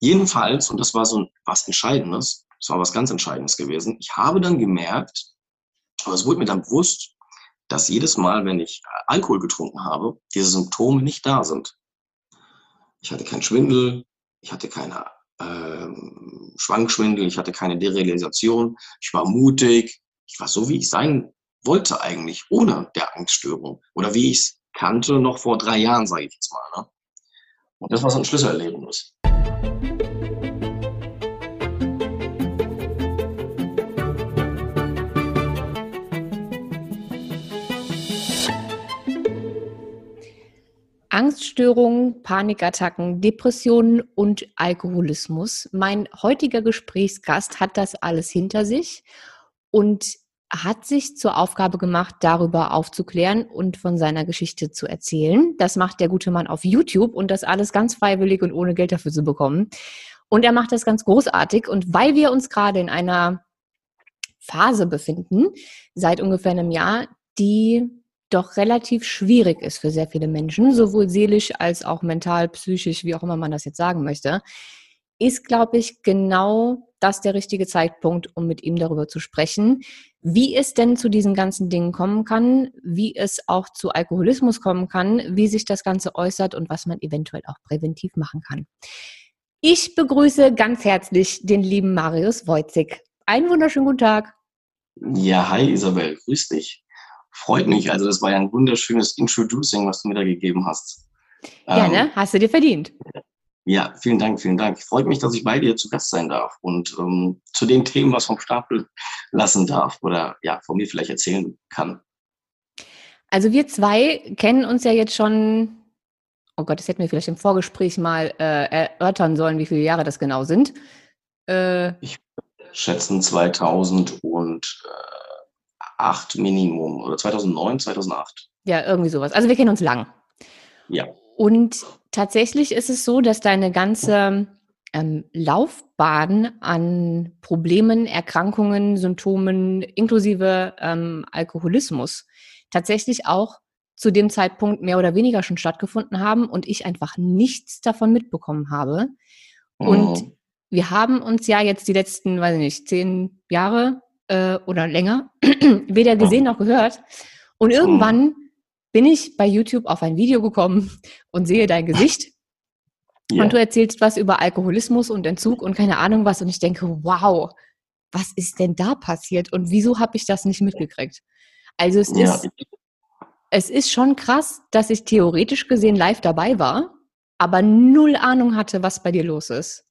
Jedenfalls, und das war so was Entscheidendes, das war was ganz Entscheidendes gewesen, ich habe dann gemerkt, aber es wurde mir dann bewusst, dass jedes Mal, wenn ich Alkohol getrunken habe, diese Symptome nicht da sind. Ich hatte keinen Schwindel, ich hatte keine ähm, Schwankschwindel, ich hatte keine Derealisation, ich war mutig, ich war so, wie ich sein wollte eigentlich, ohne der Angststörung. Oder wie ich es kannte noch vor drei Jahren, sage ich jetzt mal. Ne? Und das war so ein Schlüsselerlebnis. Angststörungen, Panikattacken, Depressionen und Alkoholismus. Mein heutiger Gesprächsgast hat das alles hinter sich und hat sich zur Aufgabe gemacht, darüber aufzuklären und von seiner Geschichte zu erzählen. Das macht der gute Mann auf YouTube und das alles ganz freiwillig und ohne Geld dafür zu bekommen. Und er macht das ganz großartig. Und weil wir uns gerade in einer Phase befinden, seit ungefähr einem Jahr, die doch relativ schwierig ist für sehr viele Menschen, sowohl seelisch als auch mental, psychisch, wie auch immer man das jetzt sagen möchte, ist, glaube ich, genau das der richtige Zeitpunkt, um mit ihm darüber zu sprechen, wie es denn zu diesen ganzen Dingen kommen kann, wie es auch zu Alkoholismus kommen kann, wie sich das Ganze äußert und was man eventuell auch präventiv machen kann. Ich begrüße ganz herzlich den lieben Marius Wojcik. Einen wunderschönen guten Tag. Ja, hi Isabel, grüß dich freut mich. Also das war ja ein wunderschönes Introducing, was du mir da gegeben hast. Ja, ähm, ne? Hast du dir verdient. Ja, vielen Dank, vielen Dank. Freut mich, dass ich bei dir zu Gast sein darf und ähm, zu den Themen was vom Stapel lassen darf oder ja, von mir vielleicht erzählen kann. Also wir zwei kennen uns ja jetzt schon, oh Gott, das hätten wir vielleicht im Vorgespräch mal äh, erörtern sollen, wie viele Jahre das genau sind. Äh, ich schätzen 2000 und äh, 2008 Minimum oder 2009, 2008. Ja, irgendwie sowas. Also wir kennen uns lang. Ja. Und tatsächlich ist es so, dass deine ganze ähm, Laufbahn an Problemen, Erkrankungen, Symptomen inklusive ähm, Alkoholismus tatsächlich auch zu dem Zeitpunkt mehr oder weniger schon stattgefunden haben und ich einfach nichts davon mitbekommen habe. Und mhm. wir haben uns ja jetzt die letzten, weiß ich nicht, zehn Jahre äh, oder länger weder gesehen noch gehört. Und irgendwann bin ich bei YouTube auf ein Video gekommen und sehe dein Gesicht. Yeah. Und du erzählst was über Alkoholismus und Entzug und keine Ahnung was. Und ich denke, wow, was ist denn da passiert? Und wieso habe ich das nicht mitgekriegt? Also es ja. ist, es ist schon krass, dass ich theoretisch gesehen live dabei war, aber null Ahnung hatte, was bei dir los ist.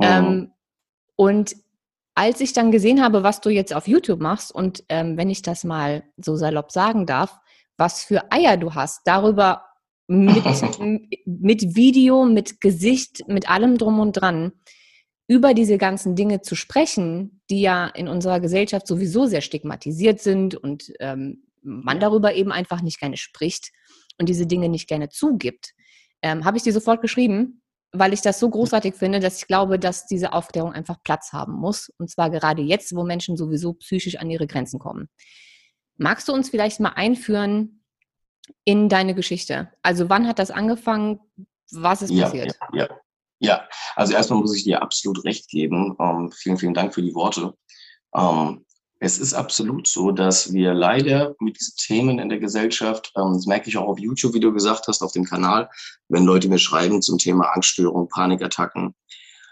Mhm. Ähm, und als ich dann gesehen habe, was du jetzt auf YouTube machst und ähm, wenn ich das mal so salopp sagen darf, was für Eier du hast, darüber mit, mit Video, mit Gesicht, mit allem drum und dran, über diese ganzen Dinge zu sprechen, die ja in unserer Gesellschaft sowieso sehr stigmatisiert sind und ähm, man darüber eben einfach nicht gerne spricht und diese Dinge nicht gerne zugibt, ähm, habe ich dir sofort geschrieben, weil ich das so großartig finde, dass ich glaube, dass diese Aufklärung einfach Platz haben muss. Und zwar gerade jetzt, wo Menschen sowieso psychisch an ihre Grenzen kommen. Magst du uns vielleicht mal einführen in deine Geschichte? Also wann hat das angefangen? Was ist ja, passiert? Ja, ja, ja, also erstmal muss ich dir absolut recht geben. Ähm, vielen, vielen Dank für die Worte. Ähm, es ist absolut so, dass wir leider mit diesen Themen in der Gesellschaft, ähm, das merke ich auch auf YouTube, wie du gesagt hast, auf dem Kanal, wenn Leute mir schreiben zum Thema Angststörung, Panikattacken,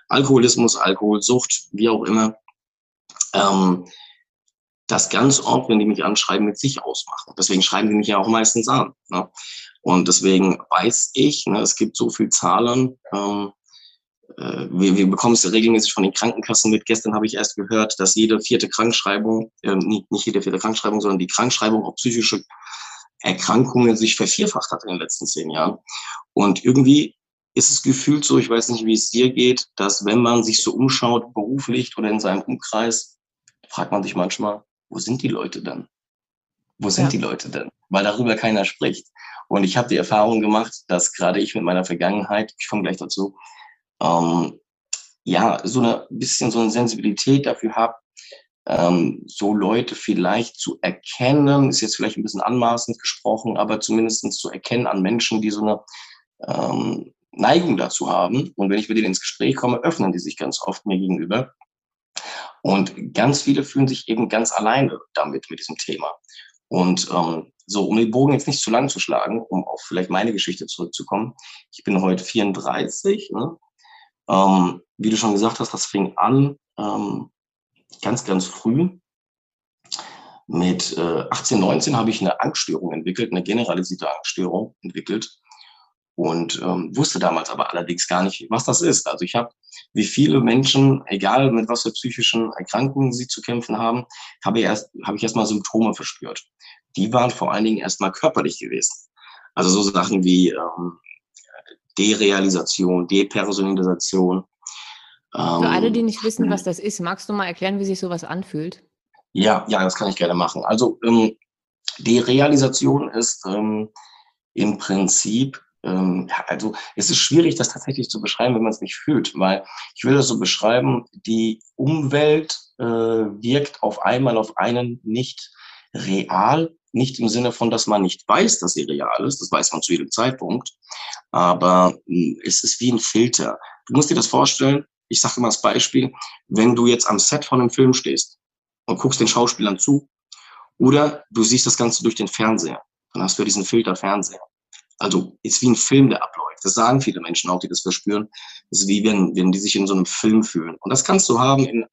Alkoholismus, Alkoholsucht, wie auch immer, ähm, das ganz oft, wenn die mich anschreiben, mit sich ausmachen. Deswegen schreiben die mich ja auch meistens an. Ne? Und deswegen weiß ich, ne, es gibt so viele Zahlen, ähm, äh, wir, wir bekommen es regelmäßig von den Krankenkassen mit. Gestern habe ich erst gehört, dass jede vierte Krankschreibung, äh, nicht, nicht jede vierte Krankschreibung, sondern die Krankschreibung auf psychische Erkrankungen sich vervierfacht hat in den letzten zehn Jahren. Und irgendwie ist es gefühlt so, ich weiß nicht, wie es dir geht, dass wenn man sich so umschaut, beruflich oder in seinem Umkreis, fragt man sich manchmal, wo sind die Leute denn? Wo sind ja. die Leute denn? Weil darüber keiner spricht. Und ich habe die Erfahrung gemacht, dass gerade ich mit meiner Vergangenheit, ich komme gleich dazu, ähm, ja, so ein bisschen so eine Sensibilität dafür habe, ähm, so Leute vielleicht zu erkennen, ist jetzt vielleicht ein bisschen anmaßend gesprochen, aber zumindest zu erkennen an Menschen, die so eine, ähm, Neigung dazu haben. Und wenn ich mit denen ins Gespräch komme, öffnen die sich ganz oft mir gegenüber. Und ganz viele fühlen sich eben ganz alleine damit, mit diesem Thema. Und ähm, so, um den Bogen jetzt nicht zu lang zu schlagen, um auf vielleicht meine Geschichte zurückzukommen. Ich bin heute 34. Ne? Ähm, wie du schon gesagt hast, das fing an ähm, ganz, ganz früh. Mit äh, 18, 19 habe ich eine Angststörung entwickelt, eine generalisierte Angststörung entwickelt und ähm, wusste damals aber allerdings gar nicht, was das ist. Also ich habe, wie viele Menschen, egal mit was für psychischen Erkrankungen sie zu kämpfen haben, habe ich erst, habe ich erstmal Symptome verspürt. Die waren vor allen Dingen erstmal körperlich gewesen. Also so Sachen wie ähm, Derealisation, Depersonalisation. Für alle, die nicht wissen, was das ist, magst du mal erklären, wie sich sowas anfühlt? Ja, ja, das kann ich gerne machen. Also ähm, Derealisation ist ähm, im Prinzip ähm, also es ist schwierig, das tatsächlich zu beschreiben, wenn man es nicht fühlt, weil ich will das so beschreiben, die Umwelt äh, wirkt auf einmal auf einen nicht real, nicht im Sinne von, dass man nicht weiß, dass sie real ist, das weiß man zu jedem Zeitpunkt, aber äh, es ist wie ein Filter. Du musst dir das vorstellen, ich sage immer das Beispiel, wenn du jetzt am Set von einem Film stehst und guckst den Schauspielern zu oder du siehst das Ganze durch den Fernseher, dann hast du ja diesen Filter Fernseher. Also ist wie ein Film, der abläuft. Das sagen viele Menschen auch, die das verspüren. Das ist wie wenn, wenn die sich in so einem Film fühlen. Und das kannst du haben in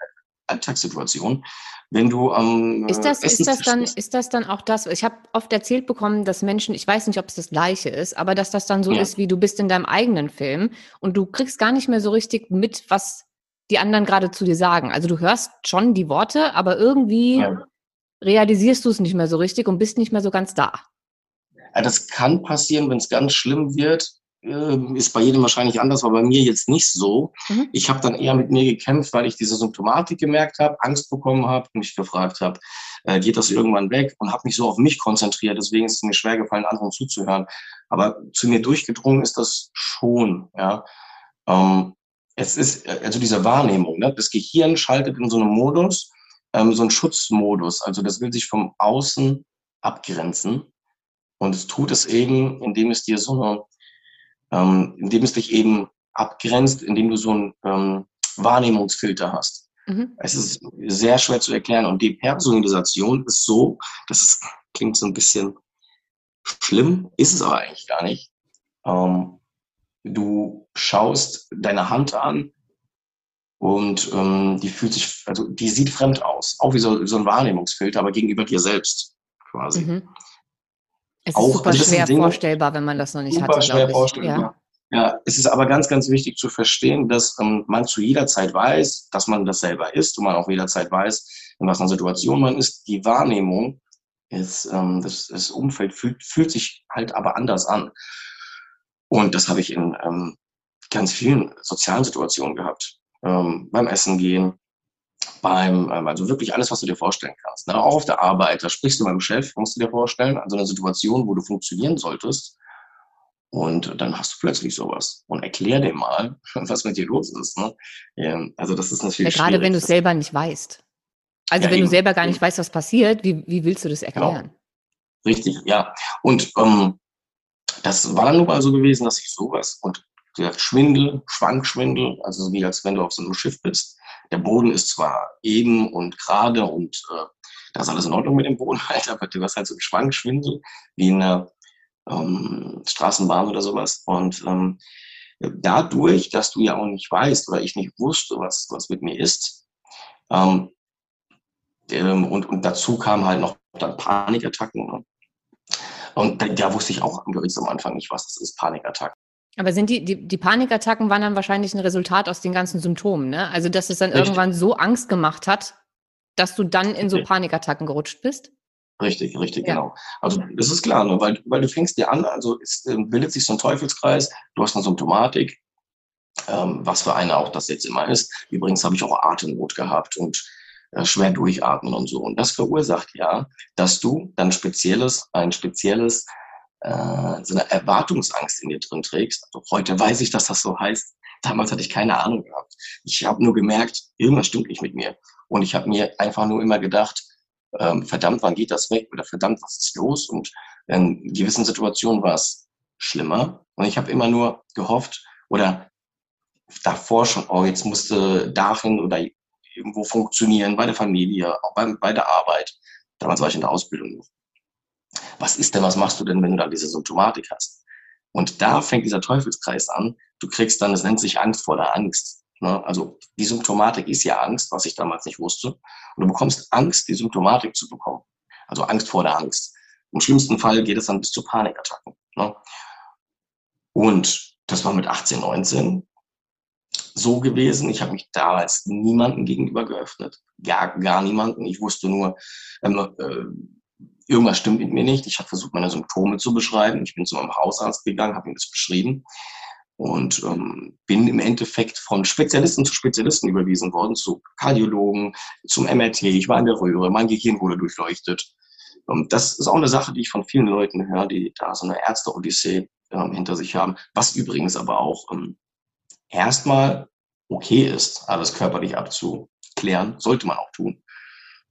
Alltagssituationen. Wenn du am ähm, ist das, ist das dann ist das dann auch das? Ich habe oft erzählt bekommen, dass Menschen, ich weiß nicht, ob es das Gleiche ist, aber dass das dann so ja. ist, wie du bist in deinem eigenen Film und du kriegst gar nicht mehr so richtig mit, was die anderen gerade zu dir sagen. Also du hörst schon die Worte, aber irgendwie ja. realisierst du es nicht mehr so richtig und bist nicht mehr so ganz da. Das kann passieren, wenn es ganz schlimm wird. Äh, ist bei jedem wahrscheinlich anders, aber bei mir jetzt nicht so. Mhm. Ich habe dann eher mit mir gekämpft, weil ich diese Symptomatik gemerkt habe, Angst bekommen habe, mich gefragt habe, äh, geht das irgendwann weg und habe mich so auf mich konzentriert. Deswegen ist es mir schwer gefallen, anderen zuzuhören. Aber zu mir durchgedrungen ist das schon. Ja. Ähm, es ist also diese Wahrnehmung. Ne? Das Gehirn schaltet in so einem Modus, ähm, so einen Schutzmodus. Also das will sich vom Außen abgrenzen. Und es tut es eben, indem es dir so eine, ähm, indem es dich eben abgrenzt, indem du so einen ähm, Wahrnehmungsfilter hast. Mhm. Es ist sehr schwer zu erklären. Und die Personalisation ist so, das klingt so ein bisschen schlimm, ist es aber eigentlich gar nicht. Ähm, du schaust deine Hand an und ähm, die fühlt sich, also die sieht fremd aus, auch wie so, so ein Wahrnehmungsfilter, aber gegenüber dir selbst quasi. Mhm. Es ist auch, super also schwer Dinge, vorstellbar, wenn man das noch nicht super hatte. Schwer vorstellbar. Ja. Ja, es ist aber ganz, ganz wichtig zu verstehen, dass ähm, man zu jeder Zeit weiß, dass man das selber ist und man auch jederzeit weiß, in was einer Situation man ist. Die Wahrnehmung, ist, ähm, das, das Umfeld fühlt, fühlt sich halt aber anders an. Und das habe ich in ähm, ganz vielen sozialen Situationen gehabt. Ähm, beim Essen gehen, beim, ähm, also wirklich alles, was du dir vorstellen kannst. Ne? Auch auf der Arbeit, da sprichst du mit dem Chef, musst du dir vorstellen, also eine Situation, wo du funktionieren solltest. Und dann hast du plötzlich sowas. Und erklär dir mal, was mit dir los ist. Ne? Also das ist natürlich. Ja, gerade wenn du es selber nicht weißt. Also ja, wenn eben, du selber gar nicht eben. weißt, was passiert, wie, wie willst du das genau. erklären? Genau. Richtig, ja. Und ähm, das war dann nun mal so gewesen, dass ich sowas und wie gesagt, Schwindel, Schwankschwindel, also wie als wenn du auf so einem Schiff bist, der Boden ist zwar eben und gerade und äh, da ist alles in Ordnung mit dem Boden halt, aber du hast halt so einen Schwankschwindel wie in einer ähm, Straßenbahn oder sowas. Und ähm, dadurch, dass du ja auch nicht weißt oder ich nicht wusste, was, was mit mir ist, ähm, ähm, und, und dazu kamen halt noch dann Panikattacken. Ne? Und da, da, wusste ich auch am am Anfang nicht, was das ist, Panikattacken. Aber sind die, die, die Panikattacken waren dann wahrscheinlich ein Resultat aus den ganzen Symptomen, ne? Also, dass es dann Richtig. irgendwann so Angst gemacht hat, dass du dann in so Panikattacken gerutscht bist? Richtig, richtig, ja. genau. Also das ist klar, ne? weil, weil du fängst dir an, also es äh, bildet sich so ein Teufelskreis, du hast eine Symptomatik, ähm, was für eine auch das jetzt immer ist. Übrigens habe ich auch Atemnot gehabt und äh, schwer durchatmen und so. Und das verursacht ja, dass du dann spezielles, ein spezielles äh, so eine Erwartungsangst in dir drin trägst. Also heute weiß ich, dass das so heißt. Damals hatte ich keine Ahnung gehabt. Ich habe nur gemerkt, irgendwas stimmt nicht mit mir. Und ich habe mir einfach nur immer gedacht, ähm, verdammt, wann geht das weg? Oder verdammt, was ist los? Und in gewissen Situationen war es schlimmer. Und ich habe immer nur gehofft Oder davor schon, oh, jetzt musste dahin oder irgendwo funktionieren, bei der Familie, auch bei, bei der Arbeit. Damals war ich in der Ausbildung. Was ist denn, was machst du denn, wenn du da diese Symptomatik hast? Und da fängt dieser Teufelskreis an. Du kriegst dann, es nennt sich Angst vor der Angst. Ne? Also die Symptomatik ist ja Angst, was ich damals nicht wusste. Und du bekommst Angst, die Symptomatik zu bekommen. Also Angst vor der Angst. Im schlimmsten Fall geht es dann bis zu Panikattacken. Ne? Und das war mit 18, 19 so gewesen. Ich habe mich damals niemandem gegenüber geöffnet. Gar, gar niemanden. Ich wusste nur, ähm, äh, irgendwas stimmt mit mir nicht. Ich habe versucht, meine Symptome zu beschreiben. Ich bin zu meinem Hausarzt gegangen, habe ihm das beschrieben und ähm, bin im Endeffekt von Spezialisten zu Spezialisten überwiesen worden, zu Kardiologen, zum MRT. Ich war in der Röhre, mein Gehirn wurde durchleuchtet. Ähm, das ist auch eine Sache, die ich von vielen Leuten höre, die da so eine Ärzte-Odyssee ähm, hinter sich haben, was übrigens aber auch ähm, erstmal okay ist, alles körperlich abzuklären, sollte man auch tun.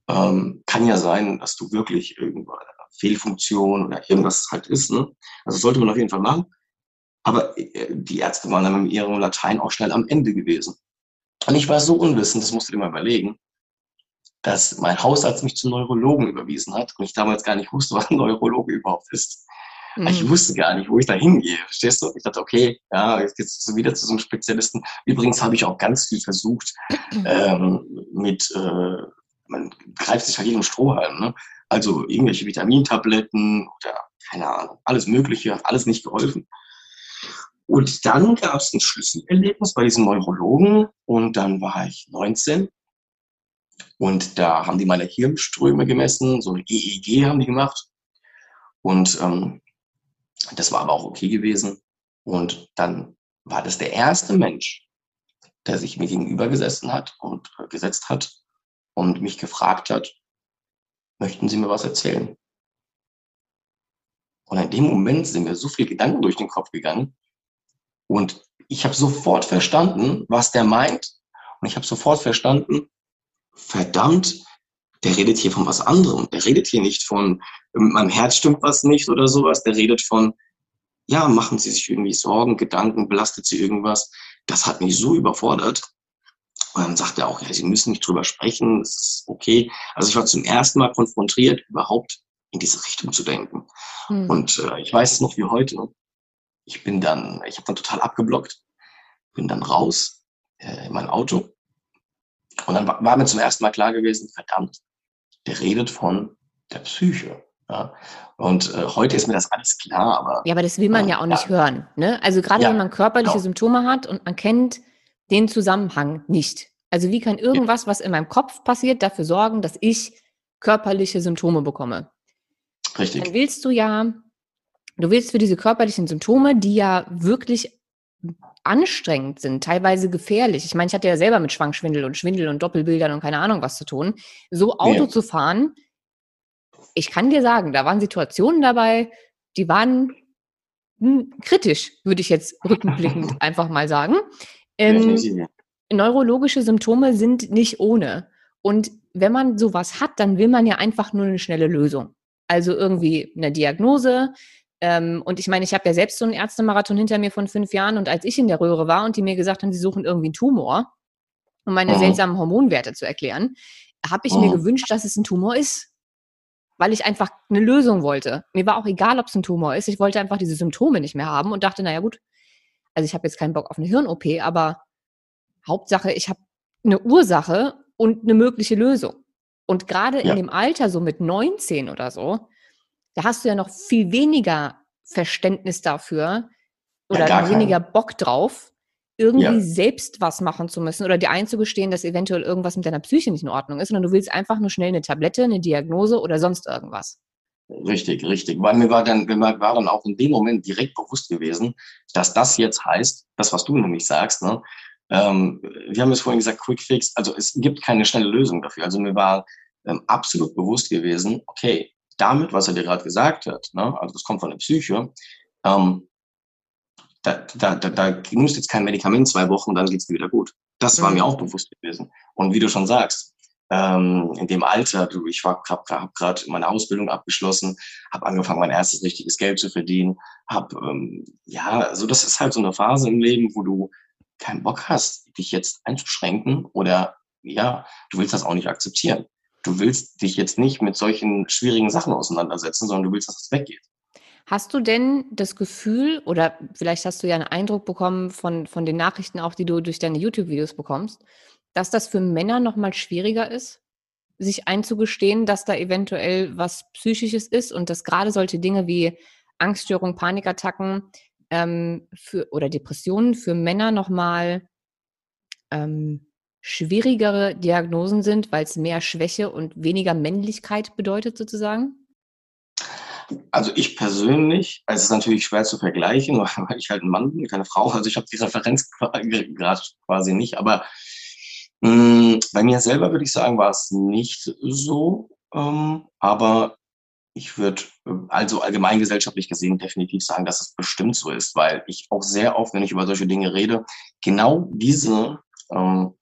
Ähm, kann ja sein, dass du wirklich irgendwo Fehlfunktion oder irgendwas halt ist. Ne? Also sollte man auf jeden Fall machen. Aber äh, die Ärzte waren dann mit ihrem Latein auch schnell am Ende gewesen. Und ich war so unwissend, das musst du dir mal überlegen, dass mein Hausarzt mich zum Neurologen überwiesen hat und ich damals gar nicht wusste, was ein Neurologe überhaupt ist. Mhm. Ich wusste gar nicht, wo ich da hingehe. Verstehst du? Ich dachte, okay, ja, jetzt geht's wieder zu so einem Spezialisten. Übrigens habe ich auch ganz viel versucht ähm, mit, äh, man greift sich halt jedem Strohhalm, ne? Also irgendwelche Vitamintabletten oder keine Ahnung, alles Mögliche, hat alles nicht geholfen. Und dann gab es ein Schlüsselerlebnis bei diesem Neurologen und dann war ich 19 und da haben die meine Hirnströme gemessen, so eine EEG haben die gemacht und ähm, das war aber auch okay gewesen. Und dann war das der erste Mensch, der sich mir gegenüber gesessen hat und äh, gesetzt hat und mich gefragt hat, möchten Sie mir was erzählen? Und in dem Moment sind mir so viele Gedanken durch den Kopf gegangen. Und ich habe sofort verstanden, was der meint. Und ich habe sofort verstanden, verdammt, der redet hier von was anderem. Der redet hier nicht von, in meinem Herz stimmt was nicht oder sowas. Der redet von, ja, machen Sie sich irgendwie Sorgen, Gedanken, belastet Sie irgendwas. Das hat mich so überfordert. Und dann sagt er auch, ja, Sie müssen nicht drüber sprechen, das ist okay. Also ich war zum ersten Mal konfrontiert, überhaupt in diese Richtung zu denken. Hm. Und äh, ich weiß es noch wie heute. Ich bin dann, ich habe dann total abgeblockt, bin dann raus äh, in mein Auto. Und dann war, war mir zum ersten Mal klar gewesen, verdammt, der redet von der Psyche. Ja. Und äh, heute ist mir das alles klar, aber. Ja, aber das will man äh, ja auch nicht ja. hören. Ne? Also gerade ja, wenn man körperliche genau. Symptome hat und man kennt den Zusammenhang nicht. Also wie kann irgendwas, was in meinem Kopf passiert, dafür sorgen, dass ich körperliche Symptome bekomme? Richtig. Dann willst du ja, du willst für diese körperlichen Symptome, die ja wirklich anstrengend sind, teilweise gefährlich. Ich meine, ich hatte ja selber mit Schwankschwindel und Schwindel und Doppelbildern und keine Ahnung was zu tun. So Auto ja. zu fahren, ich kann dir sagen, da waren Situationen dabei, die waren hm, kritisch, würde ich jetzt rückblickend einfach mal sagen. Ähm, neurologische Symptome sind nicht ohne. Und wenn man sowas hat, dann will man ja einfach nur eine schnelle Lösung. Also irgendwie eine Diagnose, ähm, und ich meine, ich habe ja selbst so einen Ärztemarathon hinter mir von fünf Jahren und als ich in der Röhre war und die mir gesagt haben, sie suchen irgendwie einen Tumor, um meine mhm. seltsamen Hormonwerte zu erklären, habe ich mhm. mir gewünscht, dass es ein Tumor ist. Weil ich einfach eine Lösung wollte. Mir war auch egal, ob es ein Tumor ist. Ich wollte einfach diese Symptome nicht mehr haben und dachte, naja gut, also ich habe jetzt keinen Bock auf eine Hirn-OP, aber Hauptsache, ich habe eine Ursache und eine mögliche Lösung. Und gerade ja. in dem Alter, so mit 19 oder so, da hast du ja noch viel weniger Verständnis dafür oder ja, weniger Bock drauf, irgendwie ja. selbst was machen zu müssen oder dir einzugestehen, dass eventuell irgendwas mit deiner Psyche nicht in Ordnung ist, sondern du willst einfach nur schnell eine Tablette, eine Diagnose oder sonst irgendwas. Richtig, richtig. Weil mir war dann, mir war dann auch in dem Moment direkt bewusst gewesen, dass das jetzt heißt, das, was du nämlich sagst, ne, ähm, wir haben es vorhin gesagt, Quick Fix, also es gibt keine schnelle Lösung dafür. Also mir war ähm, absolut bewusst gewesen, okay, damit, was er dir gerade gesagt hat, ne, also das kommt von der Psyche, ähm, da, da, da, da nimmst du jetzt kein Medikament zwei Wochen, dann geht's dir wieder gut. Das war mhm. mir auch bewusst gewesen. Und wie du schon sagst, ähm, in dem Alter, du, ich habe hab gerade meine Ausbildung abgeschlossen, habe angefangen, mein erstes richtiges Geld zu verdienen, habe, ähm, ja, also das ist halt so eine Phase im Leben, wo du keinen Bock hast, dich jetzt einzuschränken oder ja, du willst das auch nicht akzeptieren. Du willst dich jetzt nicht mit solchen schwierigen Sachen auseinandersetzen, sondern du willst, dass es weggeht. Hast du denn das Gefühl, oder vielleicht hast du ja einen Eindruck bekommen von, von den Nachrichten auch, die du durch deine YouTube-Videos bekommst, dass das für Männer nochmal schwieriger ist, sich einzugestehen, dass da eventuell was Psychisches ist und dass gerade solche Dinge wie Angststörung, Panikattacken ähm, für, oder Depressionen für Männer nochmal ähm, schwierigere Diagnosen sind, weil es mehr Schwäche und weniger Männlichkeit bedeutet sozusagen? Also ich persönlich, es ist natürlich schwer zu vergleichen, weil ich halt ein Mann bin, keine Frau, also ich habe die Referenz gerade quasi nicht, aber bei mir selber würde ich sagen, war es nicht so, ähm, aber ich würde also allgemeingesellschaftlich gesehen definitiv sagen, dass es bestimmt so ist, weil ich auch sehr oft, wenn ich über solche Dinge rede, genau diese ähm,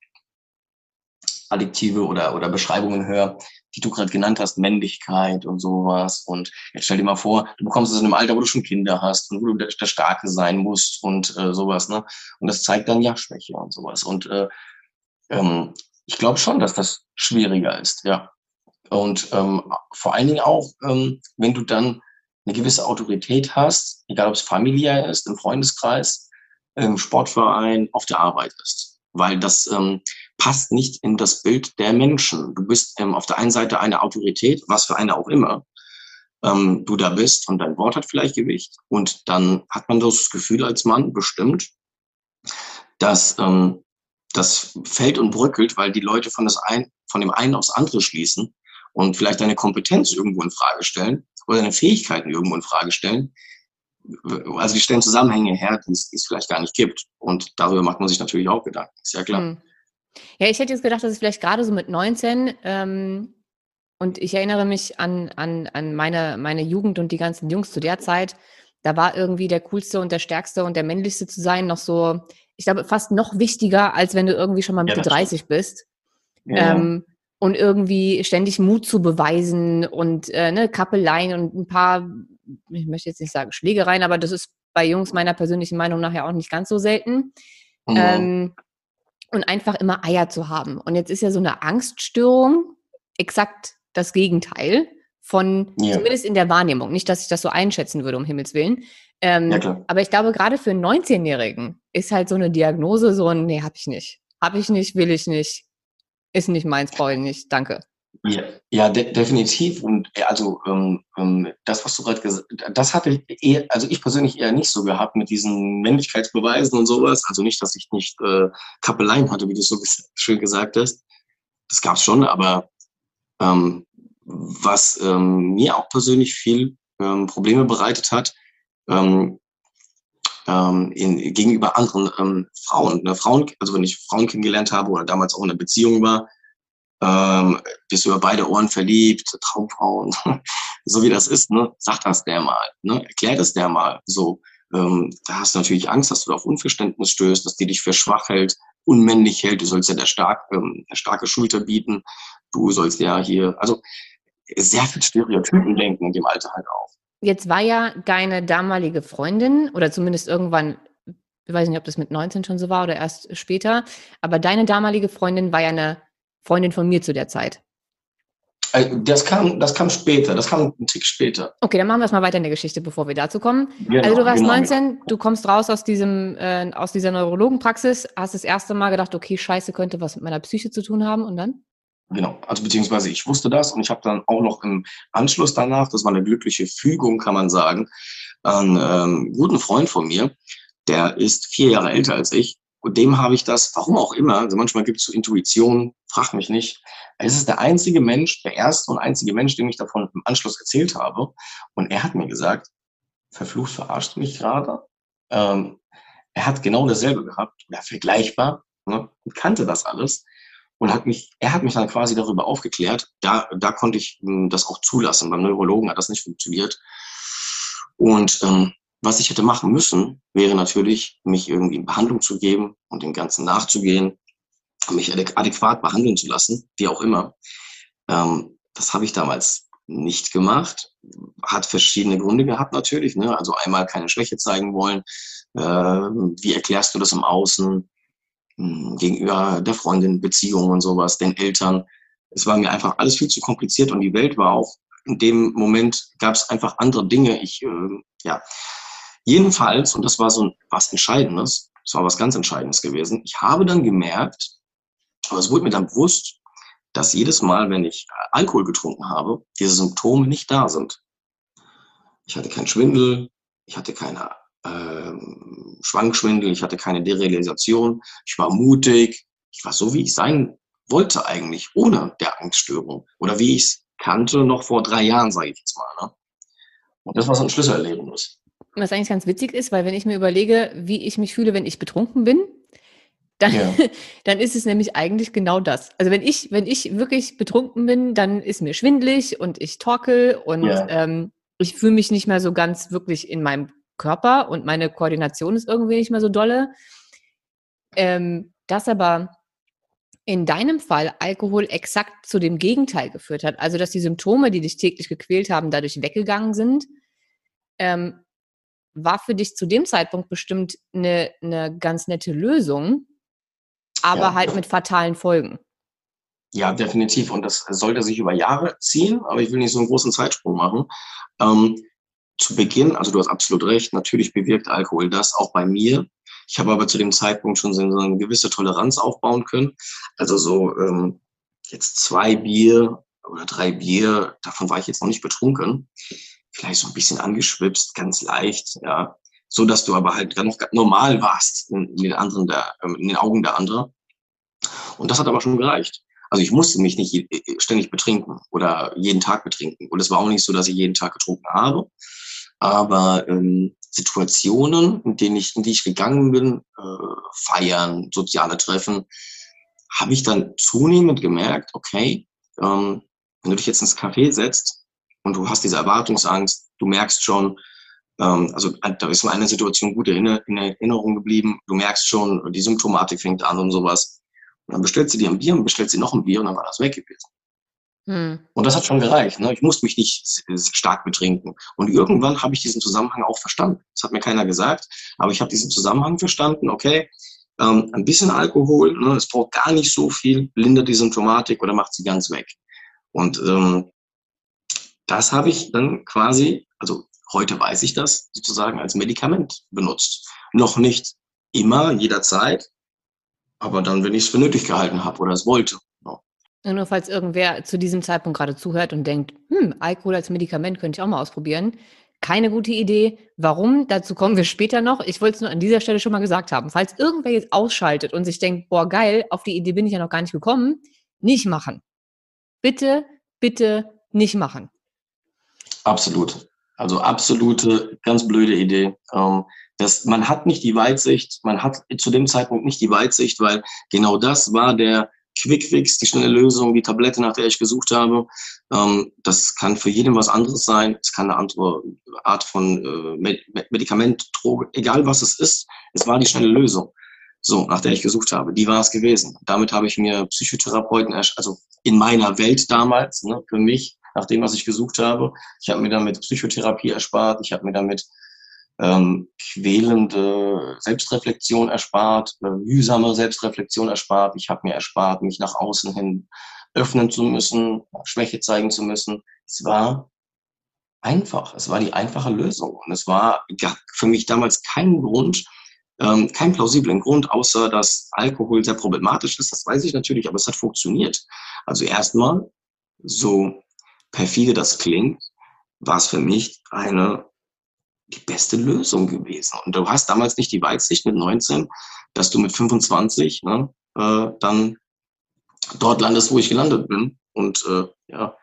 Adjektive oder, oder Beschreibungen höre, die du gerade genannt hast, Männlichkeit und sowas. Und jetzt stell dir mal vor, du bekommst es in einem Alter, wo du schon Kinder hast und wo du der, der Starke sein musst und äh, sowas. Ne? Und das zeigt dann ja Schwäche und sowas. Und äh, ähm, ich glaube schon, dass das schwieriger ist, ja. Und ähm, vor allen Dingen auch, ähm, wenn du dann eine gewisse Autorität hast, egal ob es familiär ist, im Freundeskreis, im Sportverein, auf der Arbeit ist. Weil das ähm, passt nicht in das Bild der Menschen. Du bist ähm, auf der einen Seite eine Autorität, was für eine auch immer ähm, du da bist und dein Wort hat vielleicht Gewicht. Und dann hat man das Gefühl als Mann bestimmt, dass ähm, das fällt und bröckelt, weil die Leute von, das ein, von dem einen aufs andere schließen und vielleicht deine Kompetenz irgendwo in Frage stellen oder deine Fähigkeiten irgendwo in Frage stellen. Also die stellen Zusammenhänge her, die es, die es vielleicht gar nicht gibt. Und darüber macht man sich natürlich auch Gedanken, ist ja klar. Hm. Ja, ich hätte jetzt gedacht, dass es vielleicht gerade so mit 19 ähm, und ich erinnere mich an, an, an meine, meine Jugend und die ganzen Jungs zu der Zeit, da war irgendwie der coolste und der stärkste und der männlichste zu sein noch so, ich glaube, fast noch wichtiger, als wenn du irgendwie schon mal Mitte ja, 30 bist. Ja. Ähm, und irgendwie ständig Mut zu beweisen und äh, ne, Kappeleien und ein paar, ich möchte jetzt nicht sagen Schlägereien, aber das ist bei Jungs meiner persönlichen Meinung nach ja auch nicht ganz so selten. Mhm. Ähm, und einfach immer Eier zu haben. Und jetzt ist ja so eine Angststörung exakt das Gegenteil von, ja. zumindest in der Wahrnehmung. Nicht, dass ich das so einschätzen würde, um Himmels Willen. Ähm, ja, aber ich glaube, gerade für einen 19-Jährigen ist halt so eine Diagnose so ein, nee, hab ich nicht. Hab ich nicht, will ich nicht. Ist nicht meins, brauche ich nicht. Danke. Ja, ja de definitiv. Und äh, also ähm, ähm, das, was du gerade gesagt hast, das hatte ich eher, also ich persönlich eher nicht so gehabt mit diesen Männlichkeitsbeweisen und sowas. Also nicht, dass ich nicht äh, Kappeleien hatte, wie du so ges schön gesagt hast. Das gab es schon, aber ähm, was ähm, mir auch persönlich viel ähm, Probleme bereitet hat, ähm, ähm, in, gegenüber anderen ähm, Frauen. Ne? Frauen, also wenn ich Frauen kennengelernt habe oder damals auch in einer Beziehung war, ähm, bist du über beide Ohren verliebt, Traumfrauen, so wie das ist, ne? Sag das der mal, ne? Erklär das der mal. So, ähm, da hast du natürlich Angst, dass du auf Unverständnis stößt, dass die dich für schwach hält, unmännlich hält. Du sollst ja der, stark, ähm, der starke Schulter bieten. Du sollst ja hier, also sehr viel Stereotypen denken in dem Alter halt auch. Jetzt war ja deine damalige Freundin oder zumindest irgendwann ich weiß nicht, ob das mit 19 schon so war oder erst später, aber deine damalige Freundin war ja eine Freundin von mir zu der Zeit. Äh, das kam, das kam später, das kam einen Tick später. Okay, dann machen wir es mal weiter in der Geschichte, bevor wir dazu kommen. Genau, also du warst genau, 19, genau. du kommst raus aus diesem, äh, aus dieser Neurologenpraxis, hast das erste Mal gedacht, okay, Scheiße könnte was mit meiner Psyche zu tun haben und dann? Genau, also beziehungsweise ich wusste das und ich habe dann auch noch im Anschluss danach, das war eine glückliche Fügung, kann man sagen, einen ähm, guten Freund von mir, der ist vier Jahre älter als ich und dem habe ich das, warum auch immer, also manchmal gibt es so Intuition, frag mich nicht. Es ist der einzige Mensch, der erste und einzige Mensch, dem ich davon im Anschluss erzählt habe. Und er hat mir gesagt, verflucht, verarscht mich gerade. Ähm, er hat genau dasselbe gehabt oder vergleichbar ne, und kannte das alles und hat mich, er hat mich dann quasi darüber aufgeklärt. Da, da konnte ich hm, das auch zulassen. Beim Neurologen hat das nicht funktioniert. Und ähm, was ich hätte machen müssen, wäre natürlich, mich irgendwie in Behandlung zu geben und dem Ganzen nachzugehen. mich adäquat behandeln zu lassen, wie auch immer. Ähm, das habe ich damals nicht gemacht. Hat verschiedene Gründe gehabt natürlich. Ne? Also einmal keine Schwäche zeigen wollen. Äh, wie erklärst du das im Außen gegenüber der Freundin, Beziehungen und sowas, den Eltern? Es war mir einfach alles viel zu kompliziert und die Welt war auch in dem Moment gab es einfach andere Dinge. Ich äh, ja jedenfalls und das war so was Entscheidendes. Das war was ganz Entscheidendes gewesen. Ich habe dann gemerkt, aber es wurde mir dann bewusst, dass jedes Mal, wenn ich Alkohol getrunken habe, diese Symptome nicht da sind. Ich hatte keinen Schwindel, ich hatte keine äh, Schwankschwindel, ich hatte keine Derealisation, ich war mutig, ich war so, wie ich sein wollte eigentlich, ohne der Angststörung. Oder wie ich es kannte noch vor drei Jahren, sage ich jetzt mal. Ne? Und das war so ein Schlüsselerlebnis. Was eigentlich ganz witzig ist, weil wenn ich mir überlege, wie ich mich fühle, wenn ich betrunken bin, dann, ja. dann ist es nämlich eigentlich genau das. Also wenn ich, wenn ich wirklich betrunken bin, dann ist mir schwindlig und ich torkel und ja. ähm, ich fühle mich nicht mehr so ganz wirklich in meinem Körper und meine Koordination ist irgendwie nicht mehr so dolle. Ähm, das aber in deinem Fall Alkohol exakt zu dem Gegenteil geführt hat, also dass die Symptome, die dich täglich gequält haben, dadurch weggegangen sind, ähm, war für dich zu dem Zeitpunkt bestimmt eine, eine ganz nette Lösung, aber ja. halt mit fatalen Folgen. Ja, definitiv. Und das sollte sich über Jahre ziehen, aber ich will nicht so einen großen Zeitsprung machen. Ähm, zu Beginn, also du hast absolut recht, natürlich bewirkt Alkohol das auch bei mir. Ich habe aber zu dem Zeitpunkt schon so eine gewisse Toleranz aufbauen können. Also so ähm, jetzt zwei Bier oder drei Bier, davon war ich jetzt noch nicht betrunken. Vielleicht so ein bisschen angeschwipst, ganz leicht, ja. So dass du aber halt ganz normal warst in, den anderen der, ähm, in den Augen der anderen. Und das hat aber schon gereicht. Also ich musste mich nicht äh, ständig betrinken oder jeden Tag betrinken. Und es war auch nicht so, dass ich jeden Tag getrunken habe. Aber ähm, Situationen, in denen ich, in die ich gegangen bin, äh, feiern, soziale Treffen, habe ich dann zunehmend gemerkt, okay, ähm, wenn du dich jetzt ins Café setzt und du hast diese Erwartungsangst, du merkst schon, ähm, also da ist mir eine Situation gut in Erinnerung geblieben, du merkst schon, die Symptomatik fängt an und sowas. Und dann bestellst du dir ein Bier und bestellst dir noch ein Bier und dann war das weg gewesen. Hm. Und das hat schon gereicht. Ne? Ich musste mich nicht stark betrinken. Und irgendwann habe ich diesen Zusammenhang auch verstanden. Das hat mir keiner gesagt, aber ich habe diesen Zusammenhang verstanden. Okay, ähm, ein bisschen Alkohol, ne? es braucht gar nicht so viel, lindert die Symptomatik oder macht sie ganz weg. Und ähm, das habe ich dann quasi, also heute weiß ich das, sozusagen als Medikament benutzt. Noch nicht immer, jederzeit, aber dann, wenn ich es für nötig gehalten habe oder es wollte. Nur falls irgendwer zu diesem Zeitpunkt gerade zuhört und denkt, hm, Alkohol als Medikament könnte ich auch mal ausprobieren. Keine gute Idee. Warum? Dazu kommen wir später noch. Ich wollte es nur an dieser Stelle schon mal gesagt haben. Falls irgendwer jetzt ausschaltet und sich denkt, boah, geil, auf die Idee bin ich ja noch gar nicht gekommen, nicht machen. Bitte, bitte nicht machen. Absolut. Also absolute, ganz blöde Idee. Ähm, das, man hat nicht die Weitsicht, man hat zu dem Zeitpunkt nicht die Weitsicht, weil genau das war der Quickfix, die schnelle Lösung, die Tablette, nach der ich gesucht habe. Ähm, das kann für jeden was anderes sein. Es kann eine andere Art von äh, Medikament, Droge, egal was es ist. Es war die schnelle Lösung. So, nach der ich gesucht habe. Die war es gewesen. Damit habe ich mir Psychotherapeuten, also in meiner Welt damals, ne, für mich, nach dem, was ich gesucht habe. Ich habe mir damit Psychotherapie erspart. Ich habe mir damit ähm, quälende Selbstreflexion erspart, äh, mühsame Selbstreflexion erspart. Ich habe mir erspart, mich nach außen hin öffnen zu müssen, Schwäche zeigen zu müssen. Es war einfach. Es war die einfache Lösung. Und es war für mich damals kein Grund, ähm, keinen plausiblen Grund, außer dass Alkohol sehr problematisch ist. Das weiß ich natürlich, aber es hat funktioniert. Also erstmal, so perfide das klingt, war es für mich eine die beste Lösung gewesen. Und du hast damals nicht die Weitsicht mit 19, dass du mit 25 ne, äh, dann dort landest, wo ich gelandet bin. Und äh, ja.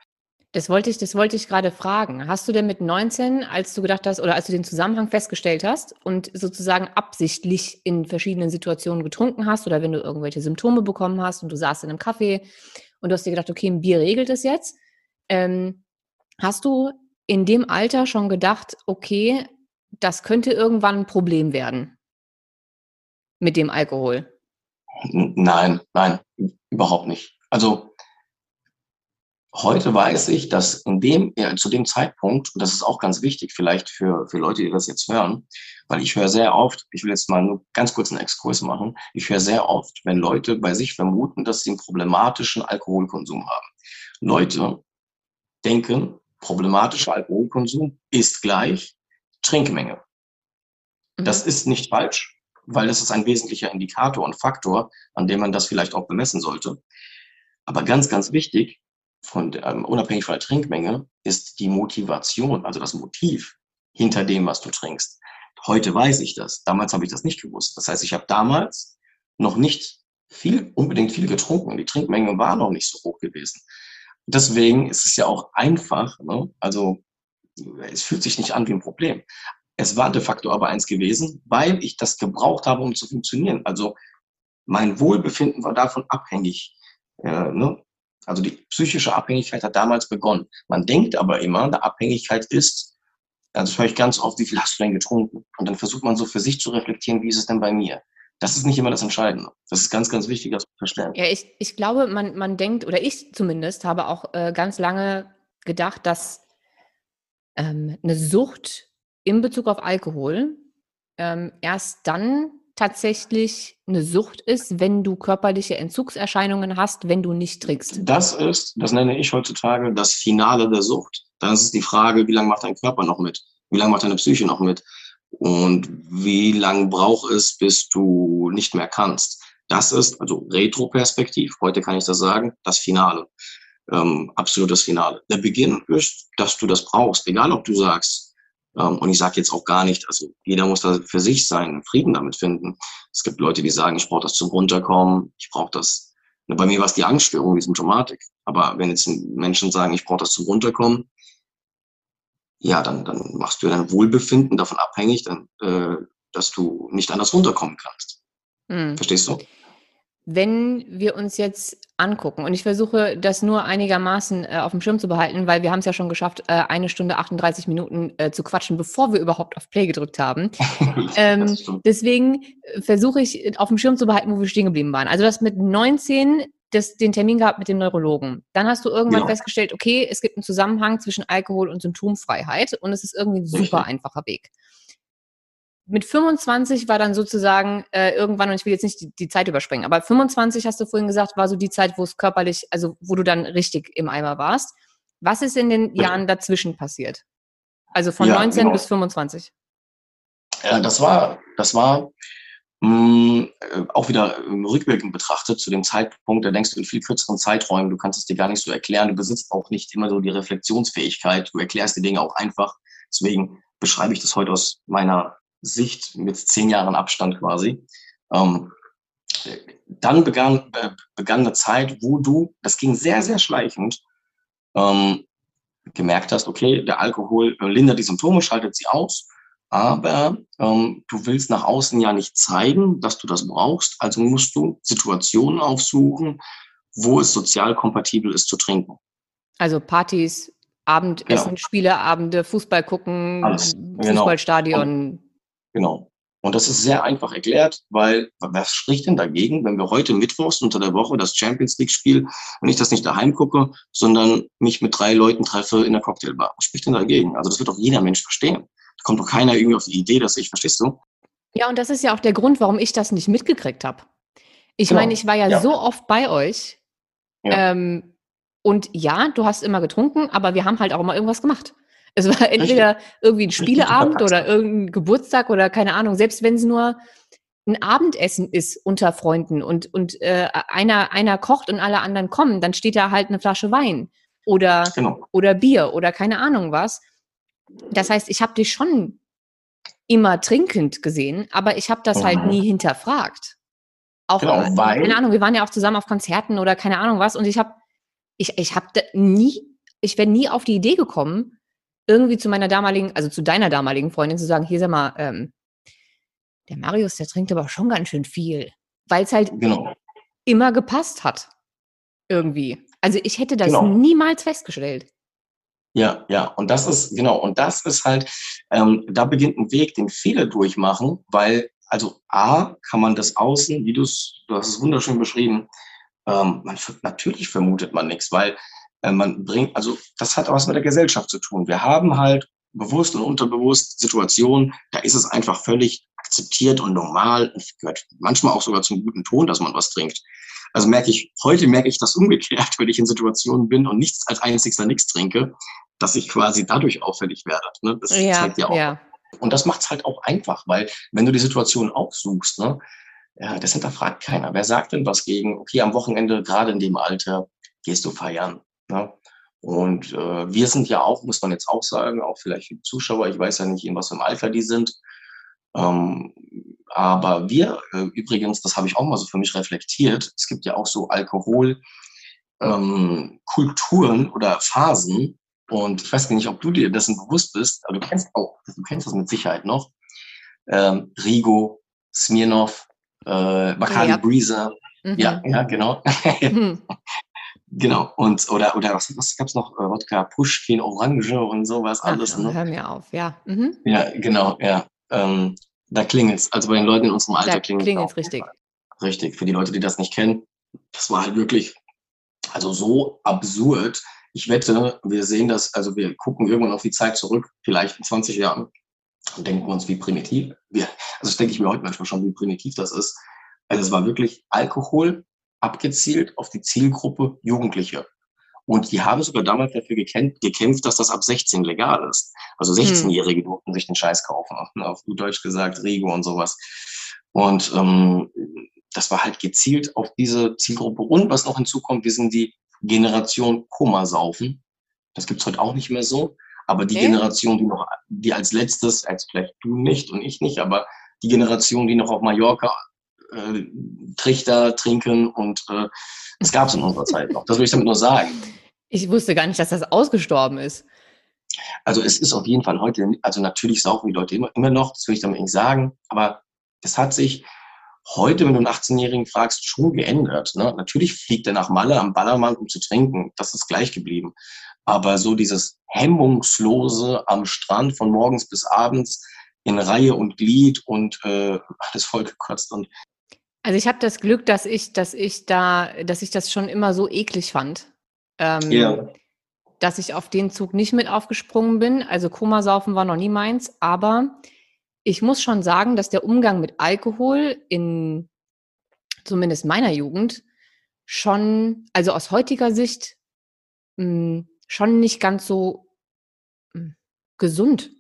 Das wollte ich, das wollte ich gerade fragen. Hast du denn mit 19, als du gedacht hast oder als du den Zusammenhang festgestellt hast und sozusagen absichtlich in verschiedenen Situationen getrunken hast oder wenn du irgendwelche Symptome bekommen hast und du saßt in einem Café und du hast dir gedacht, okay, ein Bier regelt es jetzt, ähm, hast du in dem Alter schon gedacht, okay, das könnte irgendwann ein Problem werden mit dem Alkohol? Nein, nein, überhaupt nicht. Also heute weiß ich, dass in dem, ja, zu dem Zeitpunkt, und das ist auch ganz wichtig vielleicht für, für Leute, die das jetzt hören, weil ich höre sehr oft, ich will jetzt mal nur ganz kurz einen Exkurs machen, ich höre sehr oft, wenn Leute bei sich vermuten, dass sie einen problematischen Alkoholkonsum haben. Leute denken, problematischer Alkoholkonsum ist gleich Trinkmenge. Das mhm. ist nicht falsch, weil das ist ein wesentlicher Indikator und Faktor, an dem man das vielleicht auch bemessen sollte. Aber ganz, ganz wichtig, von, ähm, unabhängig von der Trinkmenge, ist die Motivation, also das Motiv hinter dem, was du trinkst. Heute weiß ich das. Damals habe ich das nicht gewusst. Das heißt, ich habe damals noch nicht viel, unbedingt viel getrunken. Die Trinkmenge war noch nicht so hoch gewesen. Deswegen ist es ja auch einfach, ne? also es fühlt sich nicht an wie ein Problem. Es war de facto aber eins gewesen, weil ich das gebraucht habe, um zu funktionieren. Also mein Wohlbefinden war davon abhängig. Äh, ne? Also die psychische Abhängigkeit hat damals begonnen. Man denkt aber immer, eine Abhängigkeit ist, also das höre ich ganz oft, wie viel hast du denn getrunken? Und dann versucht man so für sich zu reflektieren, wie ist es denn bei mir? Das ist nicht immer das Entscheidende. Das ist ganz, ganz wichtig, das zu verstehen. Ja, ich, ich glaube, man, man denkt, oder ich zumindest, habe auch äh, ganz lange gedacht, dass ähm, eine Sucht in Bezug auf Alkohol ähm, erst dann tatsächlich eine Sucht ist, wenn du körperliche Entzugserscheinungen hast, wenn du nicht trinkst? Das ist, das nenne ich heutzutage das Finale der Sucht. Dann ist es die Frage, wie lange macht dein Körper noch mit? Wie lange macht deine Psyche noch mit? Und wie lange braucht es, bis du nicht mehr kannst? Das ist, also Retroperspektiv, heute kann ich das sagen, das Finale. Ähm, absolutes Finale. Der Beginn ist, dass du das brauchst, egal ob du sagst, ähm, und ich sage jetzt auch gar nicht, also jeder muss da für sich seinen Frieden damit finden. Es gibt Leute, die sagen, ich brauche das zum Runterkommen, ich brauche das. Bei mir war es die Angststörung, die Symptomatik. Aber wenn jetzt Menschen sagen, ich brauche das zum Runterkommen, ja, dann, dann machst du dein Wohlbefinden davon abhängig, dann, äh, dass du nicht anders runterkommen kannst. Hm. Verstehst du? Wenn wir uns jetzt angucken, und ich versuche das nur einigermaßen äh, auf dem Schirm zu behalten, weil wir haben es ja schon geschafft, äh, eine Stunde 38 Minuten äh, zu quatschen, bevor wir überhaupt auf Play gedrückt haben. ähm, deswegen äh, versuche ich äh, auf dem Schirm zu behalten, wo wir stehen geblieben waren. Also das mit 19 das, den Termin gehabt mit dem Neurologen. Dann hast du irgendwann ja. festgestellt, okay, es gibt einen Zusammenhang zwischen Alkohol und Symptomfreiheit und es ist irgendwie ein super einfacher Weg mit 25 war dann sozusagen äh, irgendwann, und ich will jetzt nicht die, die, Zeit überspringen, aber 25 hast du vorhin gesagt, war so die Zeit, wo es körperlich, also wo du dann richtig im Eimer warst. Was ist in den Jahren dazwischen passiert? Also von ja, 19 genau. bis 25? Ja, das war, das war mh, mm, äh, auch wieder rückwirkend betrachtet zu dem Zeitpunkt, da denkst du in viel kürzeren Zeiträumen, du kannst es dir gar nicht so erklären, du besitzt auch nicht immer so die Reflexionsfähigkeit, du erklärst die Dinge auch einfach. Deswegen beschreibe ich das heute aus meiner Sicht mit zehn Jahren Abstand quasi. Ähm, dann begann, äh, begann eine Zeit, wo du, das ging sehr, sehr schleichend, ähm, gemerkt hast, okay, der Alkohol äh, lindert die Symptome, schaltet sie aus, aber ähm, du willst nach außen ja nicht zeigen, dass du das brauchst, also musst du Situationen aufsuchen, wo es sozial kompatibel ist zu trinken. Also Partys, Abendessen, genau. Spieleabende, Fußball gucken, Alles. Genau. Fußballstadion. Genau. Genau. Und das ist sehr einfach erklärt, weil was spricht denn dagegen, wenn wir heute Mittwochs unter der Woche das Champions League Spiel und ich das nicht daheim gucke, sondern mich mit drei Leuten treffe in der Cocktailbar? Was spricht denn dagegen? Also das wird doch jeder Mensch verstehen. Kommt doch keiner irgendwie auf die Idee, dass ich, verstehst du? Ja, und das ist ja auch der Grund, warum ich das nicht mitgekriegt habe. Ich genau. meine, ich war ja, ja, so oft bei euch. Ja. Ähm, und ja, du hast immer getrunken, aber wir haben halt auch immer irgendwas gemacht. Es war entweder irgendwie ein Spieleabend oder irgendein Geburtstag oder keine Ahnung, selbst wenn es nur ein Abendessen ist unter Freunden und, und äh, einer, einer kocht und alle anderen kommen, dann steht da halt eine Flasche Wein oder, genau. oder Bier oder keine Ahnung was. Das heißt, ich habe dich schon immer trinkend gesehen, aber ich habe das mhm. halt nie hinterfragt. Auch, genau, äh, weil, keine Ahnung, wir waren ja auch zusammen auf Konzerten oder keine Ahnung was und ich habe ich, ich hab nie, ich wäre nie auf die Idee gekommen, irgendwie zu meiner damaligen, also zu deiner damaligen Freundin zu sagen, hier sag mal, ähm, der Marius, der trinkt aber schon ganz schön viel, weil es halt genau. immer gepasst hat. Irgendwie. Also ich hätte das genau. niemals festgestellt. Ja, ja, und das ist, genau, und das ist halt, ähm, da beginnt ein Weg, den viele durchmachen, weil also A, kann man das außen, wie du es, du hast es wunderschön beschrieben, ähm, man, natürlich vermutet man nichts, weil äh, man bringt, also das hat auch was mit der Gesellschaft zu tun. Wir haben halt bewusst und unterbewusst Situationen, da ist es einfach völlig akzeptiert und normal und gehört manchmal auch sogar zum guten Ton, dass man was trinkt. Also merke ich, heute merke ich das umgekehrt, wenn ich in Situationen bin und nichts als einzigster nichts trinke, dass ich quasi dadurch auffällig werde. Ne? Das ja, zeigt ja auch. Ja. Und das macht es halt auch einfach, weil wenn du die Situation aufsuchst, ne, ja, das hinterfragt keiner. Wer sagt denn was gegen, okay, am Wochenende, gerade in dem Alter, gehst du feiern. Ne? Und äh, wir sind ja auch, muss man jetzt auch sagen, auch vielleicht für die Zuschauer, ich weiß ja nicht, in was für einem Alter die sind. Ähm, aber wir äh, übrigens, das habe ich auch mal so für mich reflektiert, es gibt ja auch so Alkoholkulturen ähm, oder Phasen. Und ich weiß nicht, ob du dir dessen bewusst bist, aber du kennst auch, du kennst das mit Sicherheit noch. Ähm, Rigo, Smirnov, äh, Bacardi ja. Breezer. Mhm. Ja, ja, genau. Mhm. Genau. Und, oder, oder was, was gab's noch? Äh, Wodka, Pushkin, Orange und sowas alles. Ne? Hör mir auf, ja. Mhm. Ja, genau, ja. Ähm, da klingelt's. Also bei den Leuten in unserem Alter klingelt klingelt's richtig. Richtig. Für die Leute, die das nicht kennen, das war halt wirklich, also so absurd. Ich wette, wir sehen das, also wir gucken irgendwann auf die Zeit zurück, vielleicht in 20 Jahren, und denken uns, wie primitiv. Wir, also das denke ich mir heute manchmal schon, wie primitiv das ist. Also es war wirklich Alkohol, abgezielt auf die Zielgruppe Jugendliche. Und die haben sogar damals dafür gekämpft, dass das ab 16 legal ist. Also 16-Jährige hm. durften sich den Scheiß kaufen, auf gut Deutsch gesagt, Rego und sowas. Und ähm, das war halt gezielt auf diese Zielgruppe. Und was noch hinzukommt, wir sind die Generation Kummersaufen. Das gibt's heute auch nicht mehr so. Aber die okay. Generation, die noch, die als letztes, als vielleicht du nicht und ich nicht, aber die Generation, die noch auf Mallorca äh, Trichter trinken und äh, das gab es in unserer Zeit noch. Das will ich damit nur sagen. Ich wusste gar nicht, dass das ausgestorben ist. Also es ist auf jeden Fall heute, also natürlich saufen die Leute immer, immer noch, das will ich damit nicht sagen, aber es hat sich heute, wenn du einen 18-Jährigen fragst, schon geändert. Ne? Natürlich fliegt er nach Malle am Ballermann, um zu trinken, das ist gleich geblieben. Aber so dieses hemmungslose am Strand von morgens bis abends in Reihe und Glied und äh, alles vollgekotzt und also ich habe das Glück, dass ich, dass ich da, dass ich das schon immer so eklig fand. Ähm, ja. Dass ich auf den Zug nicht mit aufgesprungen bin. Also Komasaufen war noch nie meins, aber ich muss schon sagen, dass der Umgang mit Alkohol in zumindest meiner Jugend schon, also aus heutiger Sicht, mh, hm, schon nicht ganz so mh, hm, gesund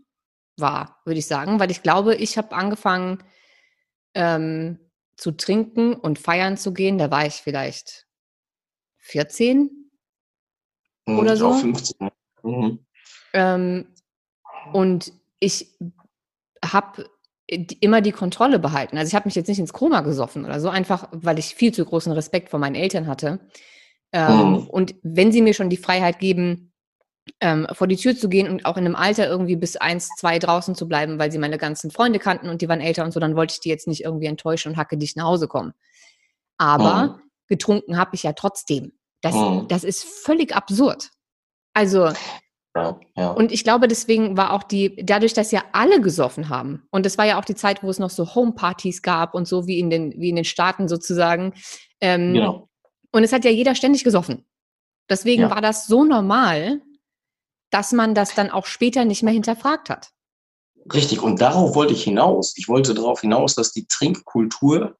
war, würde ich sagen, weil ich glaube, ich habe angefangen, ähm, zu trinken und feiern zu gehen, da war ich vielleicht 14 mhm, oder so. Auch 15. Mhm. Ähm, und ich habe immer die Kontrolle behalten. Also ich habe mich jetzt nicht ins Koma gesoffen oder so, einfach weil ich viel zu großen Respekt vor meinen Eltern hatte. Ähm, mhm. Und wenn sie mir schon die Freiheit geben, ähm, vor die Tür zu gehen und auch in einem Alter irgendwie bis eins, zwei draußen zu bleiben, weil sie meine ganzen Freunde kannten und die waren älter und so, dann wollte ich die jetzt nicht irgendwie enttäuschen und hacke dich nach Hause kommen. Aber oh. getrunken habe ich ja trotzdem. Das, oh. das ist völlig absurd. Also, ja, ja. und ich glaube, deswegen war auch die, dadurch, dass ja alle gesoffen haben, und das war ja auch die Zeit, wo es noch so Homepartys gab und so wie in den, wie in den Staaten sozusagen. Ähm, genau. Und es hat ja jeder ständig gesoffen. Deswegen ja. war das so normal, dass man das dann auch später nicht mehr hinterfragt hat. Richtig, und darauf wollte ich hinaus. Ich wollte darauf hinaus, dass die Trinkkultur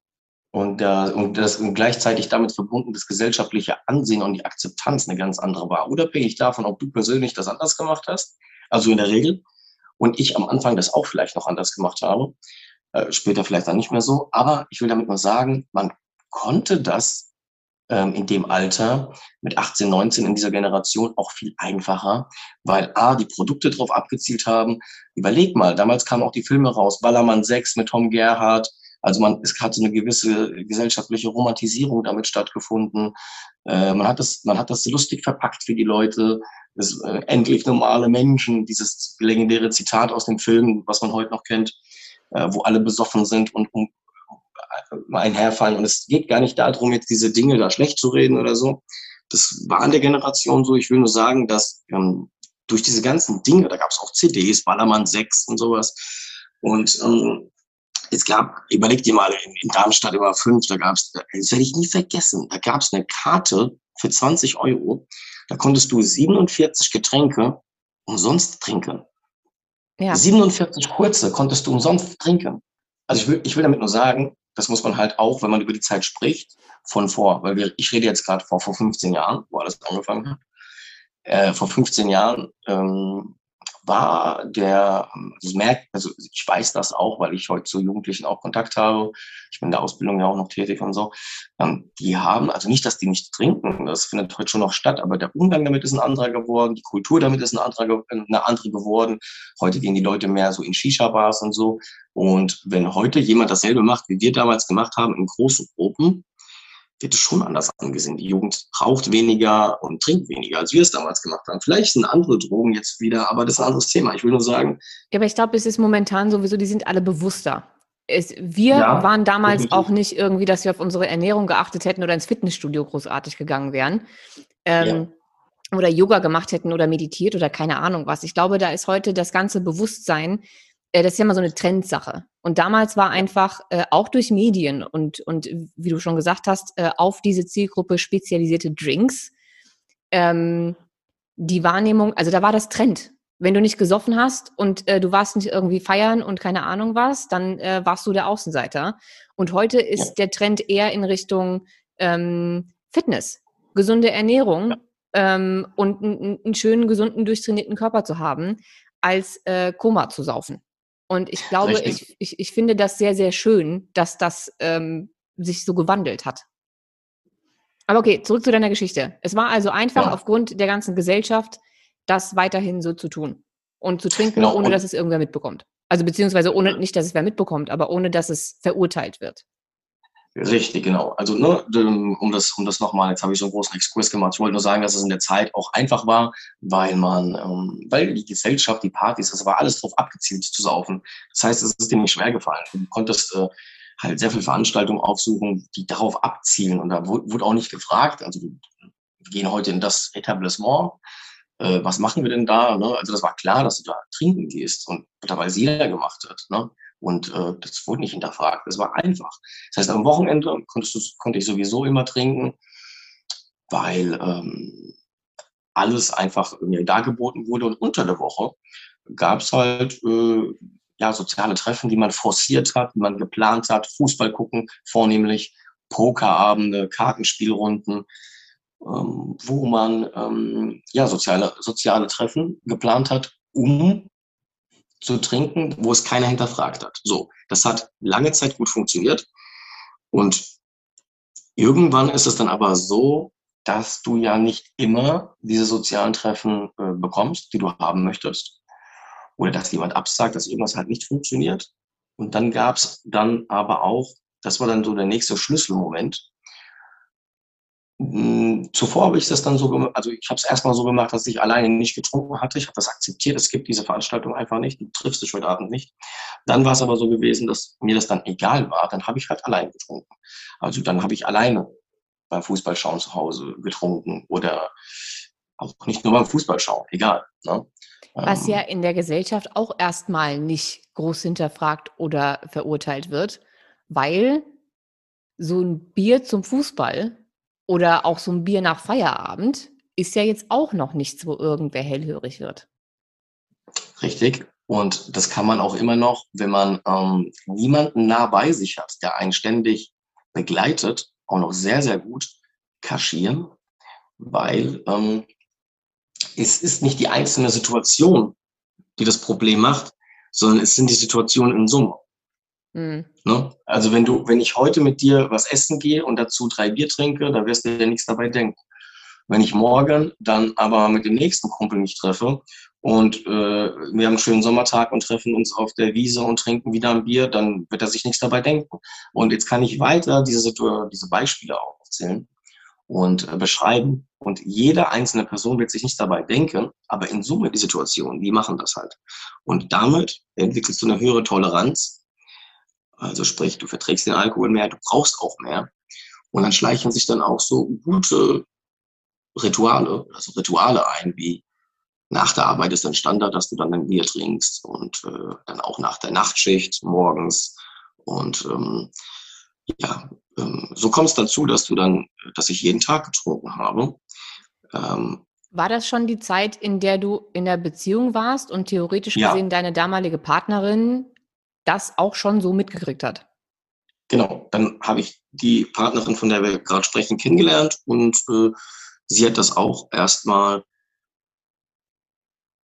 und, äh, und das und gleichzeitig damit verbunden das gesellschaftliche Ansehen und die Akzeptanz eine ganz andere war. Unabhängig davon, ob du persönlich das anders gemacht hast, also in der Regel, und ich am Anfang das auch vielleicht noch anders gemacht habe, äh, später vielleicht dann nicht mehr so. Aber ich will damit nur sagen, man konnte das ähm, in dem Alter mit 18, 19 in dieser Generation auch viel einfacher, weil A, die Produkte darauf abgezielt haben. Überleg mal, damals kamen auch die Filme raus, Ballermann 6 mit Tom Gerhardt. Also man, es hat so eine gewisse gesellschaftliche Romantisierung damit stattgefunden. Äh, man hat das, man hat das lustig verpackt für die Leute. Das, äh, endlich normale Menschen, dieses legendäre Zitat aus dem Film, was man heute noch kennt, äh, wo alle besoffen sind und um einherfallen. Und es geht gar nicht darum, jetzt diese Dinge da schlecht zu reden oder so. Das war an der Generation so. Ich will nur sagen, dass ähm, durch diese ganzen Dinge, da gab es auch CDs, Ballermann 6 und sowas. Und ähm, es gab, überleg dir mal, in, in Darmstadt über fünf, da gab es, das werde ich nie vergessen, da gab es eine Karte für 20 Euro. Da konntest du 47 Getränke umsonst trinken. Ja. 47 kurze konntest du umsonst trinken. Also ich will, ich will damit nur sagen, das muss man halt auch, wenn man über die Zeit spricht, von vor, weil wir, ich rede jetzt gerade vor, vor 15 Jahren, wo alles angefangen hat. Äh, vor 15 Jahren ähm, war der, ich merke, also ich weiß das auch, weil ich heute zu Jugendlichen auch Kontakt habe. Ich bin in der Ausbildung ja auch noch tätig und so. Ähm, die haben, also nicht, dass die nicht trinken, das findet heute schon noch statt, aber der Umgang damit ist ein anderer geworden, die Kultur damit ist ein anderer, eine andere geworden. Heute gehen die Leute mehr so in Shisha-Bars und so. Und wenn heute jemand dasselbe macht, wie wir damals gemacht haben, in großen Gruppen, wird es schon anders angesehen. Die Jugend raucht weniger und trinkt weniger, als wir es damals gemacht haben. Vielleicht sind andere Drogen jetzt wieder, aber das ist ein anderes Thema. Ich will nur sagen. Ja, aber ich glaube, es ist momentan sowieso, die sind alle bewusster. Es, wir ja, waren damals definitiv. auch nicht irgendwie, dass wir auf unsere Ernährung geachtet hätten oder ins Fitnessstudio großartig gegangen wären. Ähm, ja. Oder Yoga gemacht hätten oder meditiert oder keine Ahnung was. Ich glaube, da ist heute das ganze Bewusstsein äh, das ist ja immer so eine Trendsache. Und damals war einfach äh, auch durch Medien und, und wie du schon gesagt hast, äh, auf diese Zielgruppe spezialisierte Drinks, ähm, die Wahrnehmung, also da war das Trend. Wenn du nicht gesoffen hast und äh, du warst nicht irgendwie feiern und keine Ahnung was, dann äh, warst du der Außenseiter. Und heute ist ja. der Trend eher in Richtung ähm, Fitness, gesunde Ernährung ja. ähm, und einen schönen, gesunden, durchtrainierten Körper zu haben, als äh, Koma zu saufen. Und ich glaube, ich, ich, ich finde das sehr, sehr schön, dass das ähm, sich so gewandelt hat. Aber okay, zurück zu deiner Geschichte. Es war also einfach ja. aufgrund der ganzen Gesellschaft, das weiterhin so zu tun und zu trinken, genau. ohne dass es irgendwer mitbekommt. Also beziehungsweise ohne nicht, dass es wer mitbekommt, aber ohne dass es verurteilt wird. Richtig, genau. Also ne, um das, um das nochmal, jetzt habe ich so einen großen Exkurs gemacht. Ich wollte nur sagen, dass es in der Zeit auch einfach war, weil man, ähm, weil die Gesellschaft, die Partys, das war alles darauf abgezielt zu saufen. Das heißt, es ist dir nicht schwer gefallen. Du konntest äh, halt sehr viele Veranstaltungen aufsuchen, die darauf abzielen. Und da wurde, wurde auch nicht gefragt. Also wir gehen heute in das Etablissement. Äh, was machen wir denn da? Ne? Also das war klar, dass du da trinken gehst und es jeder gemacht hat. Ne? Und äh, das wurde nicht hinterfragt. Das war einfach. Das heißt, am Wochenende konntest konnte ich sowieso immer trinken, weil ähm, alles einfach mir dargeboten wurde. Und unter der Woche gab es halt äh, ja, soziale Treffen, die man forciert hat, die man geplant hat, Fußball gucken, vornehmlich Pokerabende, Kartenspielrunden, ähm, wo man ähm, ja, soziale, soziale Treffen geplant hat, um zu trinken, wo es keiner hinterfragt hat. So, das hat lange Zeit gut funktioniert. Und irgendwann ist es dann aber so, dass du ja nicht immer diese sozialen Treffen äh, bekommst, die du haben möchtest. Oder dass jemand absagt, dass irgendwas halt nicht funktioniert. Und dann gab es dann aber auch, das war dann so der nächste Schlüsselmoment, zuvor habe ich das dann so gemacht, also ich habe es erstmal so gemacht, dass ich alleine nicht getrunken hatte. Ich habe das akzeptiert, es gibt diese Veranstaltung einfach nicht, du triffst dich heute Abend nicht. Dann war es aber so gewesen, dass mir das dann egal war, dann habe ich halt alleine getrunken. Also dann habe ich alleine beim Fußballschauen zu Hause getrunken oder auch nicht nur beim Fußballschauen, egal. Ne? Was ja ähm. in der Gesellschaft auch erstmal nicht groß hinterfragt oder verurteilt wird, weil so ein Bier zum Fußball oder auch so ein Bier nach Feierabend ist ja jetzt auch noch nichts, wo irgendwer hellhörig wird. Richtig. Und das kann man auch immer noch, wenn man ähm, niemanden nah bei sich hat, der einen ständig begleitet, auch noch sehr, sehr gut kaschieren, weil ähm, es ist nicht die einzelne Situation, die das Problem macht, sondern es sind die Situationen in Summe. Mhm. Ne? Also wenn du, wenn ich heute mit dir was essen gehe und dazu drei Bier trinke, dann wirst du dir nichts dabei denken. Wenn ich morgen dann aber mit dem nächsten Kumpel mich treffe und äh, wir haben einen schönen Sommertag und treffen uns auf der Wiese und trinken wieder ein Bier, dann wird er sich nichts dabei denken. Und jetzt kann ich weiter diese, diese Beispiele aufzählen und äh, beschreiben. Und jede einzelne Person wird sich nicht dabei denken, aber in Summe die Situation, die machen das halt. Und damit entwickelst du eine höhere Toleranz also sprich, du verträgst den Alkohol mehr, du brauchst auch mehr. Und dann schleichen sich dann auch so gute Rituale, also Rituale ein, wie nach der Arbeit ist dann Standard, dass du dann ein Bier trinkst und äh, dann auch nach der Nachtschicht morgens Und ähm, ja, ähm, so kommt es dazu, dass du dann, dass ich jeden Tag getrunken habe. Ähm, war das schon die Zeit, in der du in der Beziehung warst und theoretisch ja. gesehen deine damalige Partnerin das auch schon so mitgekriegt hat? Genau, dann habe ich die Partnerin, von der wir gerade sprechen, kennengelernt und äh, sie hat das auch erstmal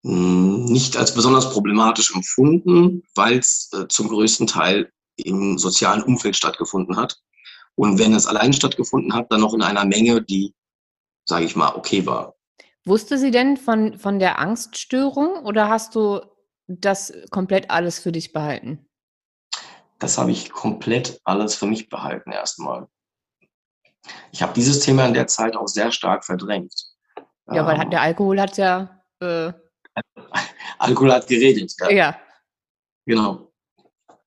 hm, nicht als besonders problematisch empfunden, weil es äh, zum größten Teil im sozialen Umfeld stattgefunden hat. Und wenn es allein stattgefunden hat, dann noch in einer Menge, die, sage ich mal, okay war. Wusste sie denn von, von der Angststörung oder hast du das komplett alles für dich behalten? Das habe ich komplett alles für mich behalten erstmal. Ich habe dieses Thema in der Zeit auch sehr stark verdrängt. Ja, weil ähm, der Alkohol hat ja. Äh, Alkohol hat geredet. Ja. ja. Genau.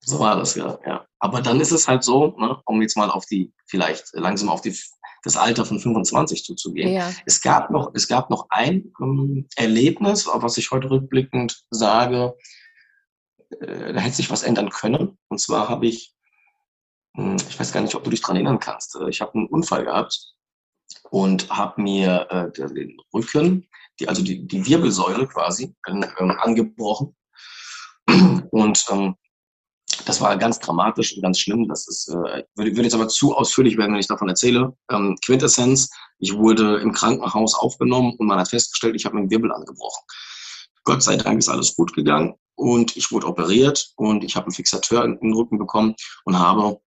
So war das ja, ja. Aber dann ist es halt so, ne, um jetzt mal auf die, vielleicht langsam auf die, das Alter von 25 zuzugehen. Ja. Es gab noch, es gab noch ein ähm, Erlebnis, auf was ich heute rückblickend sage, äh, da hätte sich was ändern können. Und zwar habe ich, hm, ich weiß gar nicht, ob du dich daran erinnern kannst, äh, ich habe einen Unfall gehabt und habe mir äh, den Rücken, die, also die, die Wirbelsäule quasi, äh, angebrochen. Und ähm, das war ganz dramatisch und ganz schlimm. Das ist, äh, würde, würde jetzt aber zu ausführlich werden, wenn ich davon erzähle. Ähm, Quintessenz, ich wurde im Krankenhaus aufgenommen und man hat festgestellt, ich habe mir den Wirbel angebrochen. Gott sei Dank ist alles gut gegangen und ich wurde operiert und ich habe einen Fixateur in den Rücken bekommen und habe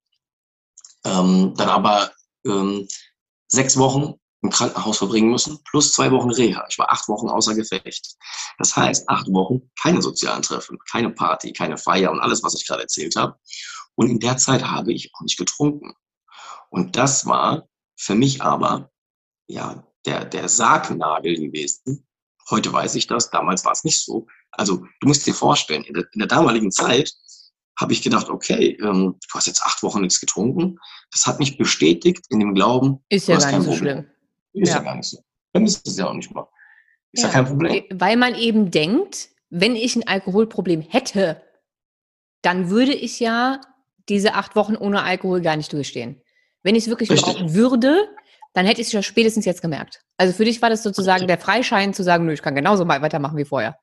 ähm, dann aber ähm, sechs Wochen im Krankenhaus verbringen müssen, plus zwei Wochen Reha. Ich war acht Wochen außer Gefecht. Das heißt, acht Wochen keine sozialen Treffen, keine Party, keine Feier und alles, was ich gerade erzählt habe. Und in der Zeit habe ich auch nicht getrunken. Und das war für mich aber, ja, der, der Sargnagel gewesen. Heute weiß ich das, damals war es nicht so. Also, du musst dir vorstellen, in der, in der damaligen Zeit habe ich gedacht, okay, ähm, du hast jetzt acht Wochen nichts getrunken. Das hat mich bestätigt in dem Glauben. Ist ja gar nicht so schlimm. Ist ja. ja gar nicht so. Dann ist es ja auch nicht mal. Ist ja. ja kein Problem. Weil man eben denkt, wenn ich ein Alkoholproblem hätte, dann würde ich ja diese acht Wochen ohne Alkohol gar nicht durchstehen. Wenn ich es wirklich Richtig. brauchen würde, dann hätte ich es ja spätestens jetzt gemerkt. Also für dich war das sozusagen Richtig. der Freischein zu sagen, nö, ich kann genauso mal weitermachen wie vorher.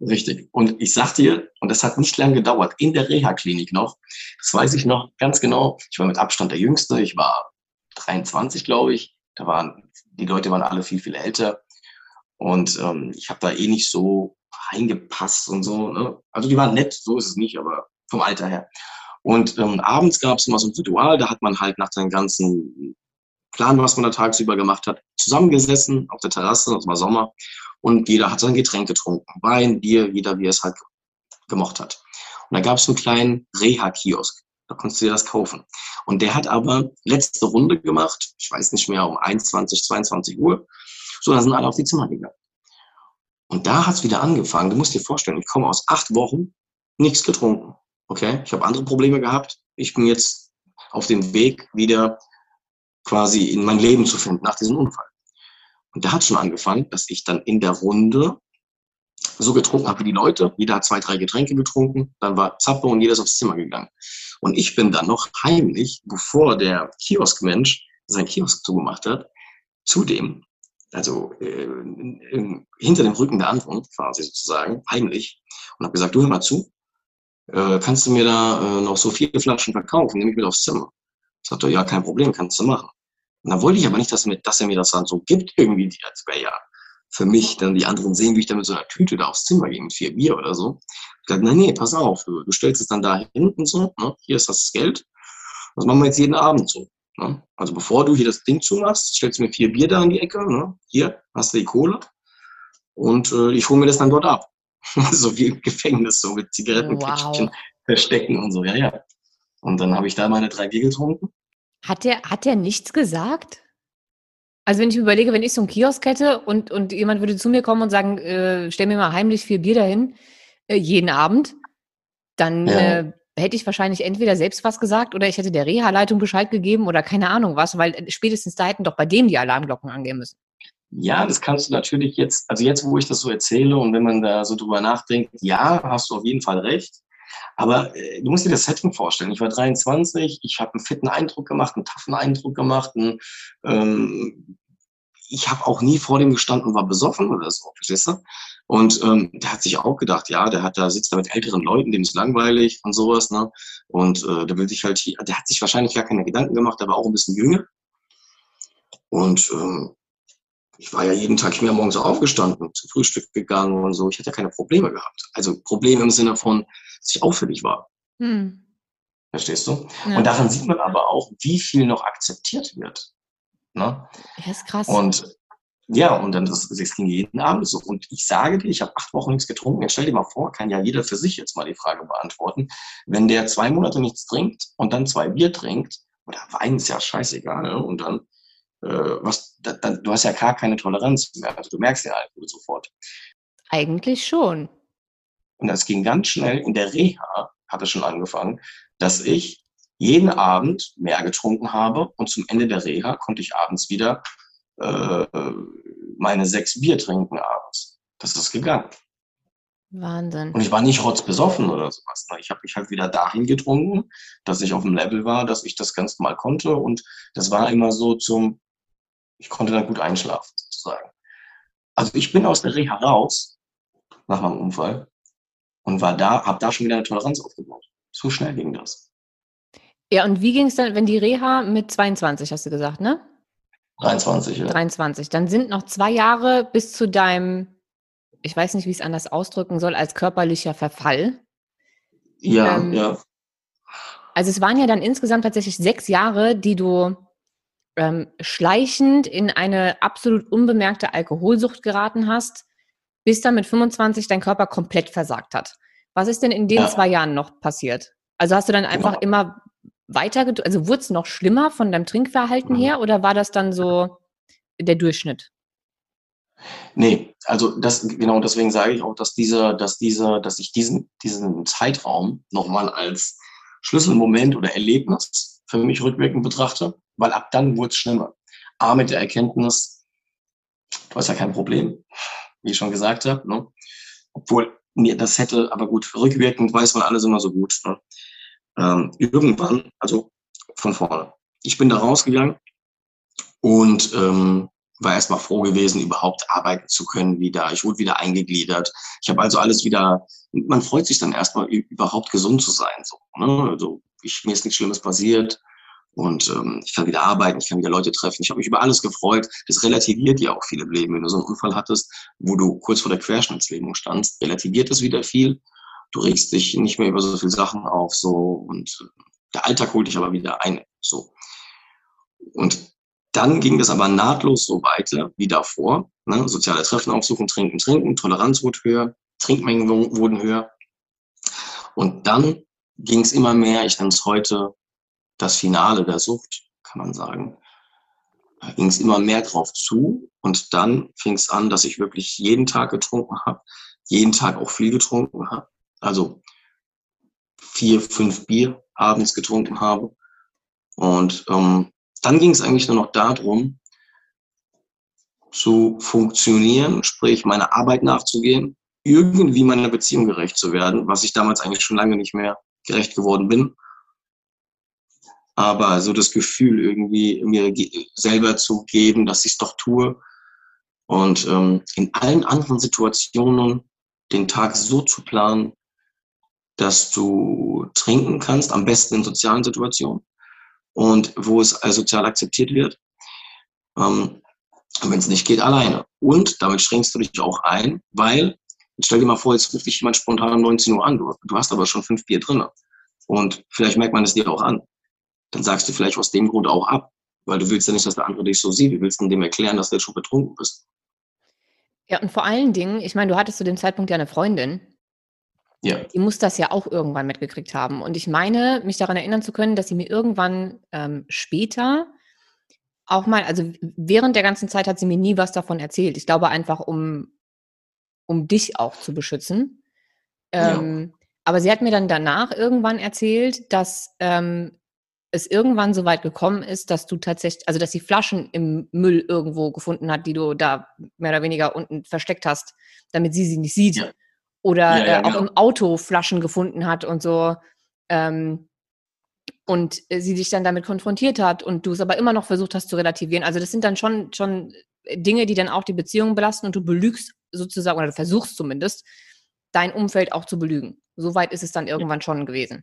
Richtig. Und ich sag dir, und das hat nicht lange gedauert, in der Reha-Klinik noch, das weiß ich noch ganz genau, ich war mit Abstand der Jüngste, ich war 23, glaube ich, da waren, die Leute waren alle viel, viel älter. Und ähm, ich habe da eh nicht so reingepasst und so. Ne? Also die waren nett, so ist es nicht, aber vom Alter her. Und ähm, abends gab es immer so ein Ritual, da hat man halt nach dem ganzen Plan, was man da tagsüber gemacht hat, zusammengesessen auf der Terrasse, das war Sommer, und jeder hat sein Getränk getrunken. Wein, Bier, jeder wie er es halt gemocht hat. Und da gab es einen kleinen Reha-Kiosk. Da konntest du dir das kaufen. Und der hat aber letzte Runde gemacht, ich weiß nicht mehr, um 21, 22 Uhr. So, da sind alle auf die Zimmer gegangen. Und da hat es wieder angefangen. Du musst dir vorstellen, ich komme aus acht Wochen, nichts getrunken. Okay, ich habe andere Probleme gehabt. Ich bin jetzt auf dem Weg, wieder quasi in mein Leben zu finden nach diesem Unfall. Und da hat schon angefangen, dass ich dann in der Runde so getrunken habe wie die Leute. Jeder hat zwei, drei Getränke getrunken. Dann war Zappe und jeder ist aufs Zimmer gegangen. Und ich bin dann noch heimlich, bevor der Kioskmensch sein Kiosk zugemacht hat, zu dem, also äh, in, hinter dem Rücken der anderen quasi sozusagen, heimlich, und habe gesagt, du hör mal zu, äh, kannst du mir da äh, noch so vier Flaschen verkaufen, nehme ich mit aufs Zimmer. Sagt er, ja, kein Problem, kannst du machen. Und dann wollte ich aber nicht, dass er, mir, dass er mir das dann so gibt, irgendwie, als wäre ja für mich dann die anderen sehen, wie ich dann mit so einer Tüte da aufs Zimmer gehe mit vier Bier oder so. Ich dachte, nein, nee, pass auf, du, du stellst es dann da hinten so, ne? hier ist das Geld. Das machen wir jetzt jeden Abend so. Ne? Also bevor du hier das Ding zumachst, stellst du mir vier Bier da in die Ecke, ne? hier hast du die Kohle und äh, ich hole mir das dann dort ab. so wie im Gefängnis, so mit Zigarettenpäckchen wow. verstecken und so, ja, ja. Und dann habe ich da meine drei Bier getrunken. Hat der, hat der nichts gesagt? Also wenn ich überlege, wenn ich so einen Kiosk hätte und, und jemand würde zu mir kommen und sagen, äh, stell mir mal heimlich vier Bier dahin, äh, jeden Abend, dann ja. äh, hätte ich wahrscheinlich entweder selbst was gesagt oder ich hätte der Reha-Leitung Bescheid gegeben oder keine Ahnung was, weil äh, spätestens da hätten doch bei dem die Alarmglocken angehen müssen. Ja, das kannst du natürlich jetzt, also jetzt, wo ich das so erzähle und wenn man da so drüber nachdenkt, ja, hast du auf jeden Fall recht. Aber äh, du musst dir das Setting vorstellen. Ich war 23, ich habe einen fitten Eindruck gemacht, einen taffen Eindruck gemacht. Einen, ähm, ich habe auch nie vor dem gestanden und war besoffen oder so, verstehst du? Und ähm, der hat sich auch gedacht, ja, der hat da sitzt da mit älteren Leuten, dem ist langweilig und sowas, ne? Und äh, der will sich halt, der hat sich wahrscheinlich gar keine Gedanken gemacht, aber auch ein bisschen jünger. Und ähm, ich war ja jeden Tag, ich bin ja morgens aufgestanden, zu Frühstück gegangen und so. Ich hatte ja keine Probleme gehabt. Also Probleme im Sinne von, dass ich auffällig war. Hm. Verstehst du? Ja. Und daran sieht man aber auch, wie viel noch akzeptiert wird. Ne? Ja, ist krass. Und ja, und dann das, das ging jeden Abend so. Und ich sage dir, ich habe acht Wochen nichts getrunken. Jetzt stell dir mal vor, kann ja jeder für sich jetzt mal die Frage beantworten. Wenn der zwei Monate nichts trinkt und dann zwei Bier trinkt, oder Wein ist ja scheißegal, ne? und dann was, da, da, du hast ja gar keine Toleranz mehr. Also du merkst ja Alkohol sofort. Eigentlich schon. Und das ging ganz schnell. In der Reha hat es schon angefangen, dass ich jeden Abend mehr getrunken habe und zum Ende der Reha konnte ich abends wieder äh, meine sechs Bier trinken abends. Das ist gegangen. Wahnsinn. Und ich war nicht rotzbesoffen oder sowas. Ne? Ich habe mich halt wieder dahin getrunken, dass ich auf dem Level war, dass ich das ganz mal konnte. Und das war immer so zum, ich konnte dann gut einschlafen, sozusagen. Also ich bin aus der Reha raus, nach meinem Unfall, und war da, habe da schon wieder eine Toleranz aufgebaut. So schnell ging das. Ja, und wie ging es dann, wenn die Reha mit 22, hast du gesagt, ne? 23, ja. 23. Dann sind noch zwei Jahre bis zu deinem, ich weiß nicht, wie ich es anders ausdrücken soll, als körperlicher Verfall. Ja, ähm, ja. Also es waren ja dann insgesamt tatsächlich sechs Jahre, die du ähm, schleichend in eine absolut unbemerkte Alkoholsucht geraten hast, bis dann mit 25 dein Körper komplett versagt hat. Was ist denn in den ja. zwei Jahren noch passiert? Also hast du dann einfach genau. immer weiter, also wurde es noch schlimmer von deinem Trinkverhalten mhm. her oder war das dann so der Durchschnitt? Nee, also das, genau deswegen sage ich auch, dass dieser, dass dieser, dass ich diesen, diesen Zeitraum nochmal als Schlüsselmoment oder Erlebnis für mich rückwirkend betrachte, weil ab dann wurde es schlimmer. A mit der Erkenntnis, du hast ja kein Problem, wie ich schon gesagt habe, ne? Obwohl mir das hätte, aber gut, rückwirkend weiß man alles immer so gut. Ne? ähm, irgendwann, also von vorne. Ich bin da rausgegangen und ähm, war erstmal froh gewesen, überhaupt arbeiten zu können wieder. Ich wurde wieder eingegliedert. Ich habe also alles wieder, man freut sich dann erstmal überhaupt gesund zu sein. So, ne? Also ich, mir ist nichts Schlimmes passiert und ähm, ich kann wieder arbeiten, ich kann wieder Leute treffen. Ich habe mich über alles gefreut. Das relativiert ja auch viel im Leben. Wenn du so einen Unfall hattest, wo du kurz vor der Querschnittslähmung standst, relativiert das wieder viel du regst dich nicht mehr über so viele Sachen auf, so, und der Alltag holt dich aber wieder ein, so. Und dann ging das aber nahtlos so weiter wie davor. Ne? Soziale Treffen aufsuchen, trinken, trinken, Toleranz wurde höher, Trinkmengen wurden höher. Und dann ging es immer mehr, ich nenne es heute das Finale der Sucht, kann man sagen. Da ging es immer mehr drauf zu. Und dann fing es an, dass ich wirklich jeden Tag getrunken habe, jeden Tag auch viel getrunken habe also vier, fünf Bier abends getrunken habe. Und ähm, dann ging es eigentlich nur noch darum, zu funktionieren, sprich meiner Arbeit nachzugehen, irgendwie meiner Beziehung gerecht zu werden, was ich damals eigentlich schon lange nicht mehr gerecht geworden bin. Aber so das Gefühl irgendwie mir selber zu geben, dass ich es doch tue und ähm, in allen anderen Situationen den Tag so zu planen, dass du trinken kannst, am besten in sozialen Situationen und wo es als sozial akzeptiert wird. Ähm, wenn es nicht geht, alleine. Und damit schränkst du dich auch ein, weil, stell dir mal vor, jetzt ruft dich jemand spontan um 19 Uhr an, du, du hast aber schon fünf Bier drin. Und vielleicht merkt man es dir auch an. Dann sagst du vielleicht aus dem Grund auch ab, weil du willst ja nicht, dass der andere dich so sieht. Du willst dem erklären, dass du jetzt schon betrunken bist. Ja, und vor allen Dingen, ich meine, du hattest zu dem Zeitpunkt ja eine Freundin. Ja. Die muss das ja auch irgendwann mitgekriegt haben. Und ich meine, mich daran erinnern zu können, dass sie mir irgendwann ähm, später auch mal, also während der ganzen Zeit hat sie mir nie was davon erzählt. Ich glaube einfach, um, um dich auch zu beschützen. Ähm, ja. Aber sie hat mir dann danach irgendwann erzählt, dass ähm, es irgendwann so weit gekommen ist, dass du tatsächlich, also dass sie Flaschen im Müll irgendwo gefunden hat, die du da mehr oder weniger unten versteckt hast, damit sie sie nicht sieht. Ja oder ja, ja, äh, auch genau. im Auto Flaschen gefunden hat und so. Ähm, und sie dich dann damit konfrontiert hat und du es aber immer noch versucht hast zu relativieren. Also das sind dann schon, schon Dinge, die dann auch die Beziehung belasten und du belügst sozusagen, oder du versuchst zumindest, dein Umfeld auch zu belügen. Soweit ist es dann irgendwann schon gewesen.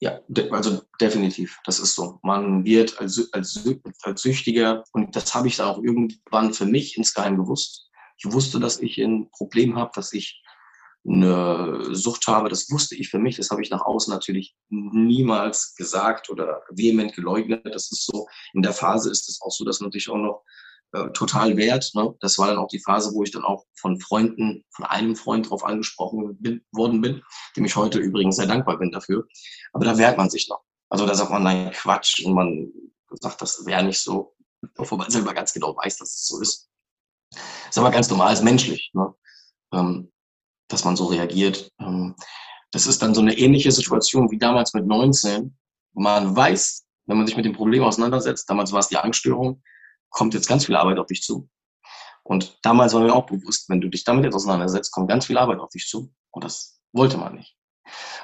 Ja, also definitiv, das ist so. Man wird als, als, als Süchtiger, und das habe ich dann auch irgendwann für mich insgeheim gewusst. Ich wusste, dass ich ein Problem habe, dass ich eine Sucht habe, das wusste ich für mich, das habe ich nach außen natürlich niemals gesagt oder vehement geleugnet. Das ist so, in der Phase ist es auch so, dass man sich auch noch äh, total wert. Ne? Das war dann auch die Phase, wo ich dann auch von Freunden, von einem Freund darauf angesprochen bin, worden bin, dem ich heute übrigens sehr dankbar bin dafür. Aber da wehrt man sich noch. Also da sagt man, nein, Quatsch und man sagt, das wäre nicht so, bevor man selber ganz genau weiß, dass es so ist. Das ist aber ganz normal, ist menschlich, ne? ähm, dass man so reagiert. Ähm, das ist dann so eine ähnliche Situation wie damals mit 19. Man weiß, wenn man sich mit dem Problem auseinandersetzt, damals war es die Angststörung, kommt jetzt ganz viel Arbeit auf dich zu. Und damals war mir auch bewusst, wenn du dich damit jetzt auseinandersetzt, kommt ganz viel Arbeit auf dich zu. Und das wollte man nicht.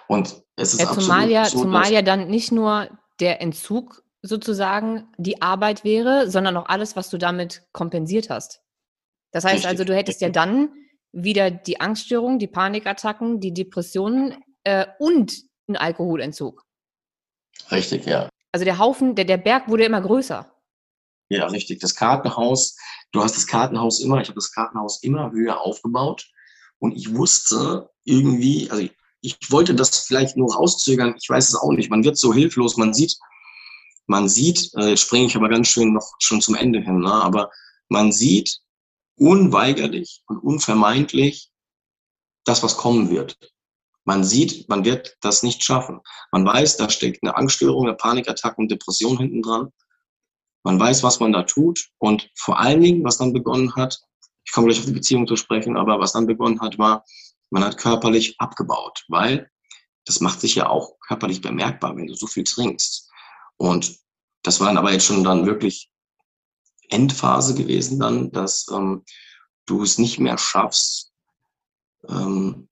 Und es ist ja, zumal ja, so, zumal ja dann nicht nur der Entzug sozusagen die Arbeit wäre, sondern auch alles, was du damit kompensiert hast. Das heißt richtig, also, du hättest richtig. ja dann wieder die Angststörung, die Panikattacken, die Depressionen äh, und einen Alkoholentzug. Richtig, ja. Also der Haufen, der, der Berg wurde immer größer. Ja, richtig. Das Kartenhaus, du hast das Kartenhaus immer, ich habe das Kartenhaus immer höher aufgebaut und ich wusste irgendwie, also ich, ich wollte das vielleicht nur rauszögern, ich weiß es auch nicht. Man wird so hilflos, man sieht, man sieht, äh, jetzt springe ich aber ganz schön noch schon zum Ende hin, ne? aber man sieht unweigerlich und unvermeidlich das, was kommen wird. Man sieht, man wird das nicht schaffen. Man weiß, da steckt eine Angststörung, eine Panikattacke und Depression hinten dran. Man weiß, was man da tut und vor allen Dingen, was dann begonnen hat, ich komme gleich auf die Beziehung zu sprechen, aber was dann begonnen hat, war, man hat körperlich abgebaut, weil das macht sich ja auch körperlich bemerkbar, wenn du so viel trinkst. Und das war dann aber jetzt schon dann wirklich Endphase gewesen dann, dass ähm, du es nicht mehr schaffst, ähm,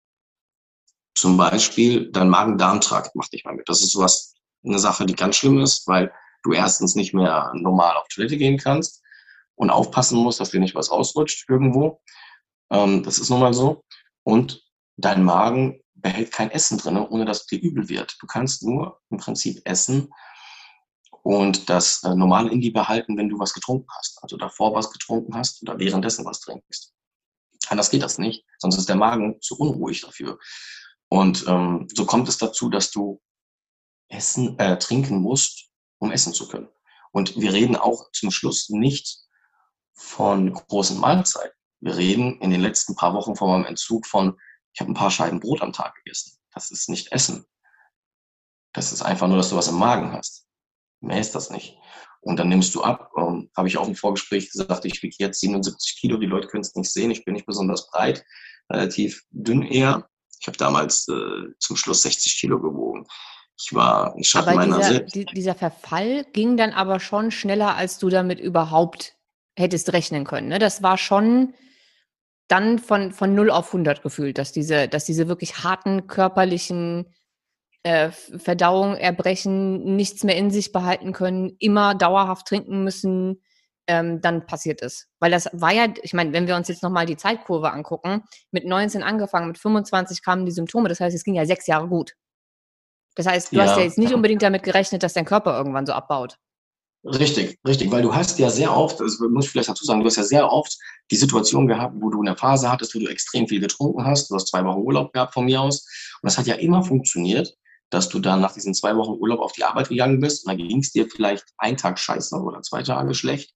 zum Beispiel dein Magen-Darm-Trakt macht dich mal mit. Das ist sowas, eine Sache, die ganz schlimm ist, weil du erstens nicht mehr normal auf Toilette gehen kannst und aufpassen musst, dass dir nicht was ausrutscht irgendwo. Ähm, das ist nun mal so. Und dein Magen behält kein Essen drin, ohne dass dir übel wird. Du kannst nur im Prinzip essen und das äh, normal in behalten, wenn du was getrunken hast. Also davor was getrunken hast oder währenddessen was trinkst. Anders geht das nicht, sonst ist der Magen zu unruhig dafür. Und ähm, so kommt es dazu, dass du essen, äh, trinken musst, um essen zu können. Und wir reden auch zum Schluss nicht von großen Mahlzeiten. Wir reden in den letzten paar Wochen vor meinem Entzug von, ich habe ein paar Scheiben Brot am Tag gegessen. Das ist nicht Essen. Das ist einfach nur, dass du was im Magen hast. Mehr ist das nicht. Und dann nimmst du ab. Ähm, habe ich auch im Vorgespräch gesagt, ich wiege jetzt 77 Kilo. Die Leute können es nicht sehen. Ich bin nicht besonders breit, relativ dünn eher. Ich habe damals äh, zum Schluss 60 Kilo gewogen. Ich war ein Schatten aber meiner dieser, selbst. dieser Verfall ging dann aber schon schneller, als du damit überhaupt hättest rechnen können. Ne? Das war schon dann von, von 0 auf 100 gefühlt, dass diese, dass diese wirklich harten körperlichen äh, Verdauung, Erbrechen, nichts mehr in sich behalten können, immer dauerhaft trinken müssen, ähm, dann passiert ist. Weil das war ja, ich meine, wenn wir uns jetzt nochmal die Zeitkurve angucken, mit 19 angefangen, mit 25 kamen die Symptome, das heißt, es ging ja sechs Jahre gut. Das heißt, du ja. hast ja jetzt nicht unbedingt damit gerechnet, dass dein Körper irgendwann so abbaut. Richtig, richtig, weil du hast ja sehr oft, das muss ich vielleicht dazu sagen, du hast ja sehr oft die Situation gehabt, wo du eine Phase hattest, wo du extrem viel getrunken hast, du hast zwei Wochen Urlaub gehabt von mir aus und das hat ja immer funktioniert, dass du dann nach diesen zwei Wochen Urlaub auf die Arbeit gegangen bist und dann ging es dir vielleicht einen Tag scheiße oder zwei Tage schlecht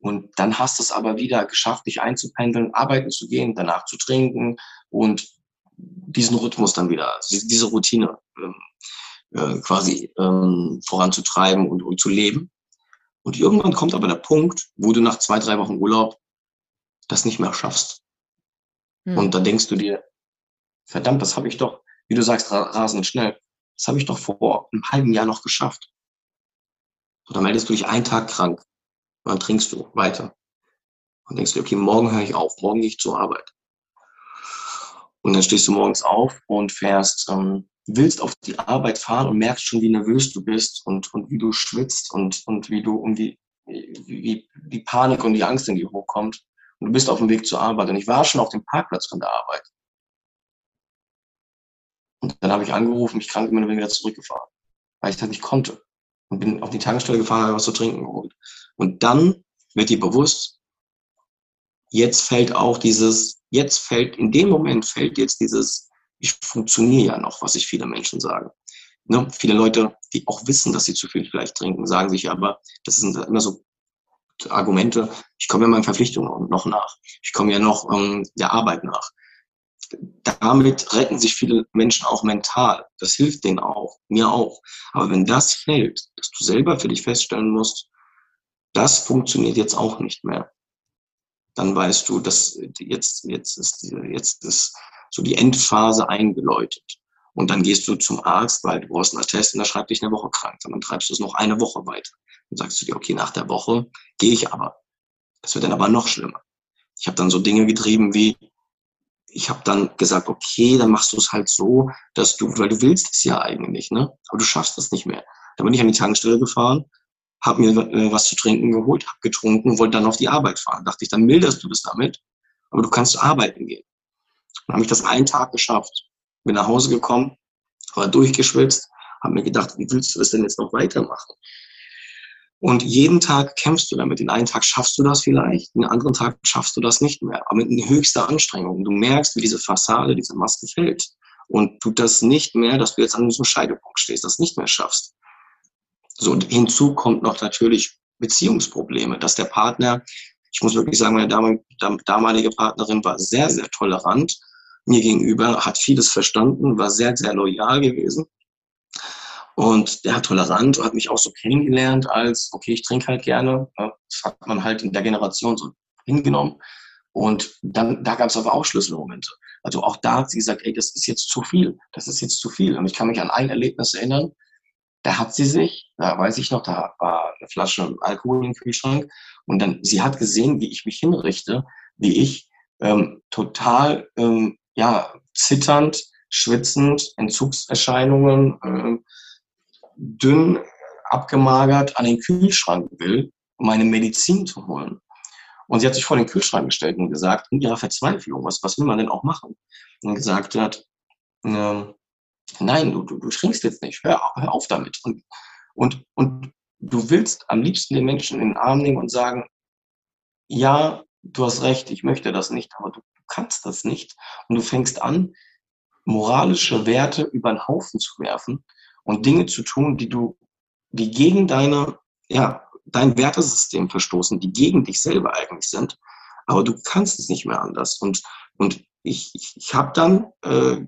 und dann hast du es aber wieder geschafft, dich einzupendeln, arbeiten zu gehen, danach zu trinken und diesen Rhythmus dann wieder, diese Routine ähm, äh, quasi ähm, voranzutreiben und, und zu leben. Und irgendwann kommt aber der Punkt, wo du nach zwei, drei Wochen Urlaub das nicht mehr schaffst. Hm. Und da denkst du dir, verdammt, das habe ich doch, wie du sagst, rasend schnell, das habe ich doch vor einem halben Jahr noch geschafft. Dann meldest du dich einen Tag krank und dann trinkst du weiter. Und denkst du, okay, morgen höre ich auf, morgen gehe ich zur Arbeit. Und dann stehst du morgens auf und fährst, ähm, willst auf die Arbeit fahren und merkst schon, wie nervös du bist und, und wie du schwitzt und, und wie du um die, wie, wie Panik und die Angst in dir hochkommt. Und du bist auf dem Weg zur Arbeit. Und ich war schon auf dem Parkplatz von der Arbeit. Und dann habe ich angerufen, ich krank und bin wieder zurückgefahren, weil ich das nicht konnte. Und bin auf die Tankstelle gefahren, habe was zu trinken geholt. Und dann wird dir bewusst, jetzt fällt auch dieses, jetzt fällt, in dem Moment fällt jetzt dieses, ich funktioniere ja noch, was sich viele Menschen sagen. Ne? Viele Leute, die auch wissen, dass sie zu viel vielleicht trinken, sagen sich aber, das sind immer so Argumente, ich komme ja meinen Verpflichtungen noch nach. Ich komme ja noch ähm, der Arbeit nach. Damit retten sich viele Menschen auch mental. Das hilft denen auch, mir auch. Aber wenn das fällt, dass du selber für dich feststellen musst, das funktioniert jetzt auch nicht mehr, dann weißt du, dass jetzt, jetzt ist, jetzt ist so die Endphase eingeläutet. Und dann gehst du zum Arzt, weil du brauchst einen Attest und da schreibt dich eine Woche krank. Und dann treibst du es noch eine Woche weiter. Dann sagst du dir, okay, nach der Woche gehe ich aber. Das wird dann aber noch schlimmer. Ich habe dann so Dinge getrieben wie, ich habe dann gesagt, okay, dann machst du es halt so, dass du, weil du willst es ja eigentlich, ne? Aber du schaffst es nicht mehr. Dann bin ich an die Tankstelle gefahren, habe mir äh, was zu trinken geholt, habe getrunken, wollte dann auf die Arbeit fahren. Dachte ich, dann milderst du das damit, aber du kannst arbeiten gehen. Dann habe ich das einen Tag geschafft. Bin nach Hause gekommen, war durchgeschwitzt, habe mir gedacht, wie willst du das denn jetzt noch weitermachen? Und jeden Tag kämpfst du damit. Den einen Tag schaffst du das vielleicht, den anderen Tag schaffst du das nicht mehr. Aber mit höchster Anstrengung. Du merkst, wie diese Fassade, diese Maske fällt. Und du das nicht mehr, dass du jetzt an diesem Scheidepunkt stehst, das nicht mehr schaffst. So, und hinzu kommt noch natürlich Beziehungsprobleme, dass der Partner, ich muss wirklich sagen, meine damalige Partnerin war sehr, sehr tolerant mir gegenüber, hat vieles verstanden, war sehr, sehr loyal gewesen. Und der hat tolerant hat mich auch so kennengelernt als, okay, ich trinke halt gerne. Das hat man halt in der Generation so hingenommen. Und dann, da gab es aber auch Schlüsselmomente. Also auch da hat sie gesagt, ey, das ist jetzt zu viel. Das ist jetzt zu viel. Und ich kann mich an ein Erlebnis erinnern. Da hat sie sich, da weiß ich noch, da war eine Flasche Alkohol im Kühlschrank und dann, sie hat gesehen, wie ich mich hinrichte, wie ich ähm, total, ähm, ja, zitternd, schwitzend, Entzugserscheinungen, ähm, dünn, abgemagert an den Kühlschrank will, um meine Medizin zu holen. Und sie hat sich vor den Kühlschrank gestellt und gesagt, in ihrer Verzweiflung, was, was will man denn auch machen? Und gesagt hat, ähm, nein, du, du, du schrinkst jetzt nicht, hör, hör auf damit. Und, und, und du willst am liebsten den Menschen in den Arm nehmen und sagen, ja, du hast recht, ich möchte das nicht, aber du kannst das nicht. Und du fängst an, moralische Werte über den Haufen zu werfen und Dinge zu tun, die du, die gegen deine, ja, dein Wertesystem verstoßen, die gegen dich selber eigentlich sind. Aber du kannst es nicht mehr anders. Und, und ich, ich, ich habe dann äh,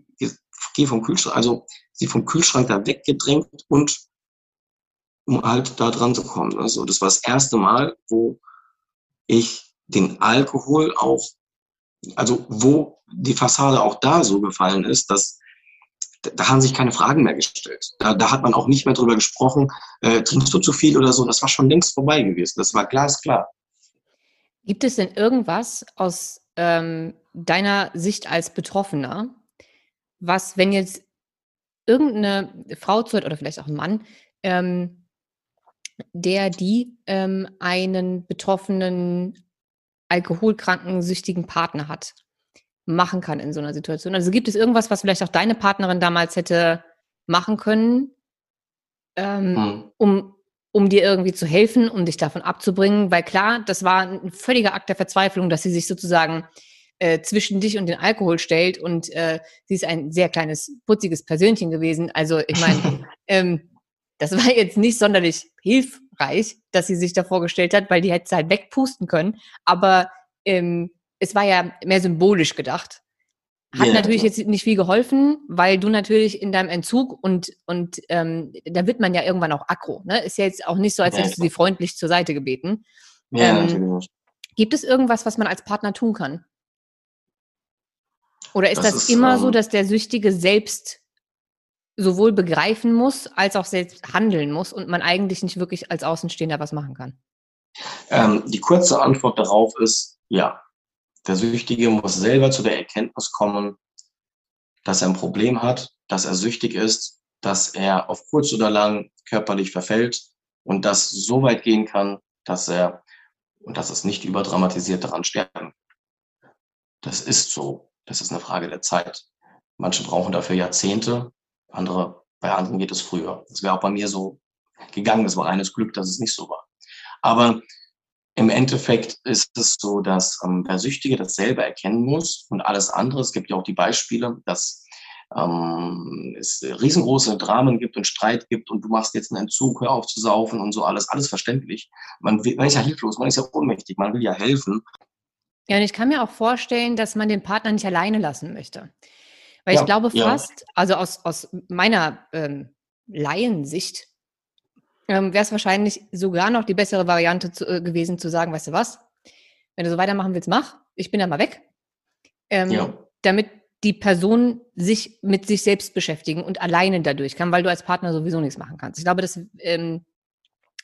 gehe vom Kühlschrank, also sie vom Kühlschrank da weggedrängt und um halt da dran zu kommen. Also das war das erste Mal, wo ich den Alkohol auch, also wo die Fassade auch da so gefallen ist, dass da haben sich keine Fragen mehr gestellt. Da, da hat man auch nicht mehr drüber gesprochen, äh, trinkst du zu viel oder so. Das war schon längst vorbei gewesen. Das war glasklar. Gibt es denn irgendwas aus ähm, deiner Sicht als Betroffener, was, wenn jetzt irgendeine Frau zuhört oder vielleicht auch ein Mann, ähm, der die ähm, einen betroffenen, alkoholkranken, süchtigen Partner hat, machen kann in so einer Situation? Also gibt es irgendwas, was vielleicht auch deine Partnerin damals hätte machen können, ähm, hm. um, um dir irgendwie zu helfen, um dich davon abzubringen? Weil klar, das war ein völliger Akt der Verzweiflung, dass sie sich sozusagen äh, zwischen dich und den Alkohol stellt. Und äh, sie ist ein sehr kleines, putziges Persönchen gewesen. Also ich meine, ähm, das war jetzt nicht sonderlich hilfreich, dass sie sich da vorgestellt hat, weil die hätte es halt wegpusten können. Aber ähm, es war ja mehr symbolisch gedacht. Hat ja, natürlich klar. jetzt nicht viel geholfen, weil du natürlich in deinem Entzug und, und ähm, da wird man ja irgendwann auch aggro. Ne? Ist ja jetzt auch nicht so, als ja, hättest du sie freundlich zur Seite gebeten. Ja, ähm, gibt es irgendwas, was man als Partner tun kann? Oder ist das, das ist, immer ähm, so, dass der Süchtige selbst sowohl begreifen muss, als auch selbst handeln muss und man eigentlich nicht wirklich als Außenstehender was machen kann? Ähm, die kurze Antwort darauf ist ja. Der Süchtige muss selber zu der Erkenntnis kommen, dass er ein Problem hat, dass er süchtig ist, dass er auf kurz oder lang körperlich verfällt und das so weit gehen kann, dass er, und das ist nicht überdramatisiert, daran sterben. Das ist so. Das ist eine Frage der Zeit. Manche brauchen dafür Jahrzehnte, andere, bei anderen geht es früher. Das wäre auch bei mir so gegangen. Es war reines Glück, dass es nicht so war. Aber im Endeffekt ist es so, dass ähm, der Süchtige das selber erkennen muss und alles andere. Es gibt ja auch die Beispiele, dass ähm, es riesengroße Dramen gibt und Streit gibt und du machst jetzt einen Entzug, hör auf zu saufen und so alles, alles verständlich. Man, man ist ja hilflos, man ist ja ohnmächtig, man will ja helfen. Ja, und ich kann mir auch vorstellen, dass man den Partner nicht alleine lassen möchte. Weil ja, ich glaube fast, ja. also aus, aus meiner ähm, Laiensicht, ähm, wäre es wahrscheinlich sogar noch die bessere Variante zu, äh, gewesen, zu sagen, weißt du was, wenn du so weitermachen willst, mach, ich bin dann mal weg. Ähm, ja. Damit die Person sich mit sich selbst beschäftigen und alleine dadurch kann, weil du als Partner sowieso nichts machen kannst. Ich glaube, das ähm,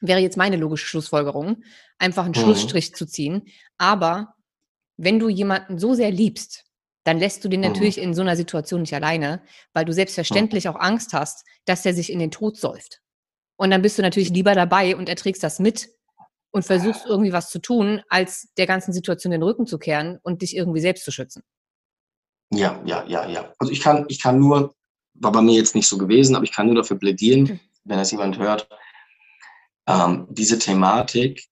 wäre jetzt meine logische Schlussfolgerung, einfach einen mhm. Schlussstrich zu ziehen. Aber wenn du jemanden so sehr liebst, dann lässt du den mhm. natürlich in so einer Situation nicht alleine, weil du selbstverständlich mhm. auch Angst hast, dass er sich in den Tod säuft. Und dann bist du natürlich lieber dabei und erträgst das mit und versuchst irgendwie was zu tun, als der ganzen Situation den Rücken zu kehren und dich irgendwie selbst zu schützen. Ja, ja, ja, ja. Also ich kann, ich kann nur, war bei mir jetzt nicht so gewesen, aber ich kann nur dafür plädieren, mhm. wenn das jemand hört, ähm, diese Thematik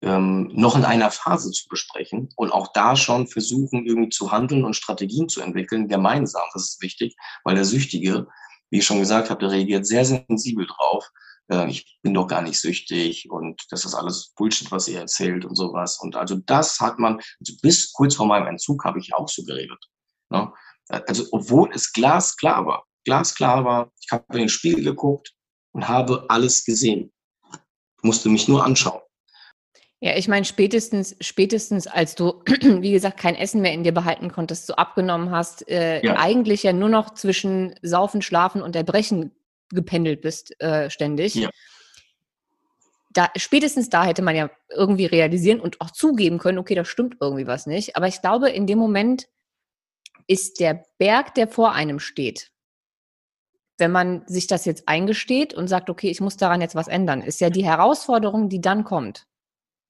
ähm, noch in einer Phase zu besprechen und auch da schon versuchen, irgendwie zu handeln und Strategien zu entwickeln, gemeinsam. Das ist wichtig, weil der Süchtige, wie ich schon gesagt habe, der reagiert sehr sensibel drauf. Äh, ich bin doch gar nicht süchtig und das ist alles Bullshit, was ihr erzählt und sowas. Und also das hat man, also bis kurz vor meinem Entzug habe ich auch so geredet. Ne? Also, obwohl es glasklar war, glasklar war, ich habe in den Spiegel geguckt und habe alles gesehen. Ich musste mich nur anschauen. Ja, ich meine, spätestens, spätestens als du, wie gesagt, kein Essen mehr in dir behalten konntest, so abgenommen hast, äh, ja. eigentlich ja nur noch zwischen Saufen, Schlafen und Erbrechen gependelt bist, äh, ständig. Ja. Da, spätestens da hätte man ja irgendwie realisieren und auch zugeben können, okay, da stimmt irgendwie was nicht. Aber ich glaube, in dem Moment ist der Berg, der vor einem steht, wenn man sich das jetzt eingesteht und sagt, okay, ich muss daran jetzt was ändern, ist ja die Herausforderung, die dann kommt,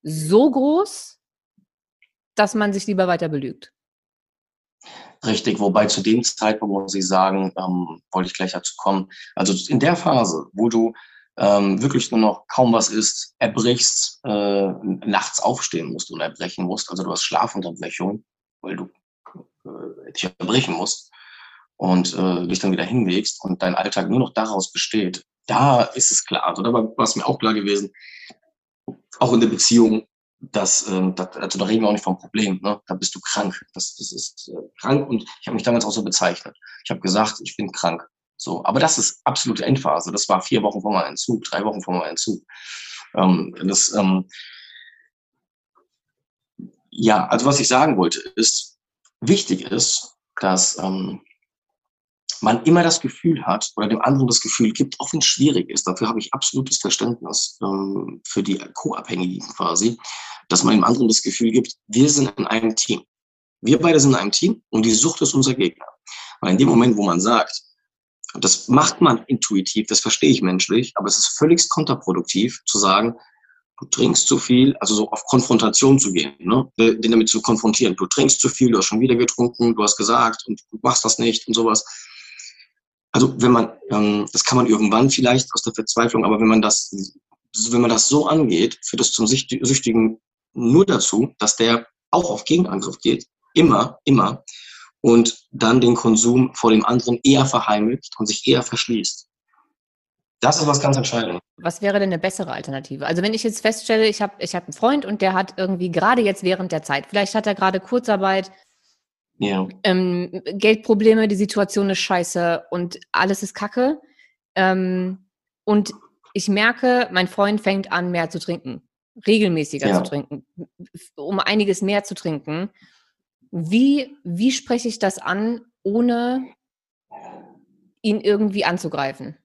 so groß, dass man sich lieber weiter belügt. Richtig, wobei zu dem Zeitpunkt muss ich sagen, ähm, wollte ich gleich dazu kommen. Also in der Phase, wo du ähm, wirklich nur noch kaum was isst, erbrichst, äh, nachts aufstehen musst und erbrechen musst, also du hast Schlafunterbrechung, weil du äh, dich erbrechen musst und äh, dich dann wieder hinlegst und dein Alltag nur noch daraus besteht, da ist es klar. Also da war es mir auch klar gewesen, auch in der Beziehung, das, also da reden wir auch nicht vom Problem, ne? da bist du krank. Das, das ist äh, krank und ich habe mich damals auch so bezeichnet. Ich habe gesagt, ich bin krank. So, aber das ist absolute Endphase. Das war vier Wochen vor meinem Entzug, drei Wochen vor meinem Entzug. Ähm, das, ähm, ja, also was ich sagen wollte ist, wichtig ist, dass ähm, man immer das Gefühl hat oder dem anderen das Gefühl gibt, auch wenn es schwierig ist, dafür habe ich absolutes Verständnis ähm, für die Co-Abhängigen quasi, dass man dem anderen das Gefühl gibt, wir sind in einem Team. Wir beide sind in einem Team und die Sucht ist unser Gegner. Weil in dem Moment, wo man sagt, das macht man intuitiv, das verstehe ich menschlich, aber es ist völlig kontraproduktiv zu sagen, du trinkst zu viel, also so auf Konfrontation zu gehen, ne? den damit zu konfrontieren. Du trinkst zu viel, du hast schon wieder getrunken, du hast gesagt und du machst das nicht und sowas. Also wenn man, ähm, das kann man irgendwann vielleicht aus der Verzweiflung, aber wenn man das, wenn man das so angeht, führt das zum Süchtigen nur dazu, dass der auch auf Gegenangriff geht, immer, immer, und dann den Konsum vor dem anderen eher verheimlicht und sich eher verschließt. Das ist was ganz Entscheidendes. Was wäre denn eine bessere Alternative? Also wenn ich jetzt feststelle, ich habe ich hab einen Freund und der hat irgendwie gerade jetzt während der Zeit, vielleicht hat er gerade Kurzarbeit, ja. ähm, Geldprobleme, die Situation ist scheiße und alles ist kacke. Ähm, und ich merke, mein Freund fängt an, mehr zu trinken, regelmäßiger ja. zu trinken, um einiges mehr zu trinken. Wie, wie spreche ich das an, ohne ihn irgendwie anzugreifen?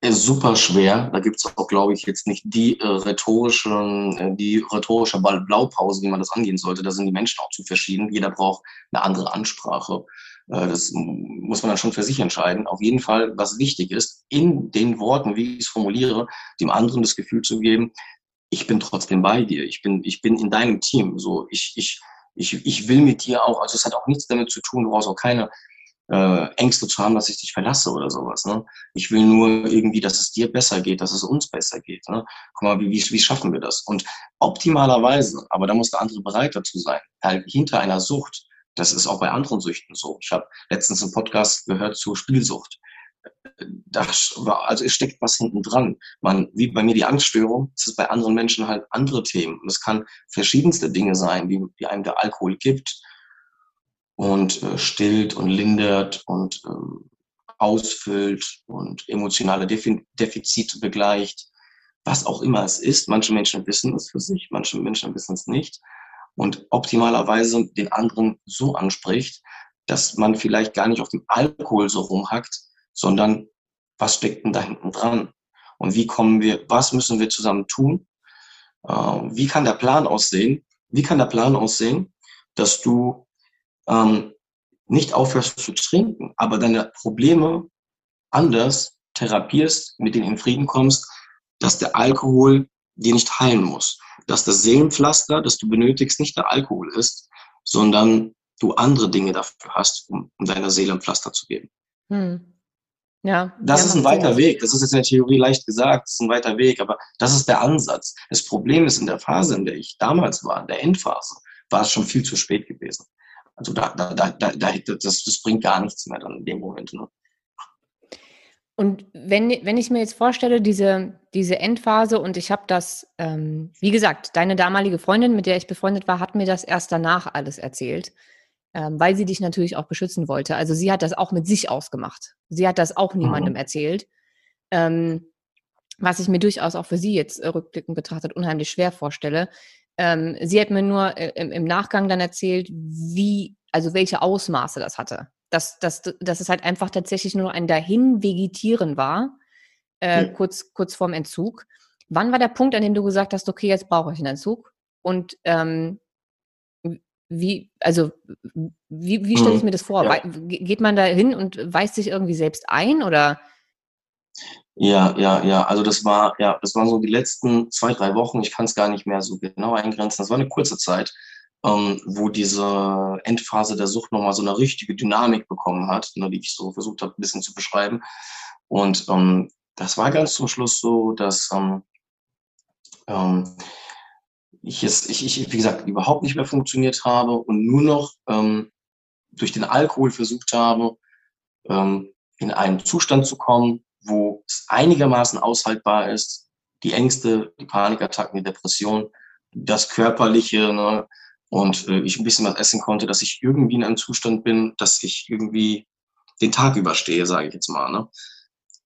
Ist super schwer. Da gibt es auch, glaube ich, jetzt nicht die äh, rhetorische, äh, die rhetorische Blaupause, wie man das angehen sollte. Da sind die Menschen auch zu verschieden. Jeder braucht eine andere Ansprache. Äh, das muss man dann schon für sich entscheiden. Auf jeden Fall, was wichtig ist, in den Worten, wie ich es formuliere, dem anderen das Gefühl zu geben, ich bin trotzdem bei dir. Ich bin, ich bin in deinem Team. So, ich, ich, ich, ich will mit dir auch, also es hat auch nichts damit zu tun, du brauchst auch keine äh, Ängste zu haben, dass ich dich verlasse oder sowas. Ne? Ich will nur irgendwie, dass es dir besser geht, dass es uns besser geht. Ne? Guck mal, wie, wie, wie schaffen wir das? Und optimalerweise, aber da muss der andere bereit dazu sein, halt hinter einer Sucht, das ist auch bei anderen Süchten so. Ich habe letztens einen Podcast gehört zur Spielsucht. Das war, also es steckt was hinten dran. Man, wie bei mir die Angststörung, ist es bei anderen Menschen halt andere Themen. Es kann verschiedenste Dinge sein, die, die einem der Alkohol gibt und äh, stillt und lindert und ähm, ausfüllt und emotionale Defi Defizite begleicht, was auch immer es ist. Manche Menschen wissen es für sich, manche Menschen wissen es nicht. Und optimalerweise den anderen so anspricht, dass man vielleicht gar nicht auf dem Alkohol so rumhackt, sondern was steckt denn da hinten dran? Und wie kommen wir, was müssen wir zusammen tun? Äh, wie kann der Plan aussehen? Wie kann der Plan aussehen, dass du ähm, nicht aufhörst zu trinken, aber deine Probleme anders therapierst, mit denen in Frieden kommst, dass der Alkohol dir nicht heilen muss. Dass das Seelenpflaster, das du benötigst, nicht der Alkohol ist, sondern du andere Dinge dafür hast, um, um deiner Seele ein Pflaster zu geben. Hm. Ja. Das ja, ist ein weiter Weg. Das ist jetzt in der Theorie leicht gesagt, das ist ein weiter Weg, aber das ist der Ansatz. Das Problem ist in der Phase, in der ich damals war, in der Endphase, war es schon viel zu spät gewesen. Also da, da, da, da, das, das bringt gar nichts mehr dann in dem Moment. Ne? Und wenn, wenn ich mir jetzt vorstelle, diese, diese Endphase und ich habe das, ähm, wie gesagt, deine damalige Freundin, mit der ich befreundet war, hat mir das erst danach alles erzählt, ähm, weil sie dich natürlich auch beschützen wollte. Also sie hat das auch mit sich ausgemacht. Sie hat das auch niemandem mhm. erzählt. Ähm, was ich mir durchaus auch für sie jetzt äh, rückblickend betrachtet unheimlich schwer vorstelle. Ähm, sie hat mir nur äh, im, im, Nachgang dann erzählt, wie, also welche Ausmaße das hatte. Dass, dass, dass es halt einfach tatsächlich nur ein Dahin-Vegetieren war, äh, ja. kurz, kurz vorm Entzug. Wann war der Punkt, an dem du gesagt hast, okay, jetzt brauche ich einen Entzug? Und ähm, wie, also, wie, wie stelle ich mhm. mir das vor? Ja. Geht man da hin und weist sich irgendwie selbst ein oder? Ja, ja, ja. Also das war, ja, das waren so die letzten zwei, drei Wochen. Ich kann es gar nicht mehr so genau eingrenzen. Das war eine kurze Zeit, ähm, wo diese Endphase der Sucht nochmal so eine richtige Dynamik bekommen hat, ne, die ich so versucht habe, ein bisschen zu beschreiben. Und ähm, das war ganz zum Schluss so, dass ähm, ähm, ich es, ich, ich, wie gesagt, überhaupt nicht mehr funktioniert habe und nur noch ähm, durch den Alkohol versucht habe, ähm, in einen Zustand zu kommen, wo es einigermaßen aushaltbar ist, die Ängste, die Panikattacken, die Depression, das Körperliche, ne, und äh, ich ein bisschen was essen konnte, dass ich irgendwie in einem Zustand bin, dass ich irgendwie den Tag überstehe, sage ich jetzt mal. Ne?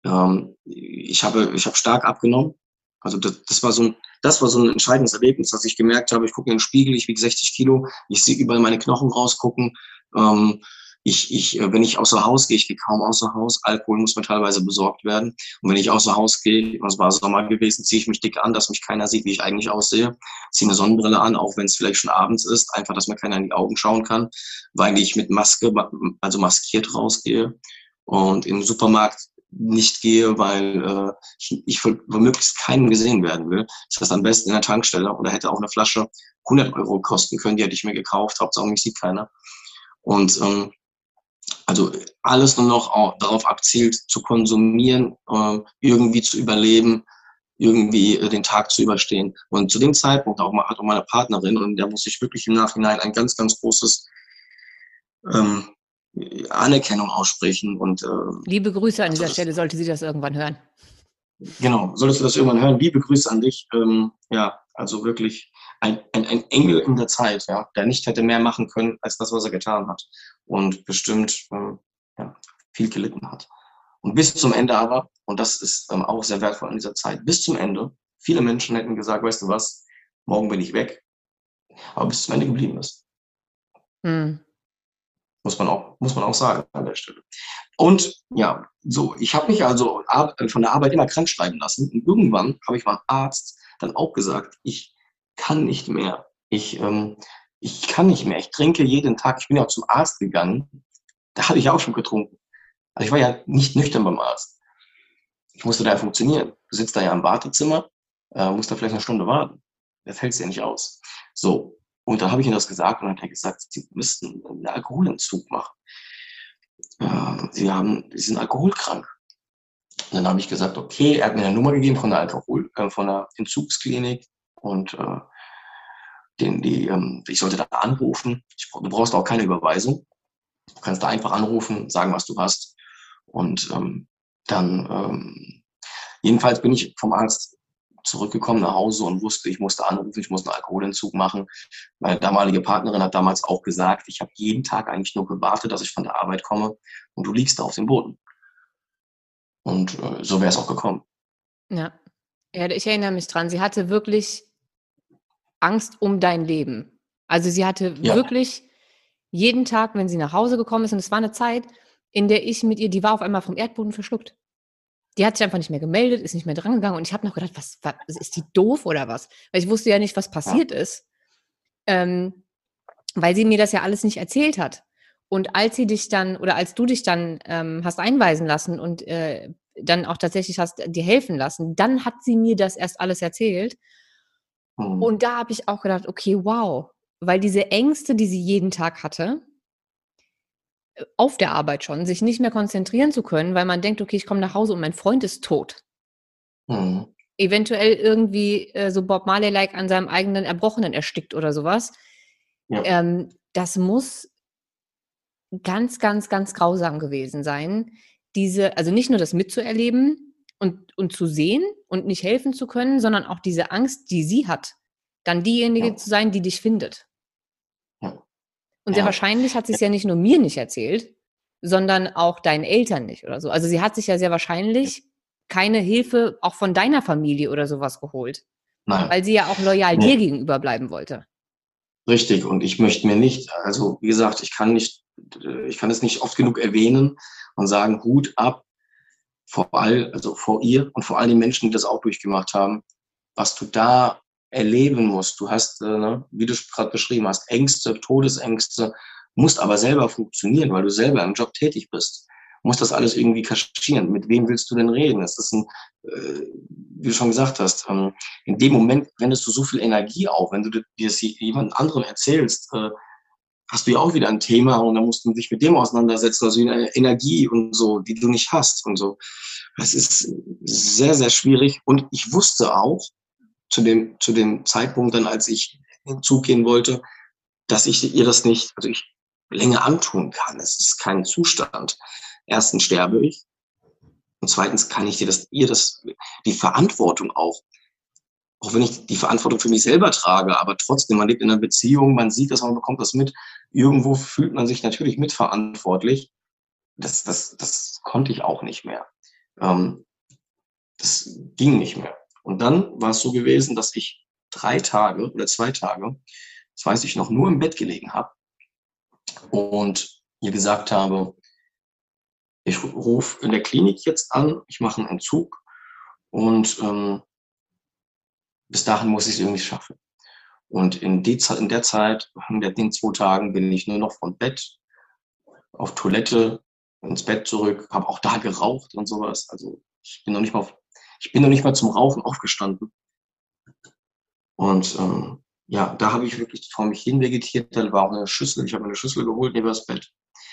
Ähm, ich habe ich habe stark abgenommen. Also das, das war so ein das war so ein entscheidendes Erlebnis, dass ich gemerkt habe, ich gucke in den Spiegel, ich wiege 60 Kilo, ich sehe überall meine Knochen rausgucken. Ähm, ich, ich, äh, wenn ich außer Haus gehe, ich gehe kaum außer Haus. Alkohol muss mir teilweise besorgt werden. Und wenn ich außer Haus gehe, was war Sommer gewesen, ziehe ich mich dick an, dass mich keiner sieht, wie ich eigentlich aussehe. Ziehe eine Sonnenbrille an, auch wenn es vielleicht schon abends ist, einfach, dass mir keiner in die Augen schauen kann, weil ich mit Maske, also maskiert rausgehe. Und im Supermarkt nicht gehe, weil äh, ich, ich womöglich keinem gesehen werden will. Das heißt am besten in der Tankstelle oder hätte auch eine Flasche 100 Euro kosten können, die hätte ich mir gekauft, Hauptsache mich sieht keiner. Und ähm, also alles nur noch darauf abzielt, zu konsumieren, äh, irgendwie zu überleben, irgendwie äh, den Tag zu überstehen. Und zu dem Zeitpunkt auch mal, hat auch meine Partnerin, und der muss ich wirklich im Nachhinein ein ganz, ganz großes ähm, Anerkennung aussprechen. Und, äh, Liebe Grüße an dieser Stelle, sollte sie das irgendwann hören. Genau, solltest du das irgendwann hören. Liebe Grüße an dich. Ähm, ja, also wirklich ein, ein, ein Engel in der Zeit, ja, der nicht hätte mehr machen können als das, was er getan hat. Und bestimmt ähm, ja, viel gelitten hat. Und bis zum Ende aber, und das ist ähm, auch sehr wertvoll in dieser Zeit, bis zum Ende, viele Menschen hätten gesagt, weißt du was, morgen bin ich weg. Aber bis zum Ende geblieben ist. Hm. Muss man auch, muss man auch sagen an der Stelle. Und ja, so, ich habe mich also von der Arbeit immer krank schreiben lassen. Und irgendwann habe ich meinem Arzt dann auch gesagt, ich kann nicht mehr. Ich, ähm, ich kann nicht mehr. Ich trinke jeden Tag. Ich bin ja auch zum Arzt gegangen. Da hatte ich auch schon getrunken. Also ich war ja nicht nüchtern beim Arzt. Ich musste da funktionieren. Du sitzt da ja im Wartezimmer, äh, musst da vielleicht eine Stunde warten. Das hält ja nicht aus. So. Und dann habe ich ihm das gesagt und dann hat er gesagt, sie müssten einen Alkoholentzug machen. Äh, sie haben, sie sind alkoholkrank. Und dann habe ich gesagt, okay, er hat mir eine Nummer gegeben von der Alkohol, äh, von der Entzugsklinik und äh, den, die, ähm, ich sollte da anrufen. Ich, du brauchst auch keine Überweisung. Du kannst da einfach anrufen, sagen, was du hast. Und ähm, dann, ähm, jedenfalls bin ich vom Arzt zurückgekommen nach Hause und wusste, ich musste anrufen, ich muss einen Alkoholentzug machen. Meine damalige Partnerin hat damals auch gesagt, ich habe jeden Tag eigentlich nur gewartet, dass ich von der Arbeit komme und du liegst da auf dem Boden. Und äh, so wäre es auch gekommen. Ja. ja, ich erinnere mich dran. Sie hatte wirklich Angst um dein Leben. Also sie hatte ja. wirklich jeden Tag, wenn sie nach Hause gekommen ist, und es war eine Zeit, in der ich mit ihr, die war auf einmal vom Erdboden verschluckt. Die hat sich einfach nicht mehr gemeldet, ist nicht mehr drangegangen und ich habe noch gedacht, was, was, ist die doof oder was? Weil ich wusste ja nicht, was passiert ja. ist. Ähm, weil sie mir das ja alles nicht erzählt hat. Und als sie dich dann, oder als du dich dann ähm, hast einweisen lassen und äh, dann auch tatsächlich hast dir helfen lassen, dann hat sie mir das erst alles erzählt. Mhm. Und da habe ich auch gedacht, okay, wow, weil diese Ängste, die sie jeden Tag hatte, äh, auf der Arbeit schon, sich nicht mehr konzentrieren zu können, weil man denkt, okay, ich komme nach Hause und mein Freund ist tot. Mhm. Eventuell irgendwie äh, so Bob Marley-like an seinem eigenen Erbrochenen erstickt oder sowas. Ja. Ähm, das muss ganz, ganz, ganz grausam gewesen sein. Diese, also nicht nur das mitzuerleben, und, und zu sehen und nicht helfen zu können, sondern auch diese Angst, die sie hat, dann diejenige ja. zu sein, die dich findet. Ja. Und sehr wahrscheinlich hat sie es ja nicht nur mir nicht erzählt, sondern auch deinen Eltern nicht oder so. Also sie hat sich ja sehr wahrscheinlich keine Hilfe auch von deiner Familie oder sowas geholt. Nein. Weil sie ja auch loyal nee. dir gegenüber bleiben wollte. Richtig. Und ich möchte mir nicht, also wie gesagt, ich kann nicht, ich kann es nicht oft genug erwähnen und sagen, Hut ab vor all, also vor ihr und vor all den Menschen, die das auch durchgemacht haben, was du da erleben musst. Du hast, äh, ne, wie du gerade beschrieben hast, Ängste, Todesängste, musst aber selber funktionieren, weil du selber im Job tätig bist. Musst das alles irgendwie kaschieren. Mit wem willst du denn reden? Das ist ein, äh, wie du schon gesagt hast, ähm, in dem Moment wendest du so viel Energie auf, wenn du dir das jemand anderen erzählst, äh, hast du ja auch wieder ein Thema und dann musst du dich mit dem auseinandersetzen, also eine Energie und so, die du nicht hast und so. Das ist sehr, sehr schwierig. Und ich wusste auch zu dem, zu dem Zeitpunkt dann, als ich hinzugehen wollte, dass ich ihr das nicht, also ich länger antun kann. Es ist kein Zustand. Erstens sterbe ich. Und zweitens kann ich dir das, ihr das, die Verantwortung auch auch wenn ich die Verantwortung für mich selber trage, aber trotzdem, man lebt in einer Beziehung, man sieht das, man bekommt das mit. Irgendwo fühlt man sich natürlich mitverantwortlich. Das, das, das konnte ich auch nicht mehr. Ähm, das ging nicht mehr. Und dann war es so gewesen, dass ich drei Tage oder zwei Tage, das weiß ich noch, nur im Bett gelegen habe und ihr gesagt habe, ich rufe in der Klinik jetzt an, ich mache einen Entzug und ähm, bis dahin muss ich es irgendwie schaffen. Und in, die, in der Zeit, in den zwei Tagen, bin ich nur noch vom Bett auf Toilette ins Bett zurück, habe auch da geraucht und sowas. Also ich bin noch nicht mal, ich bin noch nicht mal zum Rauchen aufgestanden. Und ähm, ja, da habe ich wirklich vor mich hin vegetiert. Da war auch eine Schüssel. Ich habe eine Schüssel geholt neben das Bett.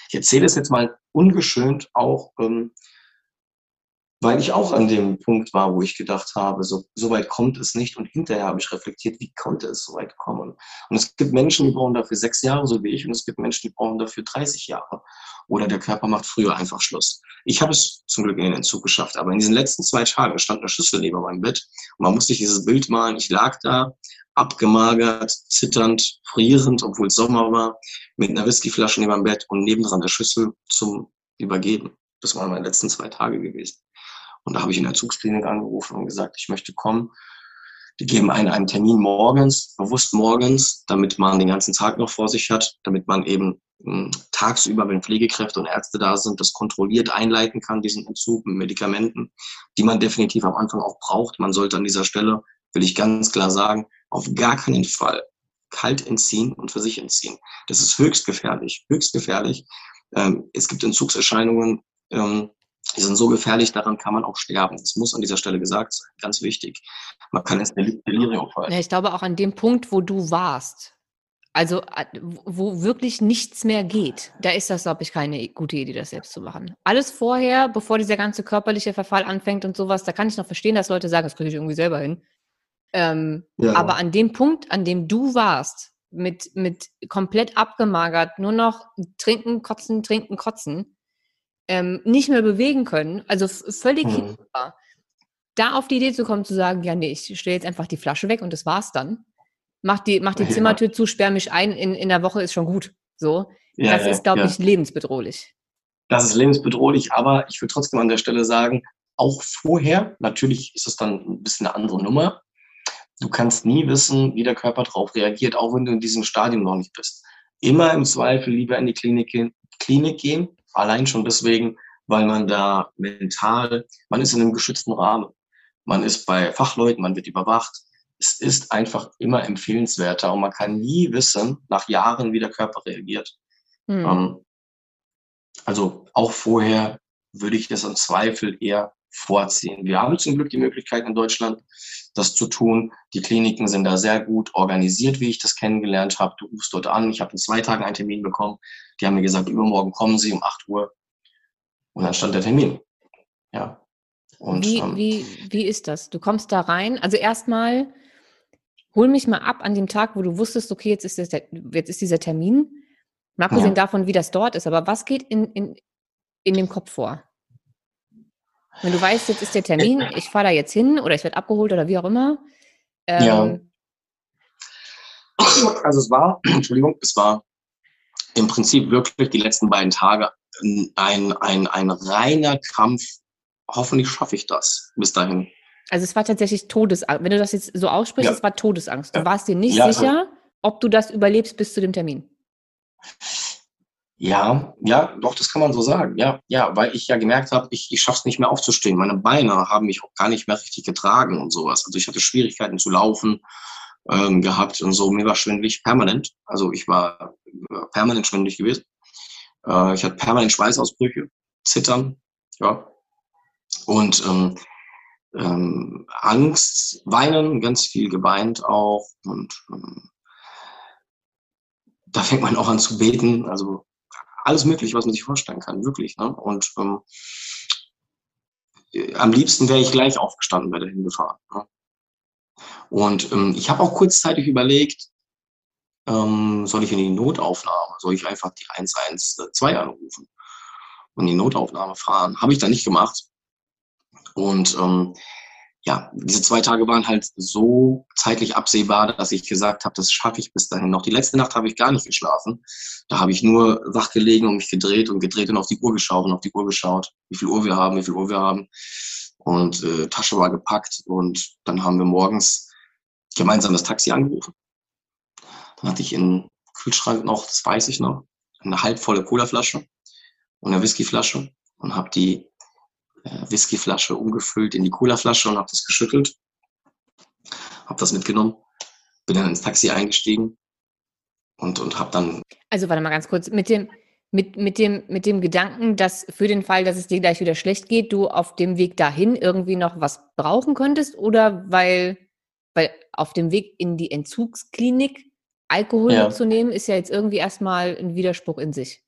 Ich erzähle es jetzt mal ungeschönt auch ähm, weil ich auch an dem Punkt war, wo ich gedacht habe, so, so weit kommt es nicht. Und hinterher habe ich reflektiert, wie konnte es so weit kommen? Und es gibt Menschen, die brauchen dafür sechs Jahre, so wie ich, und es gibt Menschen, die brauchen dafür 30 Jahre. Oder der Körper macht früher einfach Schluss. Ich habe es zum Glück in den Entzug geschafft, aber in diesen letzten zwei Tagen stand eine Schüssel neben meinem Bett und man musste sich dieses Bild malen. Ich lag da, abgemagert, zitternd, frierend, obwohl es Sommer war, mit einer Whiskyflasche neben meinem Bett und nebendran der Schüssel zum Übergeben. Das waren meine letzten zwei Tage gewesen. Und da habe ich in der Zugsklinik angerufen und gesagt, ich möchte kommen. Die geben einen einen Termin morgens, bewusst morgens, damit man den ganzen Tag noch vor sich hat, damit man eben hm, tagsüber, wenn Pflegekräfte und Ärzte da sind, das kontrolliert einleiten kann, diesen Entzug mit Medikamenten, die man definitiv am Anfang auch braucht. Man sollte an dieser Stelle, will ich ganz klar sagen, auf gar keinen Fall kalt entziehen und für sich entziehen. Das ist höchst gefährlich, höchst gefährlich. Ähm, es gibt Entzugserscheinungen, ähm, die sind so gefährlich, daran kann man auch sterben. Das muss an dieser Stelle gesagt sein, ganz wichtig. Man kann ins Delirium fallen. Ja, ich glaube auch an dem Punkt, wo du warst, also äh, wo wirklich nichts mehr geht, da ist das, glaube ich, keine gute Idee, das selbst zu machen. Alles vorher, bevor dieser ganze körperliche Verfall anfängt und sowas, da kann ich noch verstehen, dass Leute sagen, das kriege ich irgendwie selber hin. Ähm, ja. Aber an dem Punkt, an dem du warst, mit, mit komplett abgemagert, nur noch trinken, kotzen, trinken, kotzen, ähm, nicht mehr bewegen können, also völlig mhm. da auf die Idee zu kommen, zu sagen, ja, nee, ich stelle jetzt einfach die Flasche weg und das war's dann. Mach die, mach die ja. Zimmertür zu, sperr mich ein, in, in der Woche ist schon gut. So. Ja, das ist, glaube ich, lebensbedrohlich. Das ist lebensbedrohlich, aber ich würde trotzdem an der Stelle sagen, auch vorher, natürlich ist es dann ein bisschen eine andere Nummer, du kannst nie wissen, wie der Körper darauf reagiert, auch wenn du in diesem Stadium noch nicht bist. Immer im Zweifel lieber in die Klinik Klinik gehen allein schon deswegen, weil man da mental, man ist in einem geschützten Rahmen. Man ist bei Fachleuten, man wird überwacht. Es ist einfach immer empfehlenswerter und man kann nie wissen, nach Jahren, wie der Körper reagiert. Mhm. Also auch vorher würde ich das im Zweifel eher vorziehen. Wir haben zum Glück die Möglichkeit in Deutschland, das zu tun. Die Kliniken sind da sehr gut organisiert, wie ich das kennengelernt habe. Du rufst dort an. Ich habe in zwei Tagen einen Termin bekommen. Die haben mir gesagt, übermorgen kommen Sie um 8 Uhr. Und dann stand der Termin. Ja. Und, wie, ähm, wie, wie ist das? Du kommst da rein. Also erstmal, hol mich mal ab an dem Tag, wo du wusstest, okay, jetzt ist, das der, jetzt ist dieser Termin. Mal abgesehen ja. davon, wie das dort ist. Aber was geht in, in, in dem Kopf vor? Wenn du weißt, jetzt ist der Termin, ich fahre da jetzt hin oder ich werde abgeholt oder wie auch immer. Ähm, ja. Also es war, Entschuldigung, es war im Prinzip wirklich die letzten beiden Tage ein, ein, ein reiner Kampf. Hoffentlich schaffe ich das bis dahin. Also es war tatsächlich Todesangst. Wenn du das jetzt so aussprichst, ja. es war Todesangst. Du warst dir nicht ja, sicher, ob du das überlebst bis zu dem Termin. Ja, ja, doch, das kann man so sagen. Ja, ja, weil ich ja gemerkt habe, ich, ich schaffe es nicht mehr aufzustehen. Meine Beine haben mich auch gar nicht mehr richtig getragen und sowas. Also ich hatte Schwierigkeiten zu laufen ähm, gehabt und so. Mir war schwindelig permanent. Also ich war permanent schwindelig gewesen. Äh, ich hatte permanent Schweißausbrüche, Zittern, ja. Und ähm, ähm, Angst, Weinen, ganz viel geweint auch. Und ähm, da fängt man auch an zu beten. Also alles Mögliche, was man sich vorstellen kann, wirklich. Ne? Und ähm, äh, am liebsten wäre ich gleich aufgestanden, wäre dahin gefahren. Ne? Und ähm, ich habe auch kurzzeitig überlegt, ähm, soll ich in die Notaufnahme, soll ich einfach die 112 anrufen und die Notaufnahme fahren. Habe ich dann nicht gemacht. Und ähm, ja, diese zwei Tage waren halt so zeitlich absehbar, dass ich gesagt habe, das schaffe ich bis dahin noch. Die letzte Nacht habe ich gar nicht geschlafen. Da habe ich nur wach gelegen und mich gedreht und gedreht und auf die Uhr geschaut und auf die Uhr geschaut, wie viel Uhr wir haben, wie viel Uhr wir haben. Und äh, Tasche war gepackt und dann haben wir morgens gemeinsam das Taxi angerufen. Dann hatte ich in Kühlschrank noch, das weiß ich noch, eine halbvolle Colaflasche und eine Whiskyflasche und habe die Whiskyflasche umgefüllt in die Colaflasche und habe das geschüttelt. Habe das mitgenommen, bin dann ins Taxi eingestiegen und, und habe dann. Also warte mal ganz kurz, mit dem, mit, mit, dem, mit dem Gedanken, dass für den Fall, dass es dir gleich wieder schlecht geht, du auf dem Weg dahin irgendwie noch was brauchen könntest oder weil, weil auf dem Weg in die Entzugsklinik Alkohol ja. zu nehmen, ist ja jetzt irgendwie erstmal ein Widerspruch in sich.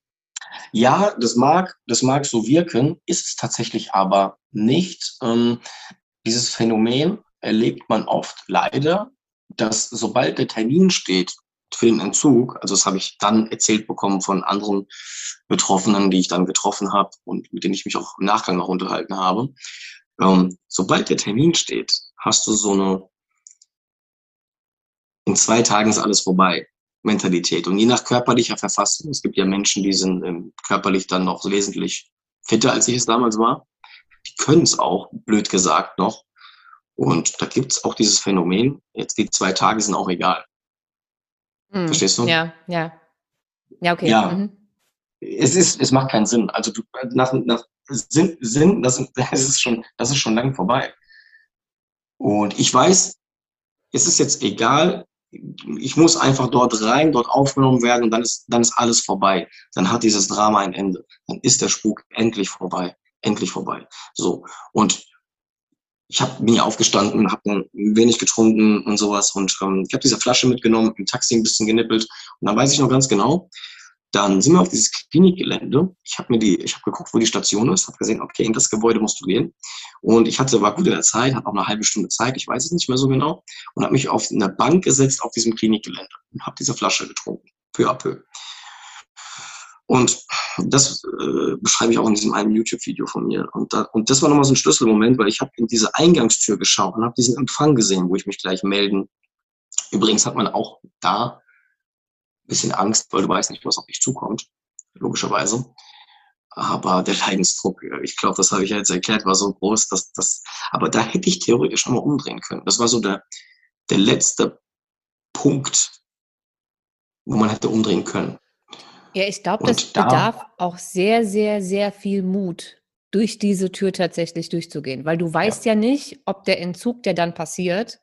Ja, das mag, das mag so wirken, ist es tatsächlich aber nicht. Ähm, dieses Phänomen erlebt man oft leider, dass sobald der Termin steht für den Entzug, also das habe ich dann erzählt bekommen von anderen Betroffenen, die ich dann getroffen habe und mit denen ich mich auch im Nachgang noch unterhalten habe, ähm, sobald der Termin steht, hast du so eine, in zwei Tagen ist alles vorbei. Mentalität. Und je nach körperlicher Verfassung, es gibt ja Menschen, die sind ähm, körperlich dann noch wesentlich fitter, als ich es damals war. Die können es auch, blöd gesagt, noch. Und da gibt es auch dieses Phänomen, jetzt die zwei Tage sind auch egal. Mhm. Verstehst du? Ja, ja. Ja, okay. Ja, mhm. es ist, es macht keinen Sinn. Also du, nach, nach Sinn, Sinn das, das ist schon, das ist schon lang vorbei. Und ich weiß, es ist jetzt egal, ich muss einfach dort rein, dort aufgenommen werden und dann ist, dann ist alles vorbei. Dann hat dieses Drama ein Ende. Dann ist der Spuk endlich vorbei. Endlich vorbei. So. Und ich habe bin aufgestanden, habe ein wenig getrunken und sowas und ähm, ich habe diese Flasche mitgenommen, im Taxi ein bisschen genippelt und dann weiß ich noch ganz genau, dann sind wir auf dieses Klinikgelände. Ich habe mir die, ich habe geguckt, wo die Station ist, habe gesehen, okay, in das Gebäude musst du gehen. Und ich hatte, war gut in der Zeit, hatte auch eine halbe Stunde Zeit, ich weiß es nicht mehr so genau, und habe mich auf eine Bank gesetzt auf diesem Klinikgelände und habe diese Flasche getrunken, peu à peu. Und das äh, beschreibe ich auch in diesem einen YouTube-Video von mir. Und, da, und das war nochmal so ein Schlüsselmoment, weil ich habe in diese Eingangstür geschaut und habe diesen Empfang gesehen, wo ich mich gleich melden. Übrigens hat man auch da bisschen Angst, weil du weißt nicht, was auf dich zukommt, logischerweise. Aber der Leidensdruck, ich glaube, das habe ich ja jetzt erklärt, war so groß, dass das, aber da hätte ich theoretisch nochmal umdrehen können. Das war so der, der letzte Punkt, wo man hätte umdrehen können. Ja, ich glaube, das da, bedarf auch sehr, sehr, sehr viel Mut, durch diese Tür tatsächlich durchzugehen, weil du weißt ja, ja nicht, ob der Entzug, der dann passiert,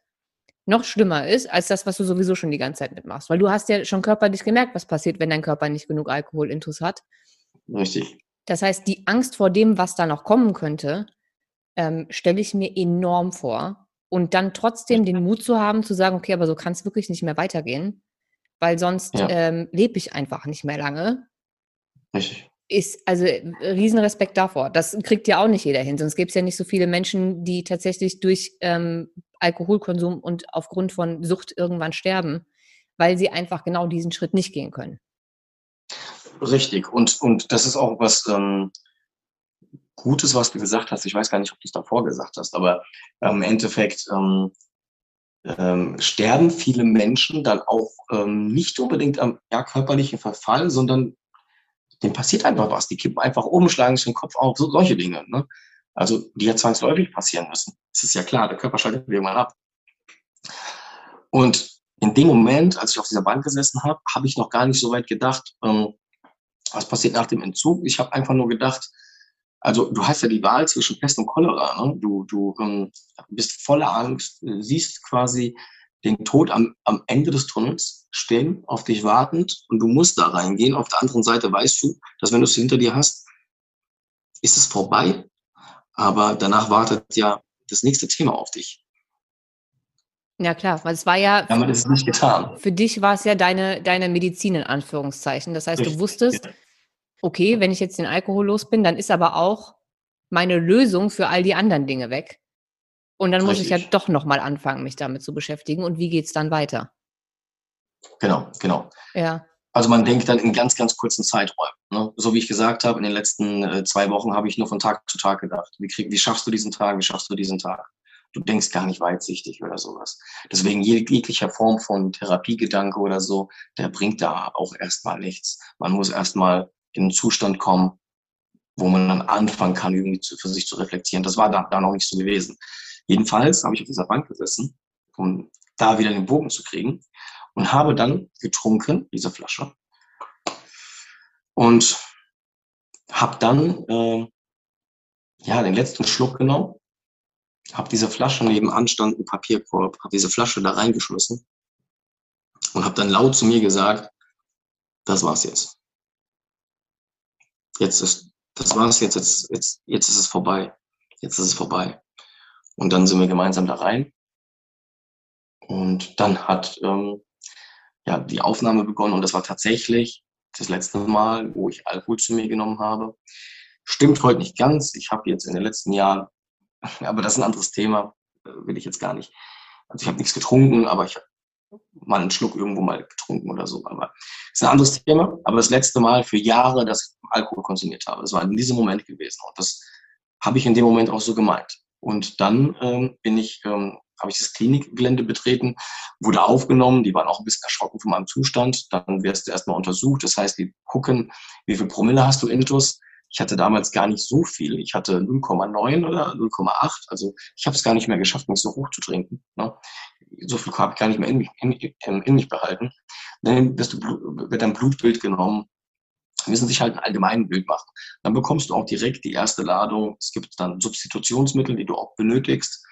noch schlimmer ist als das, was du sowieso schon die ganze Zeit mitmachst. Weil du hast ja schon körperlich gemerkt, was passiert, wenn dein Körper nicht genug Alkoholintus hat. Richtig. Das heißt, die Angst vor dem, was da noch kommen könnte, ähm, stelle ich mir enorm vor. Und dann trotzdem den Mut zu haben, zu sagen, okay, aber so kann es wirklich nicht mehr weitergehen, weil sonst ja. ähm, lebe ich einfach nicht mehr lange. Richtig ist also Riesenrespekt davor. Das kriegt ja auch nicht jeder hin. Sonst gibt es ja nicht so viele Menschen, die tatsächlich durch ähm, Alkoholkonsum und aufgrund von Sucht irgendwann sterben, weil sie einfach genau diesen Schritt nicht gehen können. Richtig. Und, und das ist auch was ähm, Gutes, was du gesagt hast. Ich weiß gar nicht, ob du es davor gesagt hast, aber ähm, im Endeffekt ähm, ähm, sterben viele Menschen dann auch ähm, nicht unbedingt am ja, körperlichen Verfall, sondern dem passiert einfach was. Die kippen einfach um, schlagen sich den Kopf auf, so solche Dinge. Ne? Also die ja zwangsläufig passieren müssen. Das ist ja klar, der Körper schaltet irgendwann ab. Und in dem Moment, als ich auf dieser Bank gesessen habe, habe ich noch gar nicht so weit gedacht, ähm, was passiert nach dem Entzug. Ich habe einfach nur gedacht, also du hast ja die Wahl zwischen Pest und Cholera. Ne? Du, du ähm, bist voller Angst, siehst quasi den Tod am, am Ende des Tunnels stehen, auf dich wartend und du musst da reingehen. Auf der anderen Seite weißt du, dass wenn du es hinter dir hast, ist es vorbei. Aber danach wartet ja das nächste Thema auf dich. Ja klar, weil es war ja. Man ist nicht getan. Für dich war es ja deine, deine Medizin in Anführungszeichen. Das heißt, Richtig. du wusstest, okay, wenn ich jetzt den Alkohol los bin, dann ist aber auch meine Lösung für all die anderen Dinge weg. Und dann muss Richtig. ich ja doch nochmal anfangen, mich damit zu beschäftigen. Und wie geht es dann weiter? Genau, genau. Ja. Also man denkt dann in ganz, ganz kurzen Zeiträumen. Ne? So wie ich gesagt habe, in den letzten äh, zwei Wochen habe ich nur von Tag zu Tag gedacht. Wie, krieg, wie schaffst du diesen Tag? Wie schaffst du diesen Tag? Du denkst gar nicht weitsichtig oder sowas. Deswegen jeglicher Form von Therapiegedanke oder so, der bringt da auch erstmal nichts. Man muss erstmal in einen Zustand kommen, wo man dann anfangen kann, irgendwie zu, für sich zu reflektieren. Das war da, da noch nicht so gewesen. Jedenfalls habe ich auf dieser Bank gesessen, um da wieder den Bogen zu kriegen und habe dann getrunken, diese Flasche. Und habe dann äh, ja, den letzten Schluck genommen, habe diese Flasche nebenan stand, ein Papierkorb, habe diese Flasche da reingeschmissen und habe dann laut zu mir gesagt, das war's jetzt. Jetzt ist, das war's jetzt, jetzt, jetzt, jetzt ist es vorbei. Jetzt ist es vorbei. Und dann sind wir gemeinsam da rein. Und dann hat ähm, ja, die Aufnahme begonnen und das war tatsächlich das letzte Mal, wo ich Alkohol zu mir genommen habe. Stimmt heute nicht ganz. Ich habe jetzt in den letzten Jahren, aber das ist ein anderes Thema, äh, will ich jetzt gar nicht. Also ich habe nichts getrunken, aber ich habe mal einen Schluck irgendwo mal getrunken oder so. Aber das ist ein anderes Thema. Aber das letzte Mal für Jahre, dass ich Alkohol konsumiert habe, das war in diesem Moment gewesen. Und das habe ich in dem Moment auch so gemeint. Und dann ähm, bin ich, ähm, habe ich das Klinikgelände betreten, wurde aufgenommen, die waren auch ein bisschen erschrocken von meinem Zustand. Dann wirst du erstmal untersucht. Das heißt, die gucken, wie viel Promille hast du Intus. Ich hatte damals gar nicht so viel. Ich hatte 0,9 oder 0,8. Also ich habe es gar nicht mehr geschafft, mich so hoch zu trinken. Ne? So viel habe ich gar nicht mehr in mich, in, in, mich behalten. Dann wirst du, wird dein Blutbild genommen müssen sich halt ein allgemeines Bild machen. Dann bekommst du auch direkt die erste Ladung. Es gibt dann Substitutionsmittel, die du auch benötigst.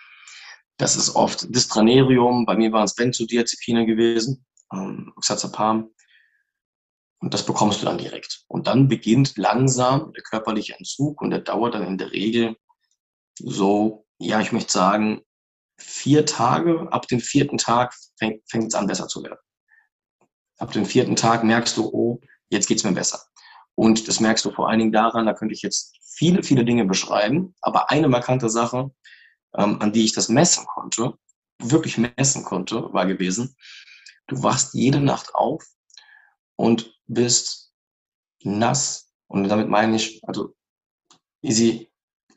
Das ist oft Distranerium. Bei mir waren es Benzodiazepine gewesen, ähm, Oxazepam. Und das bekommst du dann direkt. Und dann beginnt langsam der körperliche Entzug und der dauert dann in der Regel so, ja, ich möchte sagen, vier Tage. Ab dem vierten Tag fängt es an, besser zu werden. Ab dem vierten Tag merkst du, oh, jetzt geht's mir besser. Und das merkst du vor allen Dingen daran, da könnte ich jetzt viele, viele Dinge beschreiben, aber eine markante Sache, ähm, an die ich das messen konnte, wirklich messen konnte, war gewesen, du wachst jede Nacht auf und bist nass. Und damit meine ich, also easy,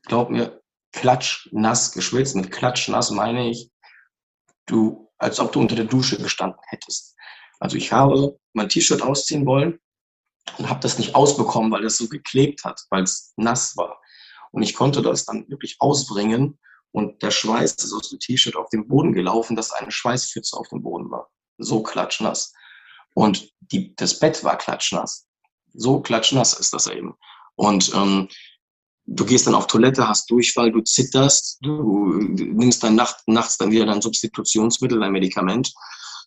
glaub mir, klatschnass geschwitzt. Mit klatschnass meine ich, du, als ob du unter der Dusche gestanden hättest. Also ich habe mein T-Shirt ausziehen wollen und habe das nicht ausbekommen, weil das so geklebt hat, weil es nass war. Und ich konnte das dann wirklich ausbringen und der Schweiß ist aus dem T-Shirt auf den Boden gelaufen, dass eine Schweißpfütze auf dem Boden war. So klatschnass. Und die, das Bett war klatschnass. So klatschnass ist das eben. Und ähm, du gehst dann auf Toilette, hast Durchfall, du zitterst, du nimmst dann nacht, nachts dann wieder dein Substitutionsmittel, dein Medikament,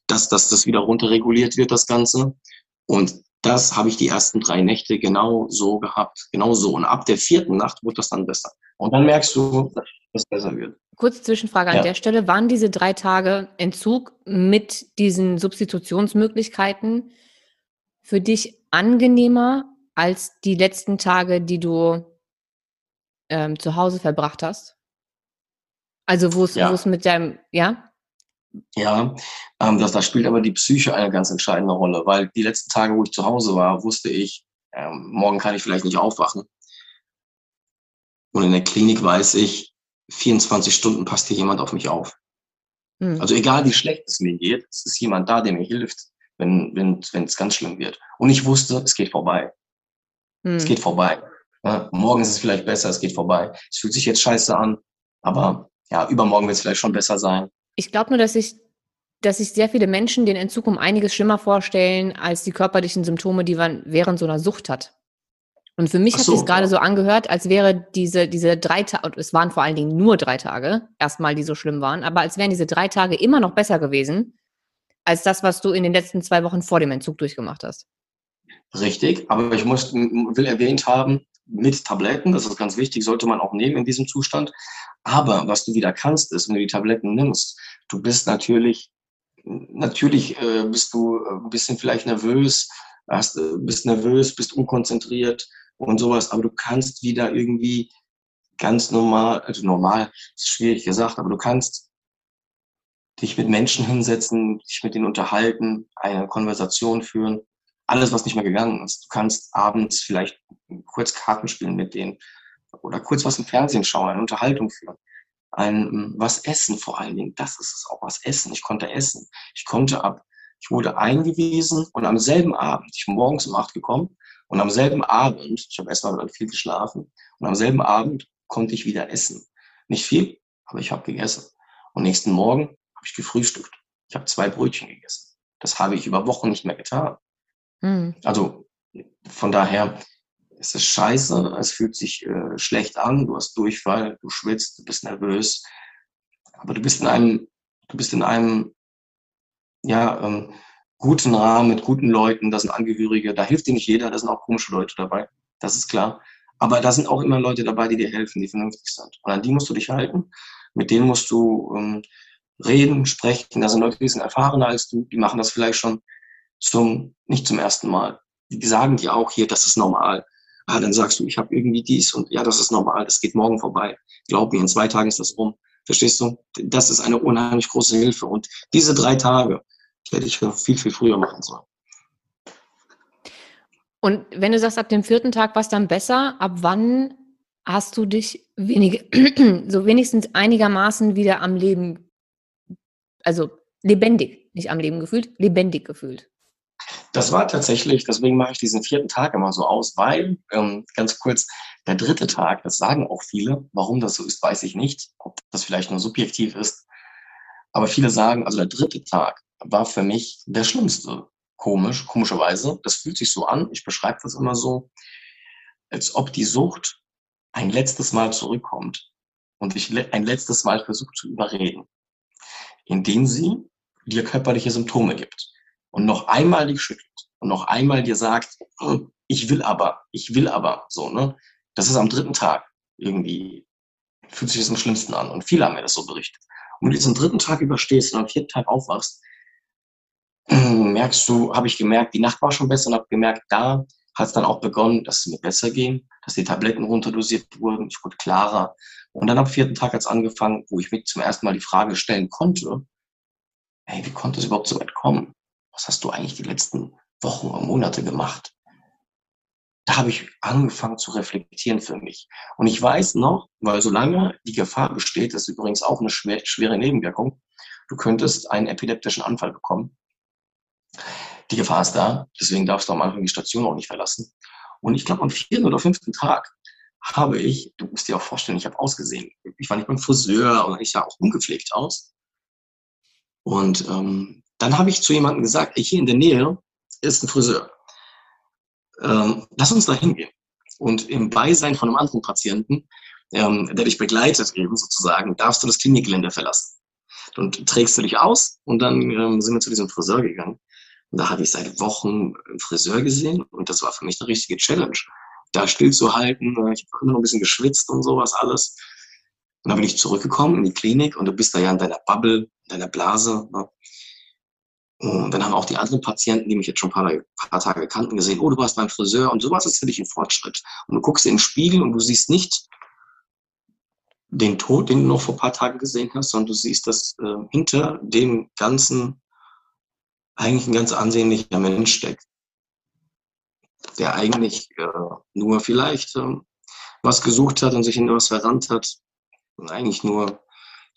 dass, dass das wieder runterreguliert wird, das Ganze. Und das habe ich die ersten drei Nächte genau so gehabt, genau so. Und ab der vierten Nacht wurde das dann besser. Und dann merkst du, dass es besser wird. Kurze Zwischenfrage an ja. der Stelle. Waren diese drei Tage Entzug mit diesen Substitutionsmöglichkeiten für dich angenehmer als die letzten Tage, die du ähm, zu Hause verbracht hast? Also wo es ja. mit deinem, ja? Ja, ähm, das, das spielt aber die Psyche eine ganz entscheidende Rolle, weil die letzten Tage, wo ich zu Hause war, wusste ich, ähm, morgen kann ich vielleicht nicht aufwachen. Und in der Klinik weiß ich, 24 Stunden passt hier jemand auf mich auf. Mhm. Also egal wie schlecht es mir geht, es ist jemand da, der mir hilft, wenn wenn wenn, es ganz schlimm wird. Und ich wusste, es geht vorbei. Mhm. Es geht vorbei. Ja, morgen ist es vielleicht besser, es geht vorbei. Es fühlt sich jetzt scheiße an, aber ja, übermorgen wird es vielleicht schon besser sein. Ich glaube nur, dass sich dass sich sehr viele Menschen den Entzug um einiges schlimmer vorstellen als die körperlichen Symptome, die man während so einer Sucht hat. Und für mich so, hat sich gerade so angehört, als wäre diese, diese drei Tage, es waren vor allen Dingen nur drei Tage, erstmal, die so schlimm waren, aber als wären diese drei Tage immer noch besser gewesen, als das, was du in den letzten zwei Wochen vor dem Entzug durchgemacht hast. Richtig, aber ich muss, will erwähnt haben, mit Tabletten, das ist ganz wichtig, sollte man auch nehmen in diesem Zustand. Aber was du wieder kannst, ist, wenn du die Tabletten nimmst, du bist natürlich, natürlich äh, bist du ein bisschen vielleicht nervös, hast, äh, bist nervös, bist unkonzentriert und sowas, aber du kannst wieder irgendwie ganz normal, also normal ist schwierig gesagt, aber du kannst dich mit Menschen hinsetzen, dich mit ihnen unterhalten, eine Konversation führen. Alles, was nicht mehr gegangen ist. Du kannst abends vielleicht kurz Karten spielen mit denen oder kurz was im Fernsehen schauen, eine Unterhaltung führen. Ein, ähm, was essen vor allen Dingen. Das ist es auch, was essen. Ich konnte essen. Ich konnte ab. Ich wurde eingewiesen und am selben Abend, ich bin morgens um acht gekommen und am selben Abend, ich habe erstmal viel geschlafen und am selben Abend konnte ich wieder essen. Nicht viel, aber ich habe gegessen. Und nächsten Morgen habe ich gefrühstückt. Ich habe zwei Brötchen gegessen. Das habe ich über Wochen nicht mehr getan. Mhm. Also von daher, es ist scheiße, es fühlt sich äh, schlecht an, du hast Durchfall, du schwitzt, du bist nervös, aber du bist in einem, du bist in einem, ja, ähm, guten Rahmen mit guten Leuten, da sind Angehörige, da hilft dir nicht jeder, da sind auch komische Leute dabei, das ist klar. Aber da sind auch immer Leute dabei, die dir helfen, die vernünftig sind. Und an die musst du dich halten, mit denen musst du ähm, reden, sprechen. Da sind Leute, die sind erfahrener als du, die machen das vielleicht schon zum, nicht zum ersten Mal. Die sagen dir auch hier, das ist normal ah, dann sagst du, ich habe irgendwie dies und ja, das ist normal, das geht morgen vorbei. Glaub mir, in zwei Tagen ist das rum. Verstehst du? Das ist eine unheimlich große Hilfe. Und diese drei Tage hätte ich viel, viel früher machen sollen. Und wenn du sagst, ab dem vierten Tag war es dann besser, ab wann hast du dich wenig, so wenigstens einigermaßen wieder am Leben, also lebendig, nicht am Leben gefühlt, lebendig gefühlt? Das war tatsächlich, deswegen mache ich diesen vierten Tag immer so aus, weil, ähm, ganz kurz, der dritte Tag, das sagen auch viele, warum das so ist, weiß ich nicht, ob das vielleicht nur subjektiv ist. Aber viele sagen, also der dritte Tag war für mich der schlimmste. komisch, komischerweise. Das fühlt sich so an, ich beschreibe das immer so, als ob die Sucht ein letztes Mal zurückkommt und dich ein letztes Mal versucht zu überreden, indem sie dir körperliche Symptome gibt und noch einmal dich schüttelt und noch einmal dir sagt, hm, ich will aber, ich will aber, so, ne? Das ist am dritten Tag irgendwie, fühlt sich das am schlimmsten an und viele haben mir das so berichtet. Und wenn du diesen dritten Tag überstehst und am vierten Tag aufwachst, merkst du, habe ich gemerkt, die Nacht war schon besser und habe gemerkt, da hat es dann auch begonnen, dass es mir besser ging, dass die Tabletten runterdosiert wurden, ich wurde klarer. Und dann am vierten Tag hat es angefangen, wo ich mir zum ersten Mal die Frage stellen konnte, hey, wie konnte es überhaupt so weit kommen? Was hast du eigentlich die letzten Wochen und Monate gemacht? Da habe ich angefangen zu reflektieren für mich. Und ich weiß noch, weil solange die Gefahr besteht, das ist übrigens auch eine schwere Nebenwirkung, du könntest einen epileptischen Anfall bekommen. Die Gefahr ist da, deswegen darfst du am Anfang die Station auch nicht verlassen. Und ich glaube, am vierten oder fünften Tag habe ich, du musst dir auch vorstellen, ich habe ausgesehen. Ich war nicht beim Friseur und ich sah auch ungepflegt aus. Und ähm, dann habe ich zu jemandem gesagt, hier in der Nähe ist ein Friseur. Ähm, lass uns da hingehen. Und im Beisein von einem anderen Patienten, ähm, der dich begleitet eben sozusagen, darfst du das Klinikgelände verlassen. Und trägst du dich aus und dann ähm, sind wir zu diesem Friseur gegangen. Und da hatte ich seit Wochen einen Friseur gesehen und das war für mich eine richtige Challenge, da stillzuhalten. Ich habe immer noch ein bisschen geschwitzt und sowas alles. Und dann bin ich zurückgekommen in die Klinik und du bist da ja in deiner Bubble, in deiner Blase. Ne? Und dann haben auch die anderen Patienten, die mich jetzt schon ein paar, paar Tage kannten, gesehen, oh, du warst beim Friseur und sowas ist für dich ein Fortschritt. Und du guckst in den Spiegel und du siehst nicht den Tod, den du noch vor ein paar Tagen gesehen hast, sondern du siehst, dass äh, hinter dem Ganzen eigentlich ein ganz ansehnlicher Mensch steckt, der eigentlich äh, nur vielleicht äh, was gesucht hat und sich in was verrannt hat und eigentlich nur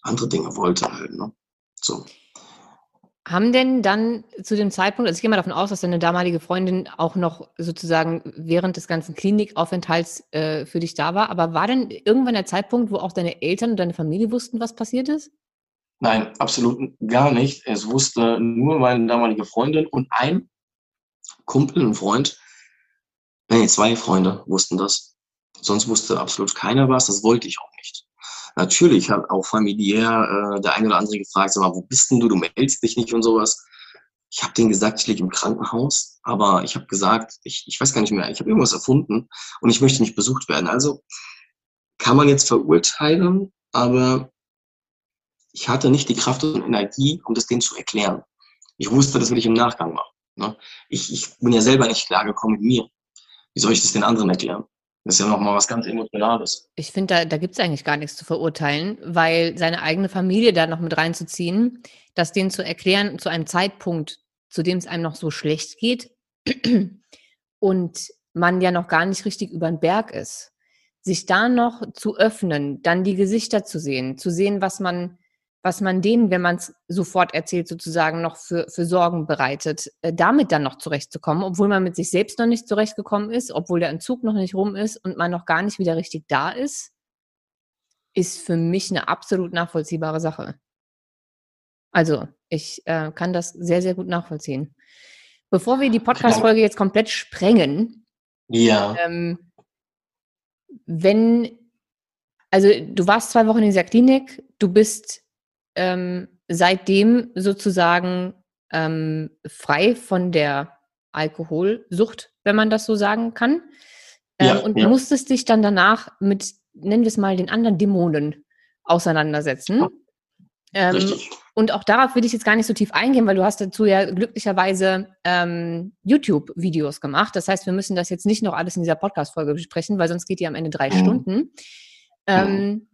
andere Dinge wollte halt. Ne? So. Haben denn dann zu dem Zeitpunkt, also ich gehe mal davon aus, dass deine damalige Freundin auch noch sozusagen während des ganzen Klinikaufenthalts äh, für dich da war, aber war denn irgendwann der Zeitpunkt, wo auch deine Eltern und deine Familie wussten, was passiert ist? Nein, absolut gar nicht. Es wusste nur meine damalige Freundin und ein Kumpel, ein Freund, nee, zwei Freunde wussten das. Sonst wusste absolut keiner was, das wollte ich auch nicht. Natürlich hat auch familiär äh, der eine oder andere gefragt, sag mal, wo bist denn du, du meldest dich nicht und sowas. Ich habe denen gesagt, ich liege im Krankenhaus, aber ich habe gesagt, ich, ich weiß gar nicht mehr, ich habe irgendwas erfunden und ich möchte nicht besucht werden. Also kann man jetzt verurteilen, aber ich hatte nicht die Kraft und Energie, um das denen zu erklären. Ich wusste, das will ich im Nachgang machen. Ne? Ich, ich bin ja selber nicht klargekommen mit mir. Wie soll ich das den anderen erklären? Das ist ja nochmal was ganz Emotionales. Ich finde, da, da gibt es eigentlich gar nichts zu verurteilen, weil seine eigene Familie da noch mit reinzuziehen, das denen zu erklären zu einem Zeitpunkt, zu dem es einem noch so schlecht geht und man ja noch gar nicht richtig über den Berg ist, sich da noch zu öffnen, dann die Gesichter zu sehen, zu sehen, was man was man denen, wenn man es sofort erzählt, sozusagen noch für, für Sorgen bereitet, äh, damit dann noch zurechtzukommen, obwohl man mit sich selbst noch nicht zurechtgekommen ist, obwohl der Entzug noch nicht rum ist und man noch gar nicht wieder richtig da ist, ist für mich eine absolut nachvollziehbare Sache. Also, ich äh, kann das sehr, sehr gut nachvollziehen. Bevor wir die Podcast-Folge jetzt komplett sprengen, ja. Ähm, wenn, also du warst zwei Wochen in dieser Klinik, du bist ähm, seitdem sozusagen ähm, frei von der Alkoholsucht, wenn man das so sagen kann. Ähm, ja, und ja. musstest dich dann danach mit, nennen wir es mal, den anderen Dämonen auseinandersetzen. Ähm, und auch darauf will ich jetzt gar nicht so tief eingehen, weil du hast dazu ja glücklicherweise ähm, YouTube-Videos gemacht. Das heißt, wir müssen das jetzt nicht noch alles in dieser Podcast-Folge besprechen, weil sonst geht die am Ende drei mhm. Stunden. Ähm,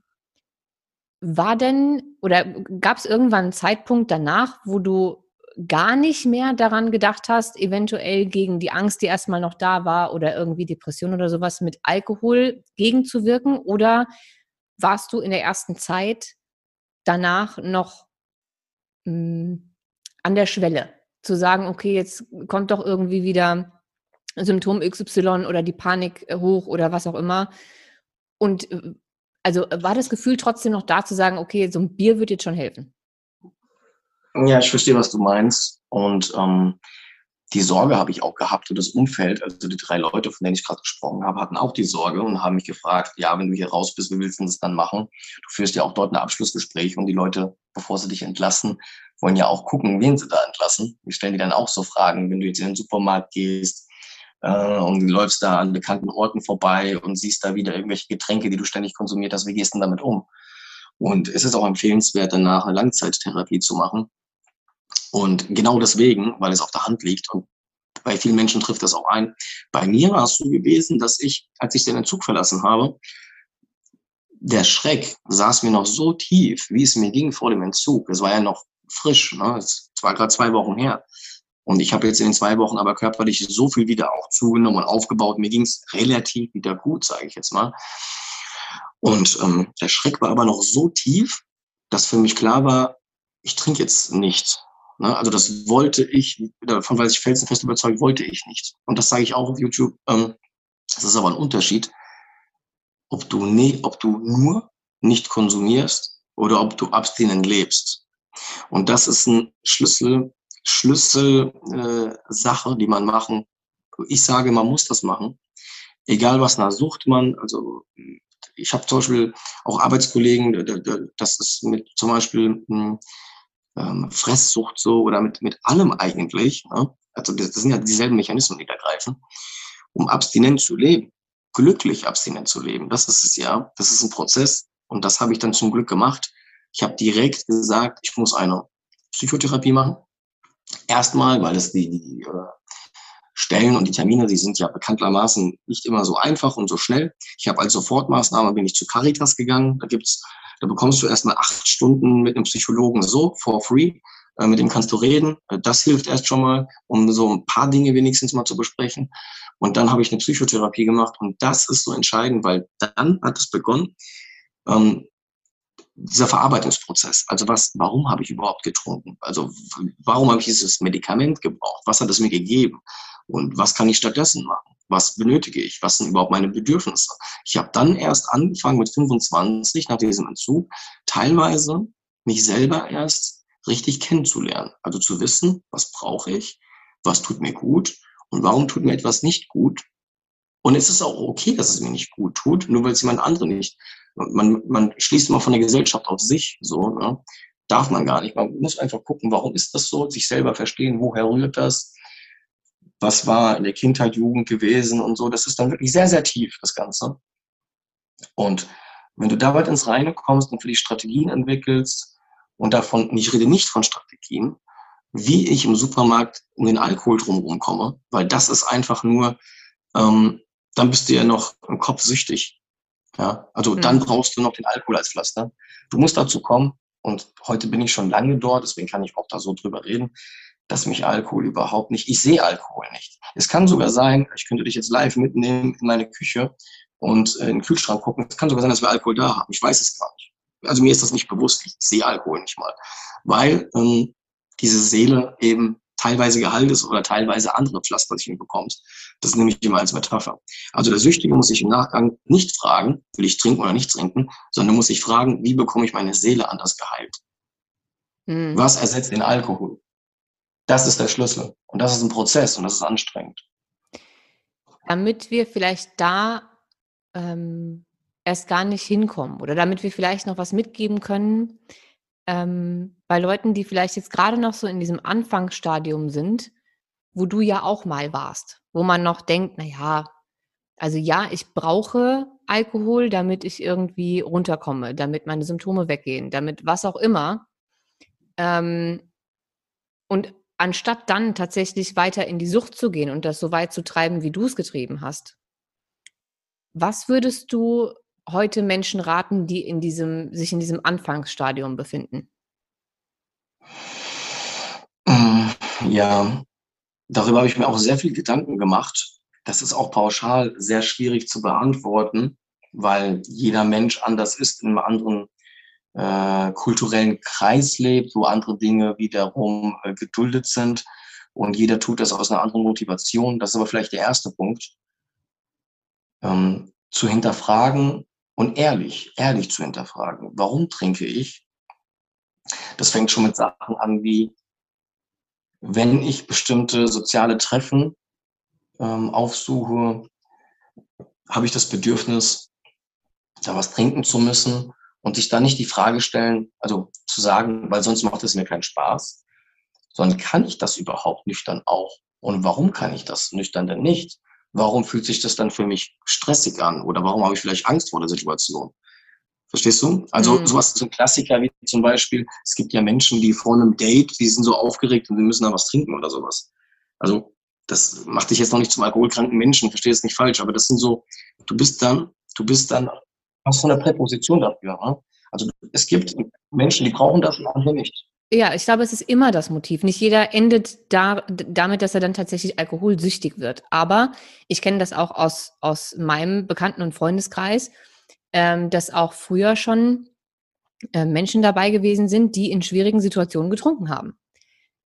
war denn oder gab es irgendwann einen Zeitpunkt danach, wo du gar nicht mehr daran gedacht hast, eventuell gegen die Angst, die erstmal noch da war oder irgendwie Depression oder sowas mit Alkohol gegenzuwirken? Oder warst du in der ersten Zeit danach noch mh, hm, an der Schwelle zu sagen, okay, jetzt kommt doch irgendwie wieder Symptom XY oder die Panik hoch oder was auch immer? Und äh, also äh, war das Gefühl trotzdem noch da zu sagen, okay, so ein Bier wird jetzt schon helfen? Ja, ich verstehe, was du meinst. Und ähm, die Sorge habe ich auch gehabt und das Umfeld, also die drei Leute, von denen ich gerade gesprochen habe, hatten auch die Sorge und haben mich gefragt, ja, wenn du hier raus bist, wie willst du das dann machen? Du führst ja auch dort ein Abschlussgespräch und die Leute, bevor sie dich entlassen, wollen ja auch gucken, wen sie da entlassen. Wir stellen dir dann auch so Fragen, wenn du jetzt in den Supermarkt gehst äh, und läufst da an bekannten Orten vorbei und siehst da wieder irgendwelche Getränke, die du ständig konsumiert hast, wie gehst du damit um? Und es ist auch empfehlenswert, danach eine Langzeittherapie zu machen, und genau deswegen, weil es auf der Hand liegt und bei vielen Menschen trifft das auch ein. Bei mir war es so gewesen, dass ich, als ich den Entzug verlassen habe, der Schreck saß mir noch so tief, wie es mir ging vor dem Entzug. Es war ja noch frisch, ne? es war gerade zwei Wochen her. Und ich habe jetzt in den zwei Wochen aber körperlich so viel wieder auch zugenommen und aufgebaut. Mir ging es relativ wieder gut, sage ich jetzt mal. Und ähm, der Schreck war aber noch so tief, dass für mich klar war, ich trinke jetzt nicht. Ne? Also das wollte ich, davon weiß ich felsenfest überzeugt, wollte ich nicht. Und das sage ich auch auf YouTube. Ähm, das ist aber ein Unterschied, ob du, ne, ob du nur nicht konsumierst oder ob du abstinent lebst. Und das ist ein Schlüssel, Schlüssel äh, die man machen. Ich sage, man muss das machen. Egal was nach Sucht man, also ich habe zum Beispiel auch Arbeitskollegen, das ist mit zum Beispiel hm, ähm, Fresssucht so oder mit, mit allem eigentlich. Ne? Also das, das sind ja dieselben Mechanismen, die da greifen, um abstinent zu leben, glücklich abstinent zu leben. Das ist es ja. Das ist ein Prozess und das habe ich dann zum Glück gemacht. Ich habe direkt gesagt, ich muss eine Psychotherapie machen. Erstmal, weil es die, die äh, Stellen und die Termine, die sind ja bekanntermaßen nicht immer so einfach und so schnell. Ich habe als Sofortmaßnahme bin ich zu Caritas gegangen. Da gibt's da bekommst du erstmal acht Stunden mit einem Psychologen so, for free. Äh, mit dem kannst du reden. Äh, das hilft erst schon mal, um so ein paar Dinge wenigstens mal zu besprechen. Und dann habe ich eine Psychotherapie gemacht und das ist so entscheidend, weil dann hat es begonnen, ähm, dieser Verarbeitungsprozess. Also was, warum habe ich überhaupt getrunken? Also warum habe ich dieses Medikament gebraucht? Was hat es mir gegeben? Und was kann ich stattdessen machen? was benötige ich, was sind überhaupt meine Bedürfnisse. Ich habe dann erst angefangen mit 25 nach diesem Entzug, teilweise mich selber erst richtig kennenzulernen. Also zu wissen, was brauche ich, was tut mir gut und warum tut mir etwas nicht gut. Und es ist auch okay, dass es mir nicht gut tut, nur weil es jemand andere nicht. Man, man schließt immer von der Gesellschaft auf sich, so, ne? Darf man gar nicht. Man muss einfach gucken, warum ist das so, sich selber verstehen, woher rührt das, was war in der Kindheit, Jugend gewesen und so. Das ist dann wirklich sehr, sehr tief, das Ganze. Und wenn du dabei ins Reine kommst und für die Strategien entwickelst und davon, ich rede nicht von Strategien, wie ich im Supermarkt um den Alkohol drumherum komme, weil das ist einfach nur, ähm, dann bist du ja noch im Kopf süchtig. Ja, also mhm. dann brauchst du noch den Alkohol als Pflaster. Du musst dazu kommen, und heute bin ich schon lange dort, deswegen kann ich auch da so drüber reden, dass mich Alkohol überhaupt nicht, ich sehe Alkohol nicht. Es kann sogar sein, ich könnte dich jetzt live mitnehmen in meine Küche und äh, in den Kühlschrank gucken. Es kann sogar sein, dass wir Alkohol da haben. Ich weiß es gar nicht. Also mir ist das nicht bewusst. Ich sehe Alkohol nicht mal. Weil ähm, diese Seele eben teilweise Gehalt ist oder teilweise andere Pflaster sich bekommt. Das nehme ich immer als Metapher. Also der Süchtige muss sich im Nachgang nicht fragen, will ich trinken oder nicht trinken, sondern muss sich fragen, wie bekomme ich meine Seele anders geheilt? Mhm. Was ersetzt den Alkohol? Das ist der Schlüssel. Und das ist ein Prozess und das ist anstrengend. Damit wir vielleicht da ähm, erst gar nicht hinkommen oder damit wir vielleicht noch was mitgeben können ähm, bei Leuten, die vielleicht jetzt gerade noch so in diesem Anfangsstadium sind, wo du ja auch mal warst, wo man noch denkt, naja, also ja, ich brauche Alkohol, damit ich irgendwie runterkomme, damit meine Symptome weggehen, damit was auch immer. Ähm, und anstatt dann tatsächlich weiter in die Sucht zu gehen und das so weit zu treiben, wie du es getrieben hast. Was würdest du heute Menschen raten, die in diesem, sich in diesem Anfangsstadium befinden? Ja, darüber habe ich mir auch sehr viel Gedanken gemacht. Das ist auch pauschal sehr schwierig zu beantworten, weil jeder Mensch anders ist in einem anderen äh, kulturellen Kreis lebt, wo andere Dinge wiederum äh, geduldet sind und jeder tut das aus einer anderen Motivation. Das ist aber vielleicht der erste Punkt. Ähm, zu hinterfragen und ehrlich, ehrlich zu hinterfragen. Warum trinke ich? Das fängt schon mit Sachen an wie, wenn ich bestimmte soziale Treffen ähm, aufsuche, habe ich das Bedürfnis, da was trinken zu müssen und sich dann nicht die Frage stellen, also zu sagen, weil sonst macht es mir keinen Spaß, sondern kann ich das überhaupt nüchtern auch? Und warum kann ich das nüchtern denn nicht? Warum fühlt sich das dann für mich stressig an? Oder warum habe ich vielleicht Angst vor der Situation? Verstehst du? Also mhm. sowas, so ein Klassiker wie zum Beispiel, es gibt ja Menschen, die vor einem Date, die sind so aufgeregt und wir müssen da was trinken oder sowas. Also das macht dich jetzt noch nicht zum alkoholkranken Menschen, verstehe es nicht falsch, aber das sind so, du bist dann, du bist dann, hast so eine Präposition dafür. Ne? Also es gibt Menschen, die brauchen das und andere nicht. Ja, ich glaube, es ist immer das Motiv. Nicht jeder endet da, damit, dass er dann tatsächlich alkoholsüchtig wird. Aber ich kenne das auch aus, aus meinem Bekannten- und Freundeskreis, ähm, dass auch früher schon äh, Menschen dabei gewesen sind, die in schwierigen Situationen getrunken haben.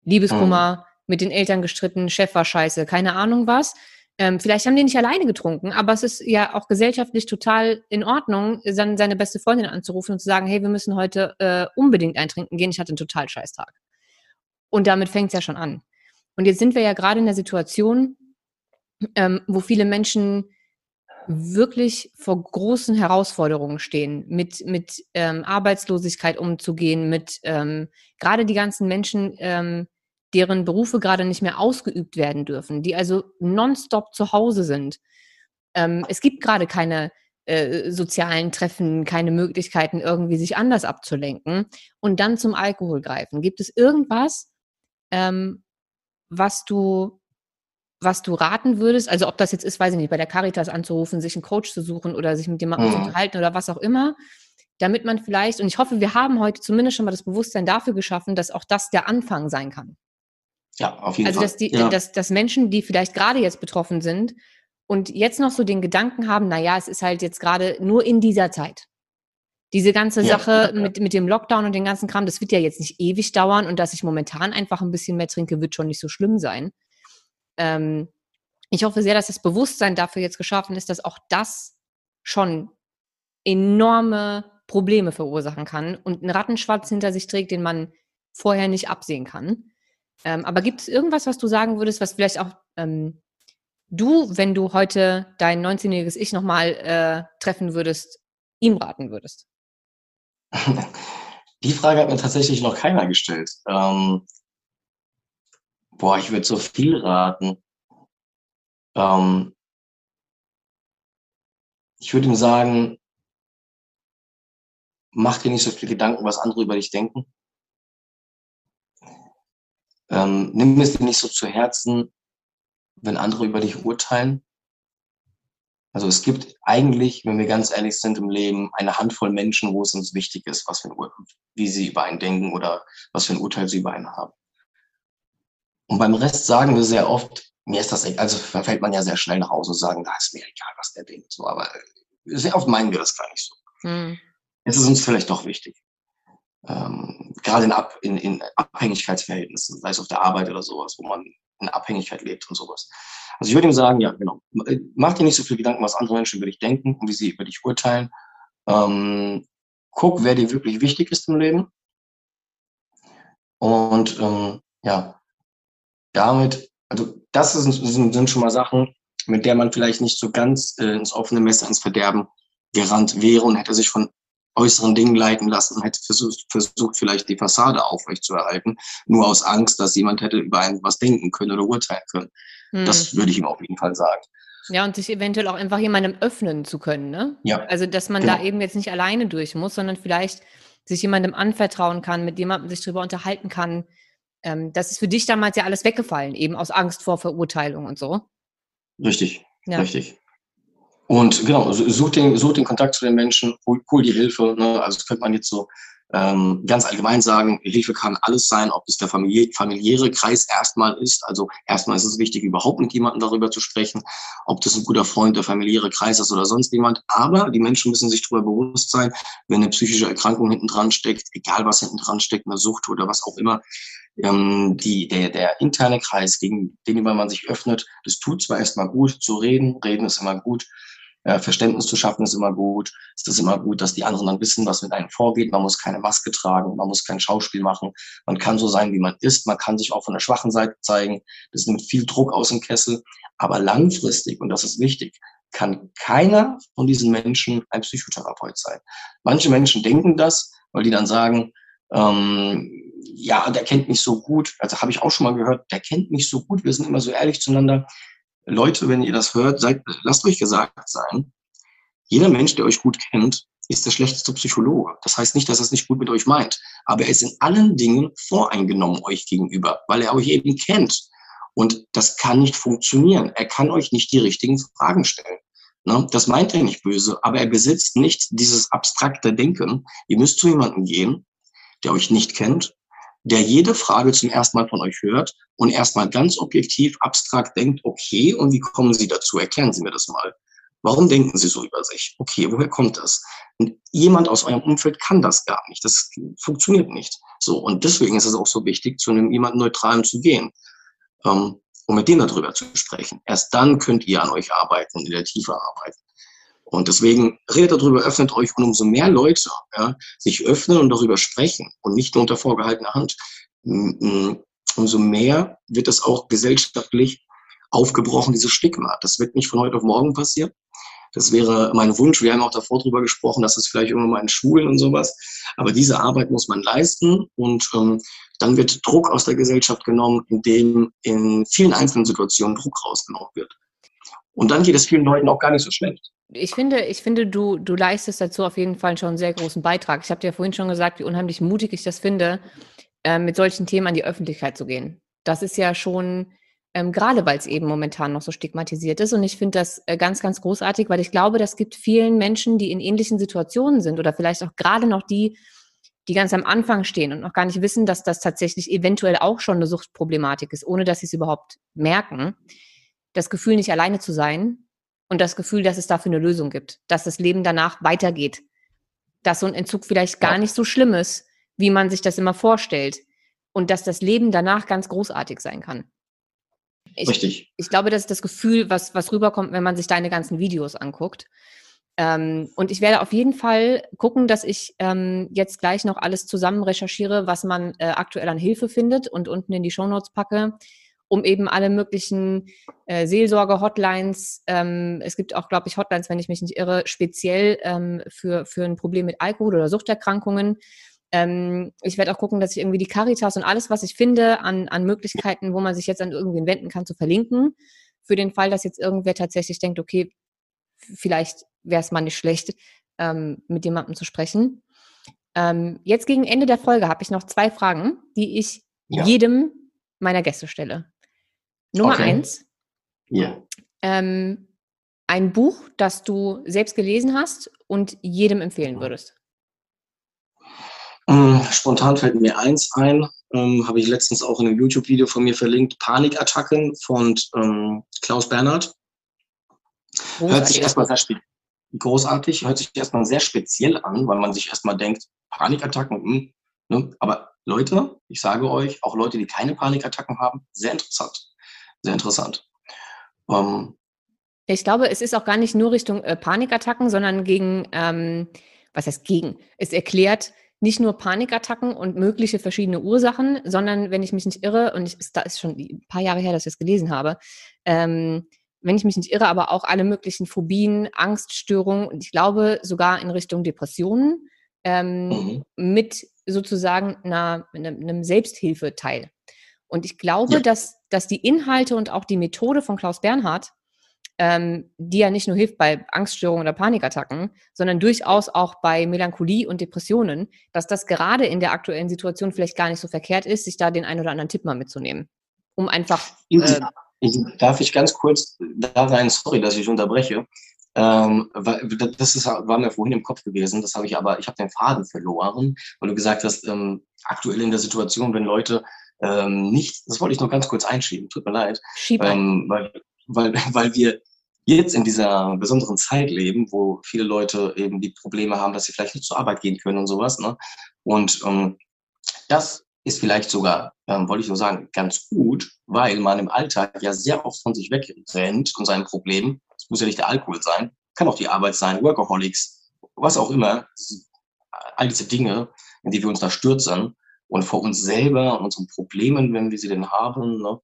Liebeskummer, mhm mit den Eltern gestritten, Chef war scheiße, keine Ahnung was. Ähm, vielleicht haben die nicht alleine getrunken, aber es ist ja auch gesellschaftlich total in Ordnung, dann seine beste Freundin anzurufen und zu sagen, hey, wir müssen heute äh, unbedingt eintrinken gehen, ich hatte einen total scheiß Tag. Und damit fängt es ja schon an. Und jetzt sind wir ja gerade in der Situation, ähm, wo viele Menschen wirklich vor großen Herausforderungen stehen, mit, mit ähm, Arbeitslosigkeit umzugehen, mit ähm, gerade die ganzen Menschen, ähm, deren Berufe gerade nicht mehr ausgeübt werden dürfen, die also nonstop zu Hause sind. Ähm, es gibt gerade keine äh, sozialen Treffen, keine Möglichkeiten, irgendwie sich anders abzulenken und dann zum Alkohol greifen. Gibt es irgendwas, ähm, was du was du raten würdest, also ob das jetzt ist, weiß ich nicht, bei der Caritas anzurufen, sich einen Coach zu suchen oder sich mit jemandem mhm. zu unterhalten oder was auch immer, damit man vielleicht, und ich hoffe, wir haben heute zumindest schon mal das Bewusstsein dafür geschaffen, dass auch das der Anfang sein kann. Ja, auf jeden also, Fall. Also, dass, die, ja. dass, dass Menschen, die vielleicht gerade jetzt betroffen sind und jetzt noch so den Gedanken haben, naja, es ist halt jetzt gerade nur in dieser Zeit. Diese ganze ja, Sache Mit, mit dem Lockdown und den ganzen Kram, das wird ja jetzt nicht ewig dauern und dass ich momentan einfach ein bisschen mehr trinke, wird schon nicht so schlimm sein. Ähm, ich hoffe sehr, dass das Bewusstsein dafür jetzt geschaffen ist, dass auch das schon enorme Probleme verursachen kann und einen Rattenschwarz hinter sich trägt, den man vorher nicht absehen kann. Ähm, aber gibt es irgendwas, was du sagen würdest, was vielleicht auch ähm, du, wenn du heute dein 19-jähriges Ich nochmal äh, treffen würdest, ihm raten würdest? Die Frage hat mir tatsächlich noch keiner gestellt. Ähm, boah, ich würde so viel raten. Ähm, ich würde ihm sagen, mach dir nicht so viel Gedanken, was andere über dich denken. Ähm, nimm es dir nicht so zu Herzen, wenn andere über dich urteilen. Also es gibt eigentlich, wenn wir ganz ehrlich sind im Leben, eine Handvoll Menschen, wo es uns wichtig ist, was für ein Ur wie sie über einen denken oder was für ein Urteil sie über einen haben. Und beim Rest sagen wir sehr oft, mir ist das, also verfällt man ja sehr schnell nach Hause und sagen, da ist mir egal, was der denkt. So, aber sehr oft meinen wir das gar nicht so. Hm. Es ist uns vielleicht doch wichtig ähm, gerade in, Ab in, in Abhängigkeitsverhältnissen, sei es auf der Arbeit oder sowas, wo man in Abhängigkeit lebt und sowas. Also ich würde ihm sagen, ja, genau, mach dir nicht so viel Gedanken, was andere Menschen über dich denken und wie sie über dich urteilen. Ähm, guck, wer dir wirklich wichtig ist im Leben. Und ähm, ja, damit, also das sind, sind, sind schon mal Sachen, mit der man vielleicht nicht so ganz äh, ins offene Messer, ins Verderben gerannt wäre und hätte sich von äußeren Dingen leiten lassen und hätte versucht, versucht, vielleicht die Fassade aufrechtzuerhalten, nur aus Angst, dass jemand hätte über einen was denken können oder urteilen können. Hm. Das würde ich ihm auf jeden Fall sagen. Ja, und sich eventuell auch einfach jemandem öffnen zu können, ne? Ja. Also, dass man genau. da eben jetzt nicht alleine durch muss, sondern vielleicht sich jemandem anvertrauen kann, mit jemandem sich darüber unterhalten kann. Ähm, das ist für dich damals ja alles weggefallen, eben aus Angst vor Verurteilung und so. Richtig, ja. richtig. Und genau, such den, such den Kontakt zu den Menschen, hol, hol die Hilfe. Ne? Also das könnte man jetzt so ähm, ganz allgemein sagen, Hilfe kann alles sein, ob es der familiä familiäre Kreis erstmal ist. Also erstmal ist es wichtig, überhaupt mit jemandem darüber zu sprechen, ob das ein guter Freund, der familiäre Kreis ist oder sonst jemand. Aber die Menschen müssen sich darüber bewusst sein, wenn eine psychische Erkrankung hinten dran steckt, egal was hinten dran steckt, eine Sucht oder was auch immer, ähm, die, der, der interne Kreis, gegen den man sich öffnet, das tut zwar erstmal gut zu reden, reden ist immer gut, Verständnis zu schaffen ist immer gut. Es ist immer gut, dass die anderen dann wissen, was mit einem vorgeht. Man muss keine Maske tragen, man muss kein Schauspiel machen. Man kann so sein, wie man ist. Man kann sich auch von der schwachen Seite zeigen. Das nimmt viel Druck aus dem Kessel. Aber langfristig, und das ist wichtig, kann keiner von diesen Menschen ein Psychotherapeut sein. Manche Menschen denken das, weil die dann sagen, ähm, ja, der kennt mich so gut. Also habe ich auch schon mal gehört, der kennt mich so gut. Wir sind immer so ehrlich zueinander. Leute, wenn ihr das hört, seid, lasst euch gesagt sein, jeder Mensch, der euch gut kennt, ist der schlechteste Psychologe. Das heißt nicht, dass er es nicht gut mit euch meint, aber er ist in allen Dingen voreingenommen euch gegenüber, weil er euch eben kennt. Und das kann nicht funktionieren. Er kann euch nicht die richtigen Fragen stellen. Ne? Das meint er nicht böse, aber er besitzt nicht dieses abstrakte Denken. Ihr müsst zu jemandem gehen, der euch nicht kennt, der jede Frage zum ersten Mal von euch hört und erstmal ganz objektiv, abstrakt denkt, okay, und wie kommen Sie dazu? Erklären Sie mir das mal. Warum denken Sie so über sich? Okay, woher kommt das? Und jemand aus eurem Umfeld kann das gar nicht. Das funktioniert nicht. So. Und deswegen ist es auch so wichtig, zu einem jemand Neutralen zu gehen, ähm, um mit dem darüber zu sprechen. Erst dann könnt ihr an euch arbeiten und in der Tiefe arbeiten. Und deswegen redet darüber, öffnet euch und umso mehr Leute ja, sich öffnen und darüber sprechen und nicht nur unter vorgehaltener Hand, umso mehr wird es auch gesellschaftlich aufgebrochen, dieses Stigma. Das wird nicht von heute auf morgen passieren. Das wäre mein Wunsch. Wir haben auch davor darüber gesprochen, dass es vielleicht irgendwann mal in Schulen und sowas. Aber diese Arbeit muss man leisten und ähm, dann wird Druck aus der Gesellschaft genommen, indem in vielen einzelnen Situationen Druck rausgenommen wird. Und dann geht es vielen Leuten auch gar nicht so schlecht. Ich finde, ich finde, du, du leistest dazu auf jeden Fall schon einen sehr großen Beitrag. Ich habe dir ja vorhin schon gesagt, wie unheimlich mutig ich das finde, äh, mit solchen Themen an die Öffentlichkeit zu gehen. Das ist ja schon, ähm, gerade weil es eben momentan noch so stigmatisiert ist. Und ich finde das äh, ganz, ganz großartig, weil ich glaube, das gibt vielen Menschen, die in ähnlichen Situationen sind oder vielleicht auch gerade noch die, die ganz am Anfang stehen und noch gar nicht wissen, dass das tatsächlich eventuell auch schon eine Suchtproblematik ist, ohne dass sie es überhaupt merken das Gefühl, nicht alleine zu sein und das Gefühl, dass es dafür eine Lösung gibt, dass das Leben danach weitergeht, dass so ein Entzug vielleicht gar nicht so schlimm ist, wie man sich das immer vorstellt und dass das Leben danach ganz großartig sein kann. Ich, Richtig. Ich glaube, das ist das Gefühl, was, was rüberkommt, wenn man sich deine ganzen Videos anguckt. Ähm, und ich werde auf jeden Fall gucken, dass ich ähm, jetzt gleich noch alles zusammen recherchiere, was man äh, aktuell an Hilfe findet und unten in die Shownotes packe um eben alle möglichen äh, Seelsorge-Hotlines, ähm, es gibt auch, glaube ich, Hotlines, wenn ich mich nicht irre, speziell ähm, für, für ein Problem mit Alkohol oder Suchterkrankungen. Ähm, ich werde auch gucken, dass ich irgendwie die Caritas und alles, was ich finde an, an Möglichkeiten, wo man sich jetzt an irgendwen wenden kann, zu verlinken. Für den Fall, dass jetzt irgendwer tatsächlich denkt, okay, vielleicht wäre es mal nicht schlecht, ähm, mit jemandem zu sprechen. Ähm, jetzt gegen Ende der Folge habe ich noch zwei Fragen, die ich ja. jedem meiner Gäste stelle. Nummer okay. eins. Ja. Ähm, ein Buch, das du selbst gelesen hast und jedem empfehlen würdest. Ähm, spontan fällt mir eins ein, ähm, habe ich letztens auch in einem YouTube-Video von mir verlinkt, Panikattacken von ähm, Klaus Bernhard. Hört sich erstmal sehr großartig, hört sich erstmal sehr speziell an, weil man sich erstmal denkt, Panikattacken, mh, hm, ne? aber Leute, ich sage euch, auch Leute, die keine Panikattacken haben, sehr interessant sehr interessant. Ähm, ich glaube, es ist auch gar nicht nur Richtung äh, Panikattacken, sondern gegen, ähm, was heißt gegen? Es erklärt nicht nur Panikattacken und mögliche verschiedene Ursachen, sondern, wenn ich mich nicht irre, und ich, da ist schon ein paar Jahre her, dass ich es gelesen habe, ähm, wenn ich mich nicht irre, aber auch alle möglichen Phobien, Angststörungen und ich glaube sogar in Richtung Depressionen ähm, mhm. mit sozusagen einer, einem Selbsthilfeteil. Und ich glaube, ja. dass, dass die Inhalte und auch die Methode von Klaus Bernhard, ähm, die ja nicht nur hilft bei Angststörungen oder Panikattacken, sondern durchaus auch bei Melancholie und Depressionen, dass das gerade in der aktuellen Situation vielleicht gar nicht so verkehrt ist, sich da den einen oder anderen Tipp mal mitzunehmen. Um einfach. Äh, Darf ich ganz kurz da rein, sorry, dass ich unterbreche. Ähm, das ist, war mir vorhin im Kopf gewesen, das habe ich aber, ich habe den Faden verloren, weil du gesagt hast, ähm, aktuell in der Situation, wenn Leute ähm, nicht, das wollte ich nur ganz kurz einschieben, tut mir leid, ähm, weil, weil, weil wir jetzt in dieser besonderen Zeit leben, wo viele Leute eben die Probleme haben, dass sie vielleicht nicht zur Arbeit gehen können und sowas. Ne? Und ähm, das ist vielleicht sogar, ähm, wollte ich nur sagen, ganz gut, weil man im Alltag ja sehr oft von sich wegrennt und seinen Problemen, es muss ja nicht der Alkohol sein, kann auch die Arbeit sein, Workaholics, was auch immer. All diese Dinge, in die wir uns da stürzen und vor uns selber, unseren Problemen, wenn wir sie denn haben, ne,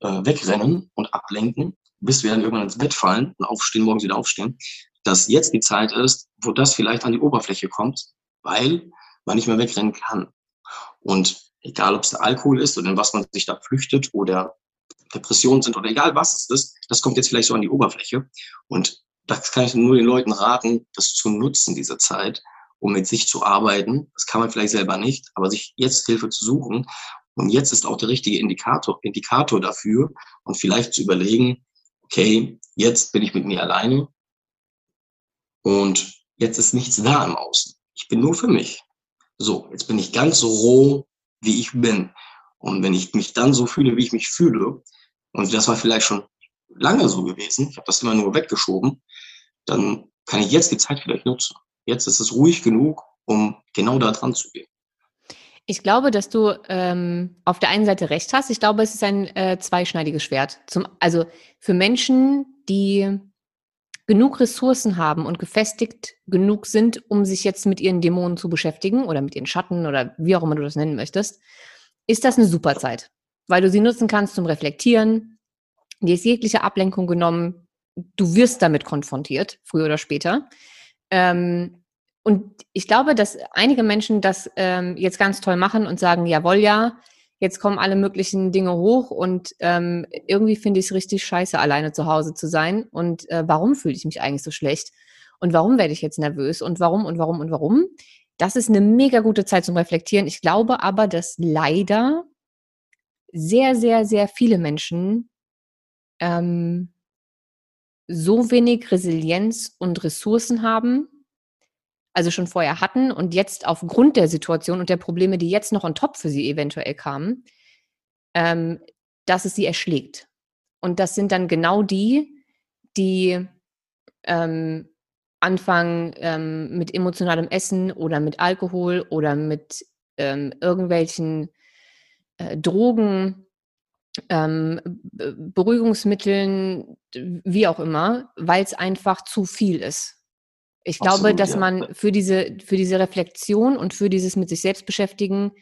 äh, wegrennen und ablenken, bis wir dann irgendwann ins Bett fallen und aufstehen, morgens wieder aufstehen, dass jetzt die Zeit ist, wo das vielleicht an die Oberfläche kommt, weil man nicht mehr wegrennen kann. Und egal, ob es der Alkohol ist oder in was man sich da flüchtet oder Depressionen sind oder egal was es ist, das kommt jetzt vielleicht so an die Oberfläche. Und das kann ich nur den Leuten raten, das zu nutzen, diese Zeit, um mit sich zu arbeiten. Das kann man vielleicht selber nicht, aber sich jetzt Hilfe zu suchen. Und jetzt ist auch der richtige Indikator, Indikator dafür und vielleicht zu überlegen, okay, jetzt bin ich mit mir alleine und jetzt ist nichts da im Außen. Ich bin nur für mich. So, jetzt bin ich ganz roh, wie ich bin. Und wenn ich mich dann so fühle, wie ich mich fühle, und das war vielleicht schon lange so gewesen, ich habe das immer nur weggeschoben, dann kann ich jetzt die Zeit vielleicht nutzen. Jetzt ist es ruhig genug, um genau da dran zu gehen. Ich glaube, dass du ähm, auf der einen Seite recht hast. Ich glaube, es ist ein äh, zweischneidiges Schwert. Zum, also für Menschen, die genug Ressourcen haben und gefestigt genug sind, um sich jetzt mit ihren Dämonen zu beschäftigen oder mit ihren Schatten oder wie auch immer du das nennen möchtest, ist das eine super Zeit, weil du sie nutzen kannst zum Reflektieren. Dir ist jegliche Ablenkung genommen. Du wirst damit konfrontiert, früher oder später. Ähm, und ich glaube, dass einige Menschen das ähm, jetzt ganz toll machen und sagen, jawohl, ja, jetzt kommen alle möglichen Dinge hoch und ähm, irgendwie finde ich es richtig scheiße, alleine zu Hause zu sein. Und äh, warum fühle ich mich eigentlich so schlecht? Und warum werde ich jetzt nervös? Und warum und warum und warum? Das ist eine mega gute Zeit zum Reflektieren. Ich glaube aber, dass leider sehr, sehr, sehr viele Menschen ähm, so wenig Resilienz und Ressourcen haben, also schon vorher hatten und jetzt aufgrund der Situation und der Probleme, die jetzt noch on top für sie eventuell kamen, ähm, dass es sie erschlägt. Und das sind dann genau die, die ähm, anfangen ähm, mit emotionalem Essen oder mit Alkohol oder mit ähm, irgendwelchen äh, Drogen, ähm, Beruhigungsmitteln, wie auch immer, weil es einfach zu viel ist. Ich Absolut, glaube, dass ja. man für diese, für diese Reflexion und für dieses mit sich selbst beschäftigen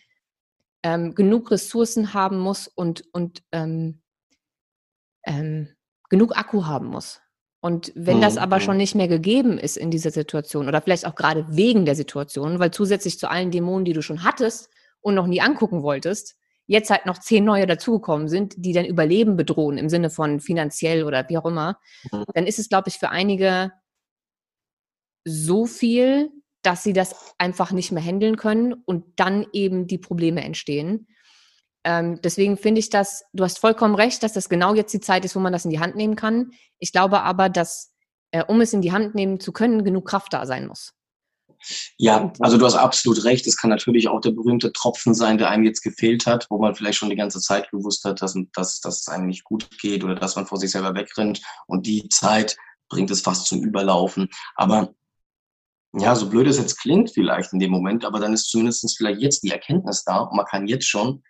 ähm, genug Ressourcen haben muss und, und ähm, ähm, genug Akku haben muss. Und wenn das aber schon mhm. nicht mehr gegeben ist in dieser Situation oder vielleicht auch gerade wegen der Situation, weil zusätzlich zu allen Dämonen, die du schon hattest und noch nie angucken wolltest, jetzt halt noch zehn neue dazugekommen sind, die dein Überleben bedrohen im Sinne von finanziell oder wie auch immer, mhm. dann ist es, glaube ich, für einige so viel, dass sie das einfach nicht mehr handeln können und dann eben die Probleme entstehen. Ähm, deswegen finde ich das, du hast vollkommen recht, dass das genau jetzt die Zeit ist, wo man das in die Hand nehmen kann. Ich glaube aber, dass, äh, um es in die Hand nehmen zu können, genug Kraft da sein muss. Ja, also du hast absolut recht. Es kann natürlich auch der berühmte Tropfen sein, der einem jetzt gefehlt hat, wo man vielleicht schon die ganze Zeit gewusst hat, dass, dass, dass es einem nicht gut geht oder dass man vor sich selber wegrennt. Und die Zeit bringt es fast zum Überlaufen. Aber ja, so blöd es jetzt klingt vielleicht in dem Moment, aber dann ist zumindest vielleicht jetzt die Erkenntnis da und man kann jetzt schon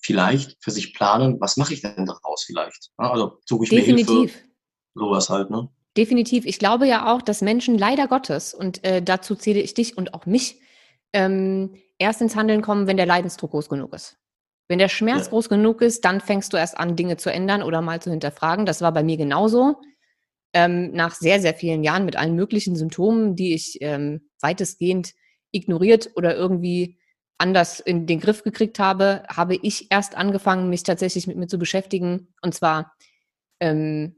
vielleicht für sich planen, was mache ich denn daraus vielleicht? Also suche ich Definitiv. mir Hilfe, sowas halt, ne? Definitiv. Ich glaube ja auch, dass Menschen leider Gottes, und äh, dazu zähle ich dich und auch mich, ähm, erst ins Handeln kommen, wenn der Leidensdruck groß genug ist. Wenn der Schmerz ja. groß genug ist, dann fängst du erst an, Dinge zu ändern oder mal zu hinterfragen. Das war bei mir genauso ähm, nach sehr, sehr vielen Jahren mit allen möglichen Symptomen, die ich ähm, weitestgehend ignoriert oder irgendwie anders in den Griff gekriegt habe, habe ich erst angefangen, mich tatsächlich mit mir zu beschäftigen. Und zwar ähm,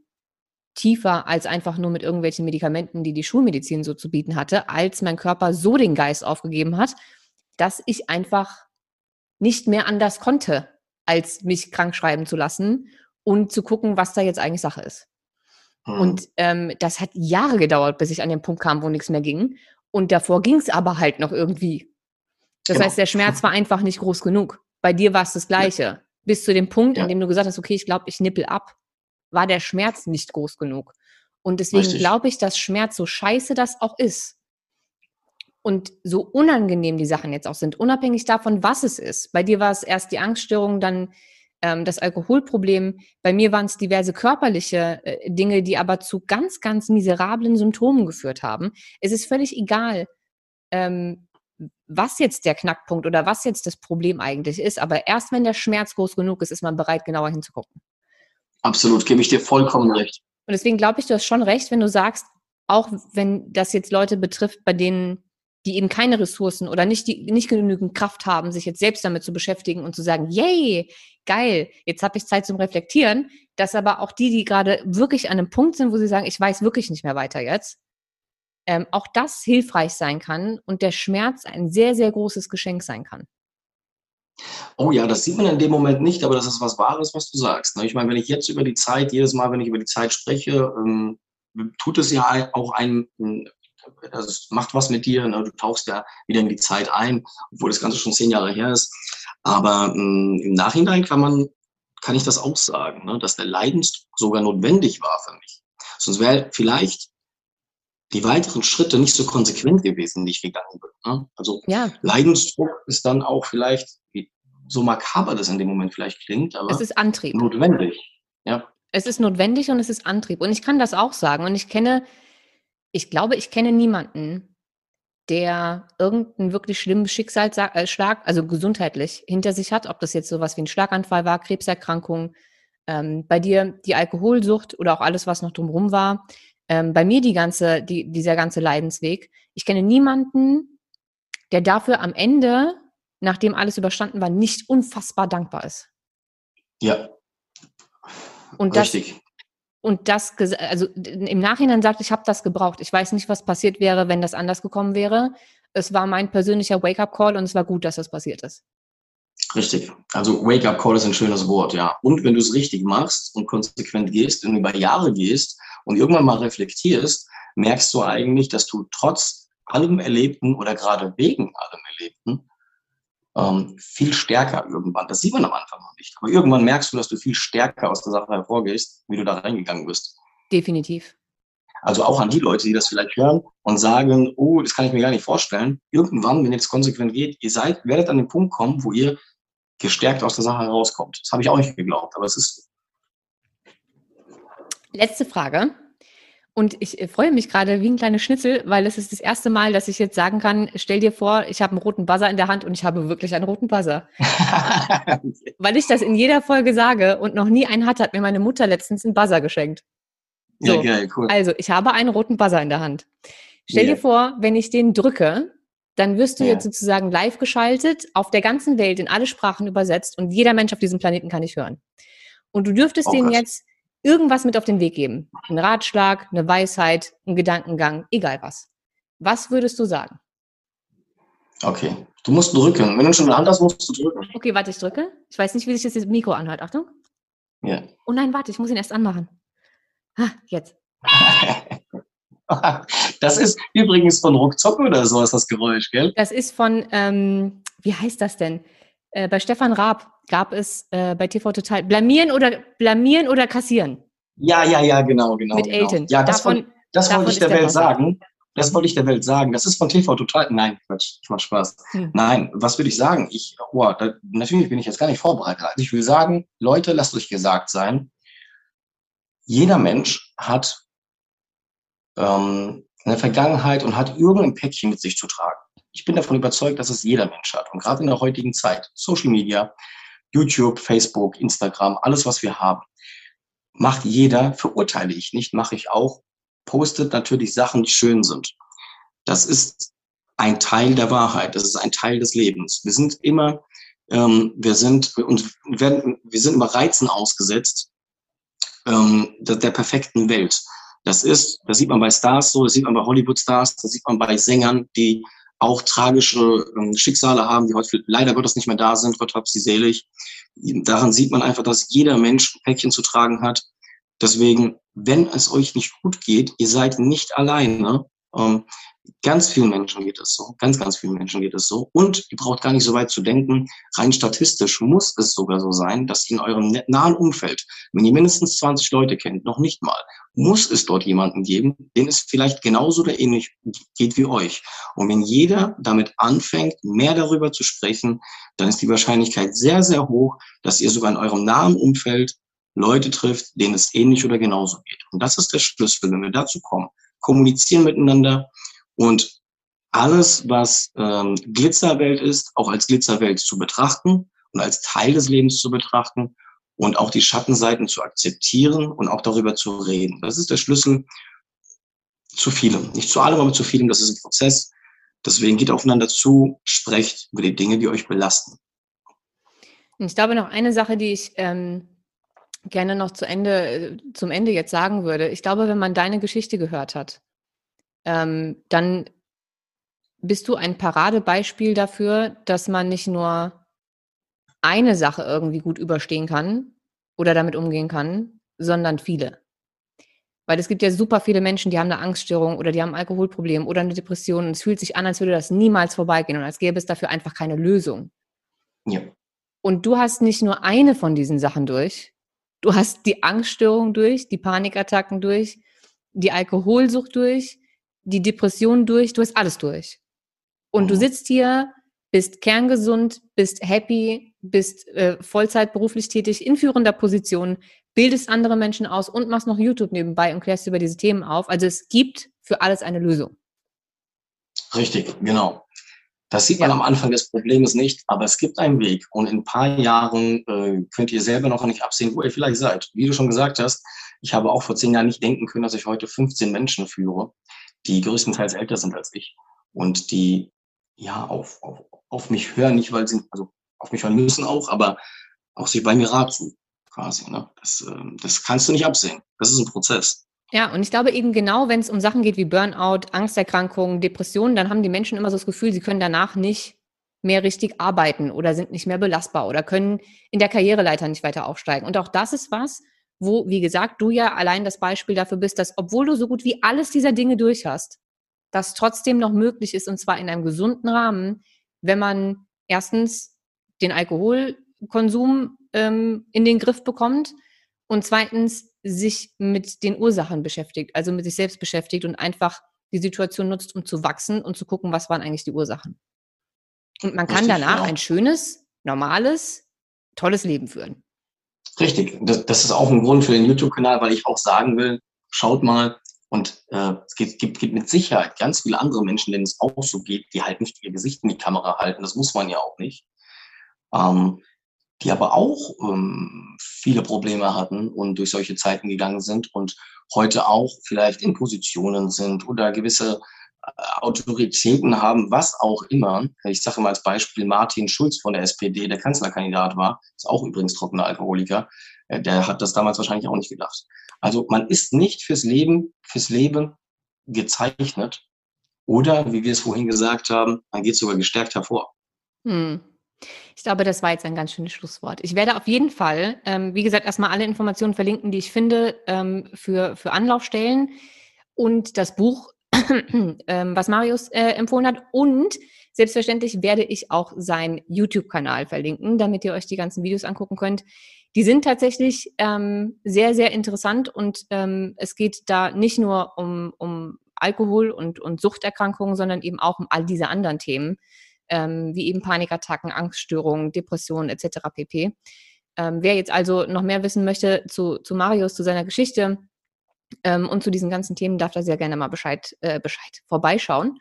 tiefer als einfach nur mit irgendwelchen Medikamenten, die die Schulmedizin so zu bieten hatte, als mein Körper so den Geist aufgegeben hat, dass ich einfach nicht mehr anders konnte, als mich krank schreiben zu lassen und zu gucken, was da jetzt eigentlich Sache ist. Mhm. Und ähm, das hat Jahre gedauert, bis ich an den Punkt kam, wo nichts mehr ging. Und davor ging es aber halt noch irgendwie. Das genau. heißt, der Schmerz war einfach nicht groß genug. Bei dir war es das Gleiche. Ja. Bis zu dem Punkt, ja. in dem du gesagt hast, okay, ich glaube, ich nippel ab, war der Schmerz nicht groß genug. Und deswegen glaube ich, dass Schmerz, so scheiße das auch ist, und so unangenehm die Sachen jetzt auch sind, unabhängig davon, was es ist. Bei dir war es erst die Angststörung, dann ähm, das Alkoholproblem, bei mir waren es diverse körperliche äh, Dinge, die aber zu ganz, ganz miserablen Symptomen geführt haben. Es ist völlig egal, ähm, was jetzt der Knackpunkt oder was jetzt das Problem eigentlich ist. Aber erst wenn der Schmerz groß genug ist, ist man bereit, genauer hinzugucken. Absolut, gebe ich dir vollkommen recht. Und deswegen glaube ich, du hast schon recht, wenn du sagst, auch wenn das jetzt Leute betrifft, bei denen die eben keine Ressourcen oder nicht, die, nicht genügend Kraft haben, sich jetzt selbst damit zu beschäftigen und zu sagen, yay, geil, jetzt habe ich Zeit zum Reflektieren, dass aber auch die, die gerade wirklich an einem Punkt sind, wo sie sagen, ich weiß wirklich nicht mehr weiter jetzt, ähm, auch das hilfreich sein kann und der Schmerz ein sehr, sehr großes Geschenk sein kann. Oh ja, das sieht man in dem Moment nicht, aber das ist was Wahres, was du sagst. Ne? Ich meine, wenn ich jetzt über die Zeit, jedes Mal, wenn ich über die Zeit spreche, ähm, tut es ja auch ein, also es macht was mit dir, ne? du tauchst ja wieder in die Zeit ein, obwohl das Ganze schon zehn Jahre her ist. Aber ähm, im Nachhinein kann man, kann ich das auch sagen, ne? dass der Leidensdruck sogar notwendig war für mich. Sonst wäre vielleicht die weiteren Schritte nicht so konsequent gewesen, die ich gegangen bin. Also ja. Leidensdruck ist dann auch vielleicht, so makaber das in dem Moment vielleicht klingt, aber es ist Antrieb. notwendig. Ja. Es ist notwendig und es ist Antrieb. Und ich kann das auch sagen. Und ich kenne, ich glaube, ich kenne niemanden, der irgendeinen wirklich schlimmen Schicksalsschlag, äh, also gesundheitlich, hinter sich hat, ob das jetzt sowas wie ein Schlaganfall war, Krebserkrankung, ähm, bei dir die Alkoholsucht oder auch alles, was noch drumherum war. Ähm, bei mir die ganze, die, dieser ganze Leidensweg. Ich kenne niemanden, der dafür am Ende, nachdem alles überstanden war, nicht unfassbar dankbar ist. Ja, und Richtig. Das, und das, also im Nachhinein sagt, ich habe das gebraucht. Ich weiß nicht, was passiert wäre, wenn das anders gekommen wäre. Es war mein persönlicher Wake-up-Call und es war gut, dass das passiert ist. Richtig. Also Wake-up-Call ist ein schönes Wort, ja. Und wenn du es richtig machst und konsequent gehst und über Jahre gehst und irgendwann mal reflektierst, merkst du eigentlich, dass du trotz allem Erlebten oder gerade wegen allem Erlebten ähm, viel stärker irgendwann. Das sieht man am Anfang noch nicht. Aber irgendwann merkst du, dass du viel stärker aus der Sache hervorgehst, wie du da reingegangen bist. Definitiv. Also auch an die Leute, die das vielleicht hören und sagen, oh, das kann ich mir gar nicht vorstellen. Irgendwann, wenn ihr jetzt konsequent geht, ihr seid, werdet an den Punkt kommen, wo ihr gestärkt aus der Sache herauskommt. Das habe ich auch nicht geglaubt, aber es ist. Letzte Frage. Und ich äh, freue mich gerade wie ein kleiner Schnitzel, weil es ist das erste Mal, dass ich jetzt sagen kann, stell dir vor, ich habe einen roten Buzzer in der Hand und ich habe wirklich einen roten Buzzer. weil ich das in jeder Folge sage und noch nie einen hatte, hat mir meine Mutter letztens einen Buzzer geschenkt. So, ja, geil, cool. Also, ich habe einen roten Buzzer in der Hand. Stell yeah. dir vor, wenn ich den drücke, dann wirst du ja. jetzt sozusagen live geschaltet, auf der ganzen Welt in alle Sprachen übersetzt und jeder Mensch auf diesem Planeten kann dich hören. Und du dürftest oh, den jetzt irgendwas mit auf den Weg geben. Ein Ratschlag, eine Weisheit, ein Gedankengang, egal was. Was würdest du sagen? Okay, du musst drücken. Wenn du schon eine Hand hast, musst du drücken. Okay, warte, ich drücke. Ich weiß nicht, wie sich das Mikro anhört. Achtung. Ja. Oh nein, warte, ich muss ihn erst anmachen. Ha, jetzt. das ist übrigens von Ruckzuck oder so ist das Geräusch, gell? Das ist von, ähm, wie heißt das denn? Äh, bei Stefan Raab gab es äh, bei TV Total blamieren oder blamieren oder kassieren. Ja, ja, ja, genau, genau. Mit genau. Elton. Ja, das, davon, wollte, das wollte ich der, der Welt sagen. Das wollte ich der Welt sagen. Das ist von TV Total. Nein, Quatsch, ich mach Spaß. Hm. Nein, was würde ich sagen? Ich, oh, da, natürlich bin ich jetzt gar nicht vorbereitet. Also ich will sagen, Leute, lasst euch gesagt sein, jeder Mensch hat ähm, eine Vergangenheit und hat irgendein Päckchen mit sich zu tragen. Ich bin davon überzeugt, dass es jeder Mensch hat. Und gerade in der heutigen Zeit, Social Media, YouTube, Facebook, Instagram, alles, was wir haben, macht jeder, verurteile ich nicht, mache ich auch, postet natürlich Sachen, die schön sind. Das ist ein Teil der Wahrheit, das ist ein Teil des Lebens. Wir sind immer, ähm, wir sind, und werden, wir sind immer Reizen ausgesetzt ähm, der, der perfekten Welt. Das ist, das sieht man bei Stars so, das sieht man bei Hollywood-Stars, das sieht man bei Sängern, die auch tragische ähm, Schicksale haben, die heute leider Gottes nicht mehr da sind, Gott hab sie selig. Daran sieht man einfach, dass jeder Mensch ein Päckchen zu tragen hat. Deswegen, wenn es euch nicht gut geht, ihr seid nicht alleine. Ähm, Ganz vielen Menschen geht es so. Ganz, ganz vielen Menschen geht es so. Und ihr braucht gar nicht so weit zu denken. Rein statistisch muss es sogar so sein, dass in eurem nahen Umfeld, wenn ihr mindestens 20 Leute kennt, noch nicht mal, muss es dort jemanden geben, den es vielleicht genauso oder ähnlich geht wie euch. Und wenn jeder damit anfängt, mehr darüber zu sprechen, dann ist die Wahrscheinlichkeit sehr, sehr hoch, dass ihr sogar in eurem nahen Umfeld Leute trifft, denen es ähnlich oder genauso geht. Und das ist der Schlüssel, wenn wir dazu kommen. Kommunizieren miteinander und alles, was ähm, Glitzerwelt ist, auch als Glitzerwelt zu betrachten und als Teil des Lebens zu betrachten und auch die Schattenseiten zu akzeptieren und auch darüber zu reden. Das ist der Schlüssel zu vielem. Nicht zu allem, aber zu vielem. Das ist ein Prozess. Deswegen geht aufeinander zu, sprecht über die Dinge, die euch belasten. Ich glaube noch eine Sache, die ich ähm, gerne noch zu Ende, zum Ende jetzt sagen würde. Ich glaube, wenn man deine Geschichte gehört hat, ähm, dann bist du ein Paradebeispiel dafür, dass man nicht nur eine Sache irgendwie gut überstehen kann oder damit umgehen kann, sondern viele. Weil es gibt ja super viele Menschen, die haben eine Angststörung oder die haben ein Alkoholproblem oder eine Depression und es fühlt sich an, als würde das niemals vorbeigehen und als gäbe es dafür einfach keine Lösung. Ja. Und du hast nicht nur eine von diesen Sachen durch, Du hast die Angststörung durch, die Panikattacken durch, die Alkoholsucht durch, die Depression durch, du hast alles durch. Und du mhm. sitzt hier, bist kerngesund, bist happy, bist äh, Vollzeit beruflich tätig, in führender Position, bildest andere Menschen aus und machst noch YouTube nebenbei und klärst über diese Themen auf. Also es gibt für alles eine Lösung. Richtig, genau. Das sieht man ja. am Anfang des Problems nicht, aber es gibt einen Weg und in ein paar Jahren äh, könnt ihr selber noch nicht absehen, wo ihr vielleicht seid. Wie du schon gesagt hast, ich habe auch vor zehn Jahren nicht denken können, dass ich heute 15 Menschen führe, die größtenteils älter sind als ich und die ja auf, auf, auf mich hören, nicht weil sie, also auf mich hören müssen auch, aber auch sich bei mir raten quasi. Ne? Das, äh, das kannst du nicht absehen. Das ist ein Prozess. Ja, und ich glaube eben genau, wenn es um Sachen geht wie Burnout, Angsterkrankungen, Depressionen, dann haben die Menschen immer so das Gefühl, sie können danach nicht mehr richtig arbeiten oder sind nicht mehr belastbar oder können in der Karriereleiter nicht weiter aufsteigen. Und auch das ist was, wo, wie gesagt, du ja allein das Beispiel dafür bist, dass obwohl du so gut wie alles dieser Dinge durch hast, das trotzdem noch möglich ist und zwar in einem gesunden Rahmen, wenn man erstens den Alkoholkonsum ähm, in den Griff bekommt und zweitens sich mit den Ursachen beschäftigt, also mit sich selbst beschäftigt und einfach die Situation nutzt, um zu wachsen und zu gucken, was waren eigentlich die Ursachen. Und man kann Richtig, danach ja. ein schönes, normales, tolles Leben führen. Richtig, das, das ist auch ein Grund für den YouTube-Kanal, weil ich auch sagen will, schaut mal, und äh, es gibt, gibt, gibt mit Sicherheit ganz viele andere Menschen, denen es auch so geht, die halt nicht ihr Gesicht in die Kamera halten. Das muss man ja auch nicht. Ähm, die aber auch ähm, viele Probleme hatten und durch solche Zeiten gegangen sind und heute auch vielleicht in Positionen sind oder gewisse Autoritäten haben, was auch immer. Ich sage mal als Beispiel Martin Schulz von der SPD, der Kanzlerkandidat war, ist auch übrigens trockener Alkoholiker. Äh, der hat das damals wahrscheinlich auch nicht gedacht. Also man ist nicht fürs Leben, fürs Leben gezeichnet oder, wie wir es vorhin gesagt haben, man geht sogar gestärkt hervor. Hm. Ich glaube, das war jetzt ein ganz schönes Schlusswort. Ich werde auf jeden Fall, ähm, wie gesagt, erstmal alle Informationen verlinken, die ich finde ähm, für, für Anlaufstellen und das Buch, ähm, was Marius äh, empfohlen hat. Und selbstverständlich werde ich auch seinen YouTube-Kanal verlinken, damit ihr euch die ganzen Videos angucken könnt. Die sind tatsächlich ähm, sehr, sehr interessant und ähm, es geht da nicht nur um, um Alkohol und, und Suchterkrankungen, sondern eben auch um all diese anderen Themen ähm, wie eben Panikattacken, Angststörungen, Depressionen etc. pp. Ähm, wer jetzt also noch mehr wissen möchte zu, zu Marius, zu seiner Geschichte ähm, und zu diesen ganzen Themen, darf da sehr gerne mal Bescheid, äh, Bescheid vorbeischauen.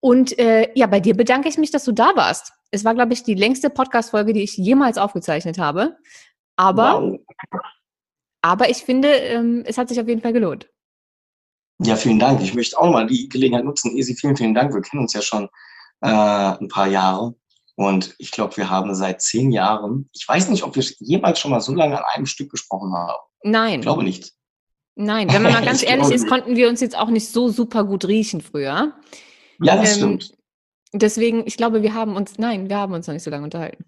Und äh, ja, bei dir bedanke ich mich, dass du da warst. Es war, glaube ich, die längste Podcast-Folge, die ich jemals aufgezeichnet habe. Aber, wow. aber ich finde, ähm, es hat sich auf jeden Fall gelohnt. Ja, vielen Dank. Ich möchte auch mal die Gelegenheit nutzen. Easy, vielen, vielen Dank. Wir kennen uns ja schon äh, ein paar Jahre. Und ich glaube, wir haben seit zehn Jahren, ich weiß nicht, ob wir jemals schon mal so lange an einem Stück gesprochen haben. Nein. Ich glaube nicht. Nein, wenn man mal ganz ehrlich ist, konnten wir uns jetzt auch nicht so super gut riechen früher. Ja, das ähm, stimmt. Deswegen, ich glaube, wir haben uns, nein, wir haben uns noch nicht so lange unterhalten.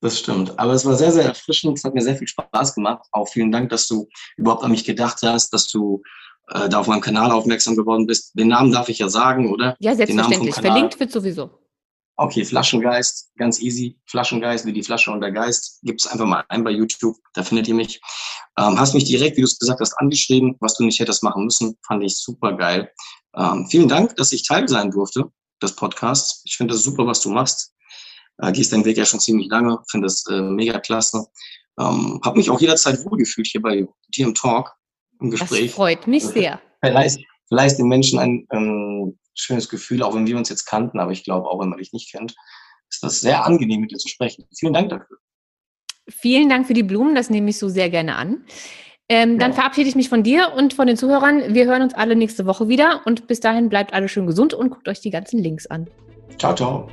Das stimmt. Aber es war sehr, sehr erfrischend. Es hat mir sehr viel Spaß gemacht. Auch vielen Dank, dass du überhaupt an mich gedacht hast, dass du äh, da auf meinem Kanal aufmerksam geworden bist. Den Namen darf ich ja sagen, oder? Ja, selbstverständlich. Verlinkt wird sowieso. Okay, Flaschengeist, ganz easy. Flaschengeist, wie die Flasche und der Geist. Gibt's einfach mal ein bei YouTube, da findet ihr mich. Ähm, hast mich direkt, wie du es gesagt hast, angeschrieben, was du nicht hättest machen müssen. Fand ich super geil. Ähm, vielen Dank, dass ich Teil sein durfte des Podcasts. Ich finde das super, was du machst. Äh, gehst deinen Weg ja schon ziemlich lange, finde das äh, mega klasse. Ähm, habe mich auch jederzeit wohlgefühlt hier bei dir im Talk, im Gespräch. Das freut mich sehr. Vielleicht, vielleicht den Menschen ein ähm, schönes Gefühl, auch wenn wir uns jetzt kannten, aber ich glaube, auch wenn man dich nicht kennt, ist das sehr angenehm, mit dir zu sprechen. Vielen Dank dafür. Vielen Dank für die Blumen, das nehme ich so sehr gerne an. Ähm, dann ja. verabschiede ich mich von dir und von den Zuhörern. Wir hören uns alle nächste Woche wieder und bis dahin bleibt alle schön gesund und guckt euch die ganzen Links an. Ciao, ciao.